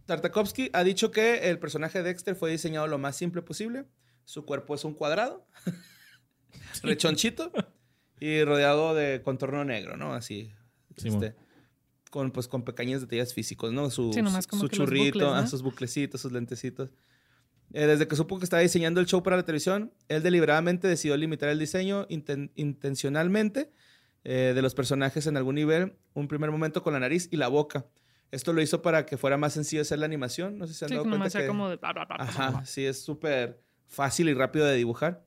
Tartakovsky ha dicho que el personaje de Dexter fue diseñado lo más simple posible. Su cuerpo es un cuadrado, rechonchito y rodeado de contorno negro, ¿no? Así. Este, con, pues, con pequeños detalles físicos, ¿no? Su, Sí, nomás como su churrito, bucles, ah, sus buclecitos, sus lentecitos. Eh, desde que supo que estaba diseñando el show para la televisión, él deliberadamente decidió limitar el diseño inten- intencionalmente eh, de los personajes en algún nivel, un primer momento con la nariz y la boca. Esto lo hizo para que fuera más sencillo hacer la animación. No sé si se han Sí, dado que cuenta que... como de... bla, bla, bla, bla, Ajá, sí, es súper fácil y rápido de dibujar.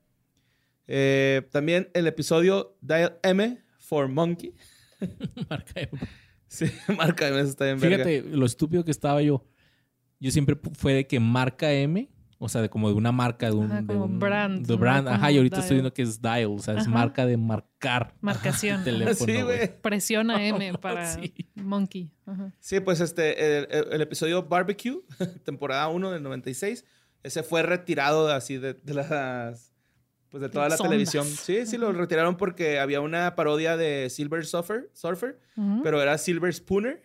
Eh, también el episodio Dial M for Monkey. Marca de- Sí, marca M, eso está bien verga. Fíjate lo estúpido que estaba yo. Yo siempre fue de que marca M, o sea, de como de una marca, de un, Ajá, de como un- brand, de no brand. Ajá, y ahorita dial. estoy viendo que es dial, o sea, es Ajá. marca de marcar Marcación. teléfono. Sí, güey. Presiona M para Sí. Monkey. Ajá. Sí, pues este, el, el- el episodio Barbecue, temporada 1 del 96, ese fue retirado así de, de las... Pues de toda la Sondas. televisión. Sí, sí, lo retiraron porque había una parodia de Silver Surfer, Surfer pero era Silver Spooner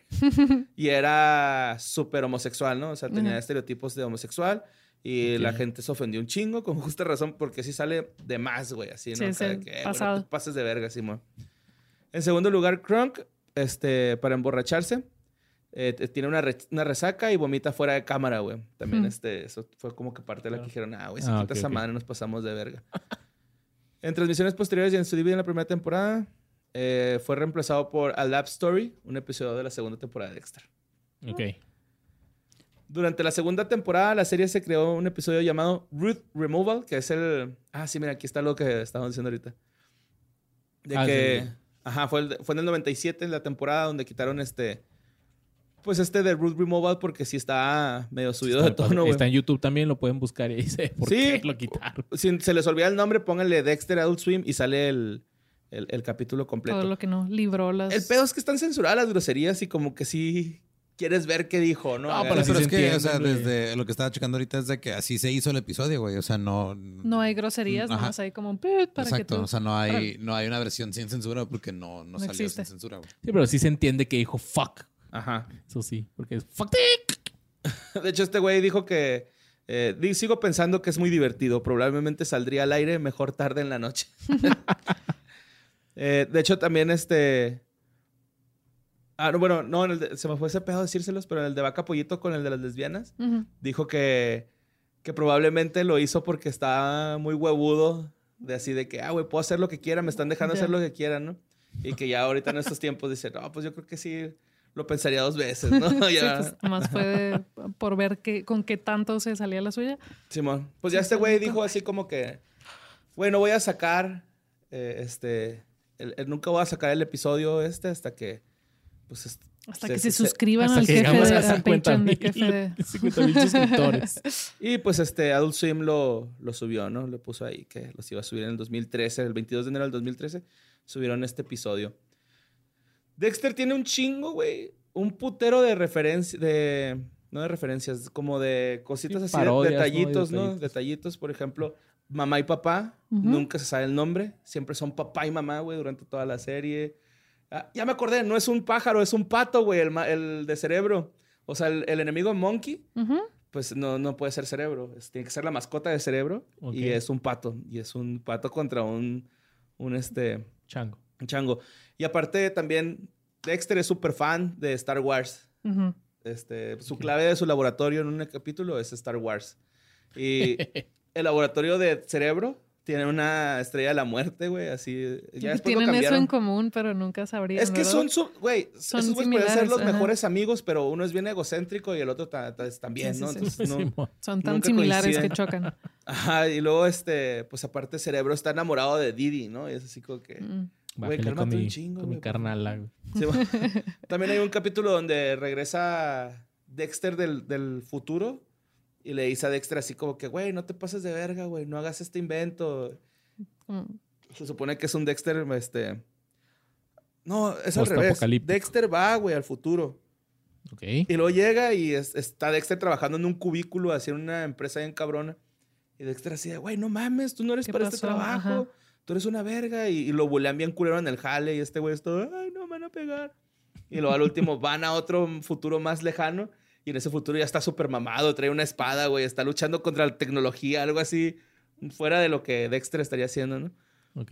y era súper homosexual, ¿no? O sea, tenía estereotipos de homosexual y Ok. la gente se ofendió un chingo, con justa razón, porque sí sale de más, güey, así, ¿no? Sí, Acá de sí, que, pasado. bueno, te pases de verga, Simón. En segundo lugar, Crunk, este, para emborracharse, eh, tiene una, re- una resaca y vomita fuera de cámara, güey. También, Hmm. este, eso fue como que parte de la que dijeron, ah, güey, si Ah, quita ok, esa ok. madre nos pasamos de verga. en transmisiones posteriores y en su DVD en la primera temporada, eh, fue reemplazado por A Lab Story, un episodio de la segunda temporada de Dexter. Ok. Durante la segunda temporada, la serie se creó un episodio llamado Root Removal, que es el... Ah, sí, mira, aquí está lo que estábamos diciendo ahorita. De Ah, que... sí. Ajá, fue, el- fue en el 97, en la temporada donde quitaron este... pues este de Root Removal porque sí está medio subido Está, de tono, güey. está en YouTube también, lo pueden buscar y dice por Sí. qué lo quitaron. Si se les olvida el nombre, pónganle Dexter Adult Swim y sale el, el- el capítulo completo. Todo lo que no libró las. El pedo es que están censuradas las groserías y como que sí quieres ver qué dijo, ¿no? No, pero Sí, pero es que, o sea, güey. desde lo que estaba checando ahorita es de que así se hizo el episodio, güey. O sea, no. No hay groserías, Ajá. nomás hay como un pit para Exacto. que tú. O sea, no hay, no hay una versión sin censura porque no, no, No salió existe. sin censura, güey. Sí, pero sí se entiende que dijo fuck. Ajá. Eso sí, porque es fuck. De hecho, este güey dijo que... eh, sigo pensando que es muy divertido. Probablemente saldría al aire mejor tarde en la noche. Eh, de hecho, también este... Ah, no, bueno, no, en el de- se me fue ese pedo decírselos, pero en el de Vaca Pollito con el de las lesbianas, dijo que, que probablemente lo hizo porque está muy huevudo, de así de que, ah, güey, puedo hacer lo que quiera, me están dejando hacer lo que quiera, ¿no? Y que ya ahorita en estos tiempos dice, no, pues yo creo que sí lo pensaría dos veces, ¿no? Sí, ya. pues nomás fue de- por ver qué, con qué tanto se salía la suya. Simón, pues ya Sí, este güey dijo así como que, bueno, voy a sacar, eh, este, el- el- nunca voy a sacar el episodio este hasta que, pues, Hasta se- que se, se- suscriban Hasta al que jefe llegamos de, a al 50 Patreon de mil, jefe de... 50 mil suscriptores. Y pues este Adult Swim lo, lo subió, ¿no? Le puso ahí que los iba a subir en el 2013, el 22 de enero del 2013, subieron este episodio. Dexter tiene un chingo, güey. Un putero de referencias, de... No de referencias, como de cositas Sí, así, de- parodias, ¿no? detallitos, ¿no? Detallitos. Por ejemplo, mamá y papá, nunca se sabe el nombre, siempre son papá y mamá, güey, durante toda la serie. Ah, ya me acordé, no es un pájaro, es un pato, güey, el, el de cerebro. O sea, el, el enemigo Monkey Ujú. pues no, no puede ser cerebro. Es- tiene que ser la mascota de cerebro. Ok. Y es un pato. Y es un pato contra un, un, este, Chango. un chango. Y aparte también, Dexter es súper fan de Star Wars. Ujú. Este, su clave de su laboratorio en un capítulo es Star Wars. Y el laboratorio de cerebro tiene una estrella de la muerte, güey. Así. Ya después lo Tienen eso en común, pero nunca sabrían. Es que ¿verdad? son, su- güey, Son esos güeyes pueden ser los ajá. mejores amigos, pero uno es bien egocéntrico y el otro ta- ta- también, Sí, ¿no? sí, sí. Entonces, no, Simón. Son tan similares que chocan. Ajá, y luego, este, pues aparte, Cerebro está enamorado de Didi, ¿no? Y es así como que. Mm. Güey, Bájale cálmate con un mi, chingo, con mi. Sí, bueno. También hay un capítulo donde regresa Dexter del, del futuro y le dice a Dexter así como que, güey, no te pases de verga, güey, no hagas este invento. Mm. Se supone que es un Dexter, este. No, es al revés. Dexter va, güey, al futuro. Ok. Y luego llega y es- está Dexter trabajando en un cubículo, así en una empresa bien cabrona. Y Dexter así de, güey, no mames, tú no eres ¿Qué para este pasó? trabajo. Ajá. Tú eres una verga. Y, y lo bulean bien culero en el jale. Y este güey es todo, ay, no, me van a pegar. Y luego al último van a otro futuro más lejano. Y en ese futuro ya está súper mamado, trae una espada, güey. Está luchando contra la tecnología, algo así. Fuera de lo que Dexter estaría haciendo, ¿no? Ok.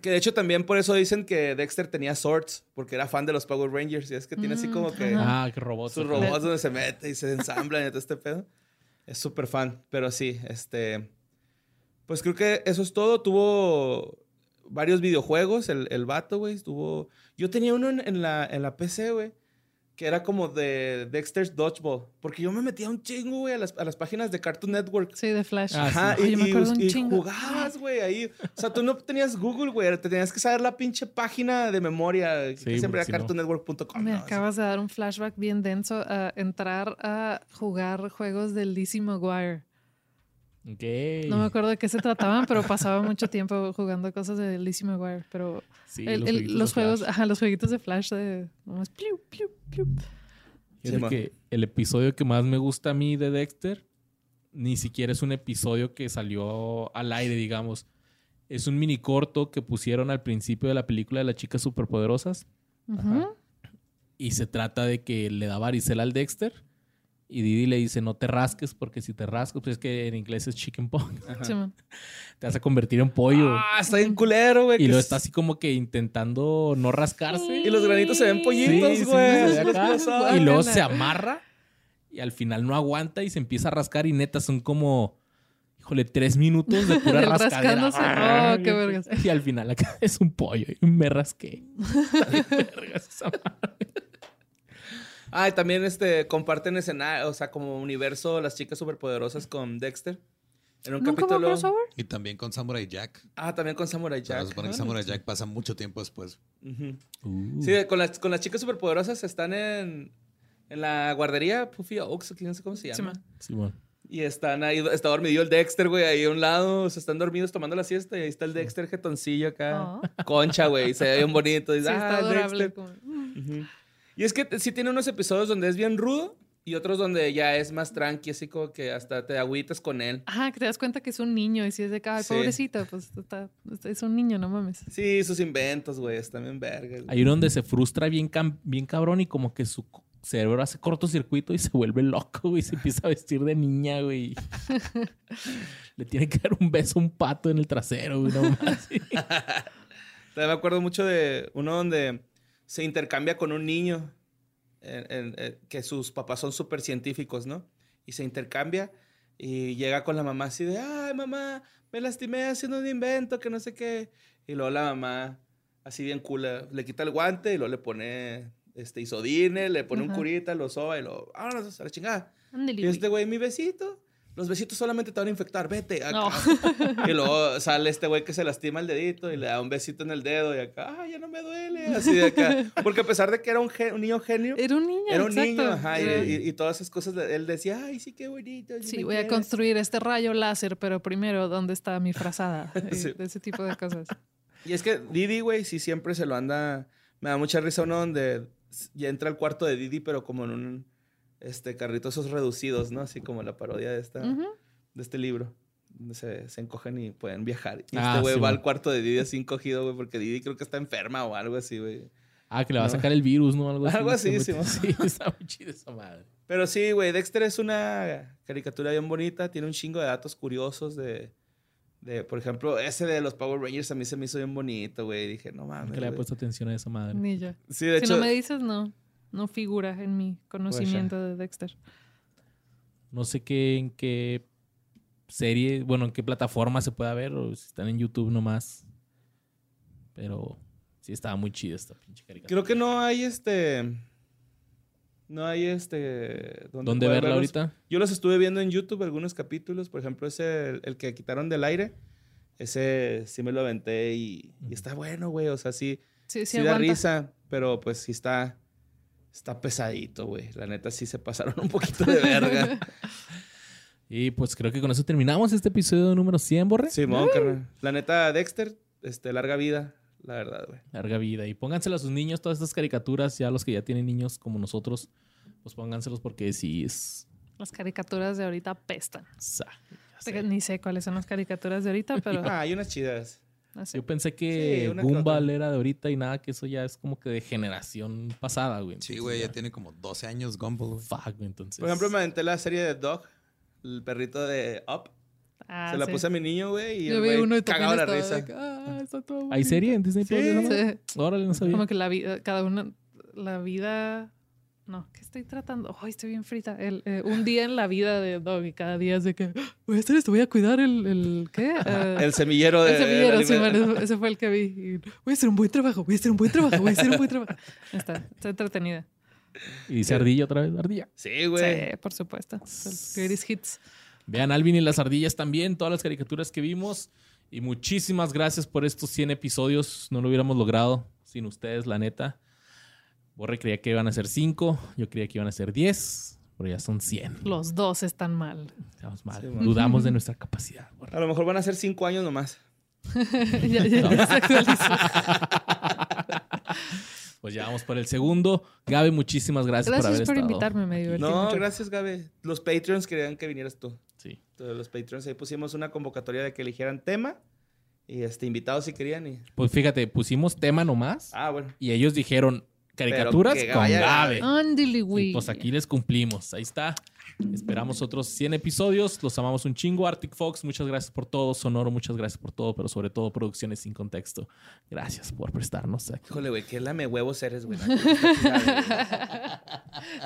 Que de hecho también por eso dicen que Dexter tenía swords, porque era fan de los Power Rangers. Y es que tiene así Mm, como que ajá. Ah, qué robot. sus robots donde se mete y se ensamblan y todo este pedo. Es súper fan, pero sí, este... Pues creo que eso es todo. Tuvo varios videojuegos, el, el vato, güey. Tuvo... Yo tenía uno en, en la, en la PC, güey, que era como de Dexter's Dodgeball. Porque yo me metía un chingo, güey, a las, a las páginas de Cartoon Network. Sí, de Flash. Ah, Ajá, Ay, y, yo me y- acuerdo un y chingo. jugabas, güey, ahí. O sea, tú no tenías Google, güey. Te tenías que saber la pinche página de memoria. Sí, que siempre era si cartoonnetwork.com. Me ¿no? acabas de dar un flashback bien denso a entrar a jugar juegos de Lizzie McGuire. No me acuerdo de qué se trataban, pero pasaba mucho tiempo jugando cosas de Lizzie McGuire. Pero Sí, el- el- jueguitos los, juegos, ajá, los jueguitos de Flash de nomás piu, piu, piu. Fíjate man. que el episodio que más me gusta a mí de Dexter ni siquiera es un episodio que salió al aire, digamos. Es un mini corto que pusieron al principio de la película de las chicas superpoderosas. Y se trata de que le da varicela al Dexter. Y Didi le dice, no te rasques, porque si te rascas, pues es que en inglés es chicken. Sí, man. Te vas a convertir en pollo. Ah, está bien culero, güey. y es- está así como que intentando no rascarse. Y los granitos se ven pollitos, sí, güey. sí. Y luego se amarra y al final no aguanta y se empieza a rascar y neta son como, híjole, tres minutos de pura rascadera. rascándose. Oh, qué vergas. Y al final acá es un pollo y me rasqué. Vergas esa madre. Ah, y también este, comparten escenario, o sea, como universo las chicas superpoderosas con Dexter. En un ¿Nunca hubo capítulo. crossover? Y también con Samurai Jack. Ah, también con Samurai Jack. se supone que Samurai Jack pasa mucho tiempo después. Ujú. Uh. Sí, con las, con las chicas superpoderosas están en, en la guardería Puffy Oaks, no sé cómo se Sí, llama. man. Simón. y están ahí, está dormido el Dexter, güey, ahí a un lado. O sea, están dormidos tomando la siesta y ahí está el Dexter jetoncillo acá. Oh. Concha, güey, se ve bien bonito. Y, Sí, ah, está adorable. Dexter. como- mm. Ujú. Y es que sí tiene unos episodios donde es bien rudo y otros donde ya es más tranqui, así como que hasta te agüitas con él. Ajá, que te das cuenta que es un niño y si es de ay, Sí. pobrecito, pues está- es un niño, no mames. Sí, sus inventos, güey, están bien vergas. güey. Hay uno donde se frustra bien, cam- bien cabrón y como que su cerebro hace cortocircuito y se vuelve loco, güey. Se empieza a vestir de niña, güey. Le tiene que dar un beso a un pato en el trasero, güey. No más. También me acuerdo mucho de uno donde se intercambia con un niño, en- en- eh, que sus papás son súper científicos, ¿no? Y se intercambia y llega con la mamá así de, ay, mamá, me lastimé haciendo un invento, que no sé qué. Y luego la mamá, así bien cool, le quita el guante y luego le pone este, isodine, le pone un curita, lo soba y lo, vámonos a la chingada. Y este güey, mi besito. Los besitos solamente te van a infectar, vete. acá". No. Y luego sale este güey que se lastima el dedito y le da un besito en el dedo y acá, ay, ya no me duele. Así de acá. Porque a pesar de que era un, niño genio, Era un niño, era un exacto. niño, ajá, y, Era- y- y todas esas cosas, él decía, ay, sí, qué bonito. sí voy a quieres". construir este rayo láser, pero primero, ¿dónde está mi frazada? Sí. De ese tipo de cosas. Y es que Didi, güey, sí siempre se lo anda. Me da mucha risa uno donde ya entra al cuarto de Didi, pero como en un este, carrito esos reducidos, ¿no? Así como la parodia de esta. Ujú. de este libro. Donde se, se encogen y pueden viajar. Y Ah, este güey sí, va man. al cuarto de Didi así encogido, güey, porque Didi creo que está enferma o algo así, güey. Ah, que le va a No. sacar el virus, ¿no? Algo así. Algo así, Se sí. Sí, está muy chido esa madre. Pero sí, güey, Dexter es una caricatura bien bonita. Tiene un chingo de datos curiosos de... de por ejemplo, ese de los Power Rangers a mí se me hizo bien bonito, güey. Dije, no mames. Que le ha güey. puesto atención a esa madre. Ni yo. Sí, de si hecho... no me dices, no. No figura en mi conocimiento de Dexter. No sé qué, en qué serie, bueno, en qué plataforma se pueda ver o si están en YouTube nomás. Pero sí estaba muy chida esta pinche caricatura. Creo que no hay este... No hay este... donde ¿Dónde verla verlos. ahorita? Yo los estuve viendo en YouTube, algunos capítulos. Por ejemplo, ese, el, el que quitaron del aire. Ese sí me lo aventé y, y está bueno, güey. O sea, sí, Sí, sí, sí, da risa, pero pues sí está, está pesadito, güey. La neta sí se pasaron un poquito de verga. Y pues creo que con eso terminamos este episodio número 100, Borre. Simón, carnal. La neta, Dexter, este, larga vida, la verdad, güey. Larga vida. Y pónganselo a sus niños, todas estas caricaturas, ya los que ya tienen niños como nosotros, pues pónganselos porque sí es... Las caricaturas de ahorita pestan. sa-. Ni sé cuáles son las caricaturas de ahorita, pero Ah, hay unas chidas. No sé. Yo pensé que Sí, Gumball era de ahorita y nada, que eso ya es como que de generación pasada, güey. Sí, güey, ya tiene como 12 años Gumball, güey. Fuck, güey, entonces. Por ejemplo, me aventé la serie de Dog, el perrito de Up. Ah, Se la sí. puse a mi niño, güey, y Yo el vi güey uno cagado la risa. de que, ah, está todo ¿Hay serie en Disney Plus? Sí. Sí. Órale, no sabía. Como que la vida, cada una, la vida, no, ¿qué estoy tratando? Ay, estoy bien frita. El, eh, un día en la vida de Dog y cada día es de que "Ah, voy a hacer esto, voy a cuidar el, el ¿qué? Eh, El semillero de... el semillero, del sí, ese- fue el que vi. Y, voy a hacer un buen trabajo, voy a hacer un buen trabajo, voy a hacer un buen trabajo. Está, está entretenida. Y dice Ardilla otra vez, Ardilla. Sí, güey. Sí, por supuesto. Greatest hits. Vean Alvin y las ardillas también, todas las caricaturas que vimos. Y muchísimas gracias por estos 100 episodios. No lo hubiéramos logrado sin ustedes, la neta. Borre creía que iban a ser 5, yo creía que iban a ser 10, pero ya son 100. Los dos están mal. Estamos mal. Sí. Dudamos de nuestra capacidad. Borre. A lo mejor van a ser cinco años nomás. ya, ya, ya se actualizó. Pues ya vamos por el segundo. Gabe, muchísimas gracias, por haber Gracias por estado. invitarme, me divertí No, mucho. gracias, Gabe. Los Patreons querían que vinieras tú. Sí. Todos los Patreons. Ahí pusimos una convocatoria de que eligieran tema. Y este, invitados si querían. Y... Pues fíjate, pusimos tema nomás Ah, bueno. y ellos dijeron caricaturas con Gabe. Ándale, güey. pues aquí les cumplimos. Ahí está. Esperamos otros 100 episodios. Los amamos un chingo. Arctic Fox, muchas gracias por todo. Sonoro, muchas gracias por todo. Pero sobre todo, producciones sin contexto. Gracias por prestarnos aquí. Híjole, güey, qué lame huevos eres, güey.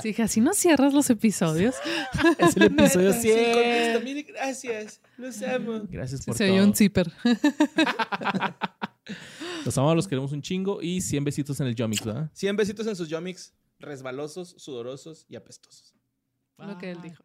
Sí, así no cierras los episodios. Es el episodio Sí, 100. contesta. Mire, gracias. Los amo. Gracias por Se todo. oye un zipper. Los amamos, los queremos un chingo. Y 100 besitos en el Yomix, ¿verdad? 100 besitos en sus yomics. Resbalosos, sudorosos y apestosos. Lo que él dijo.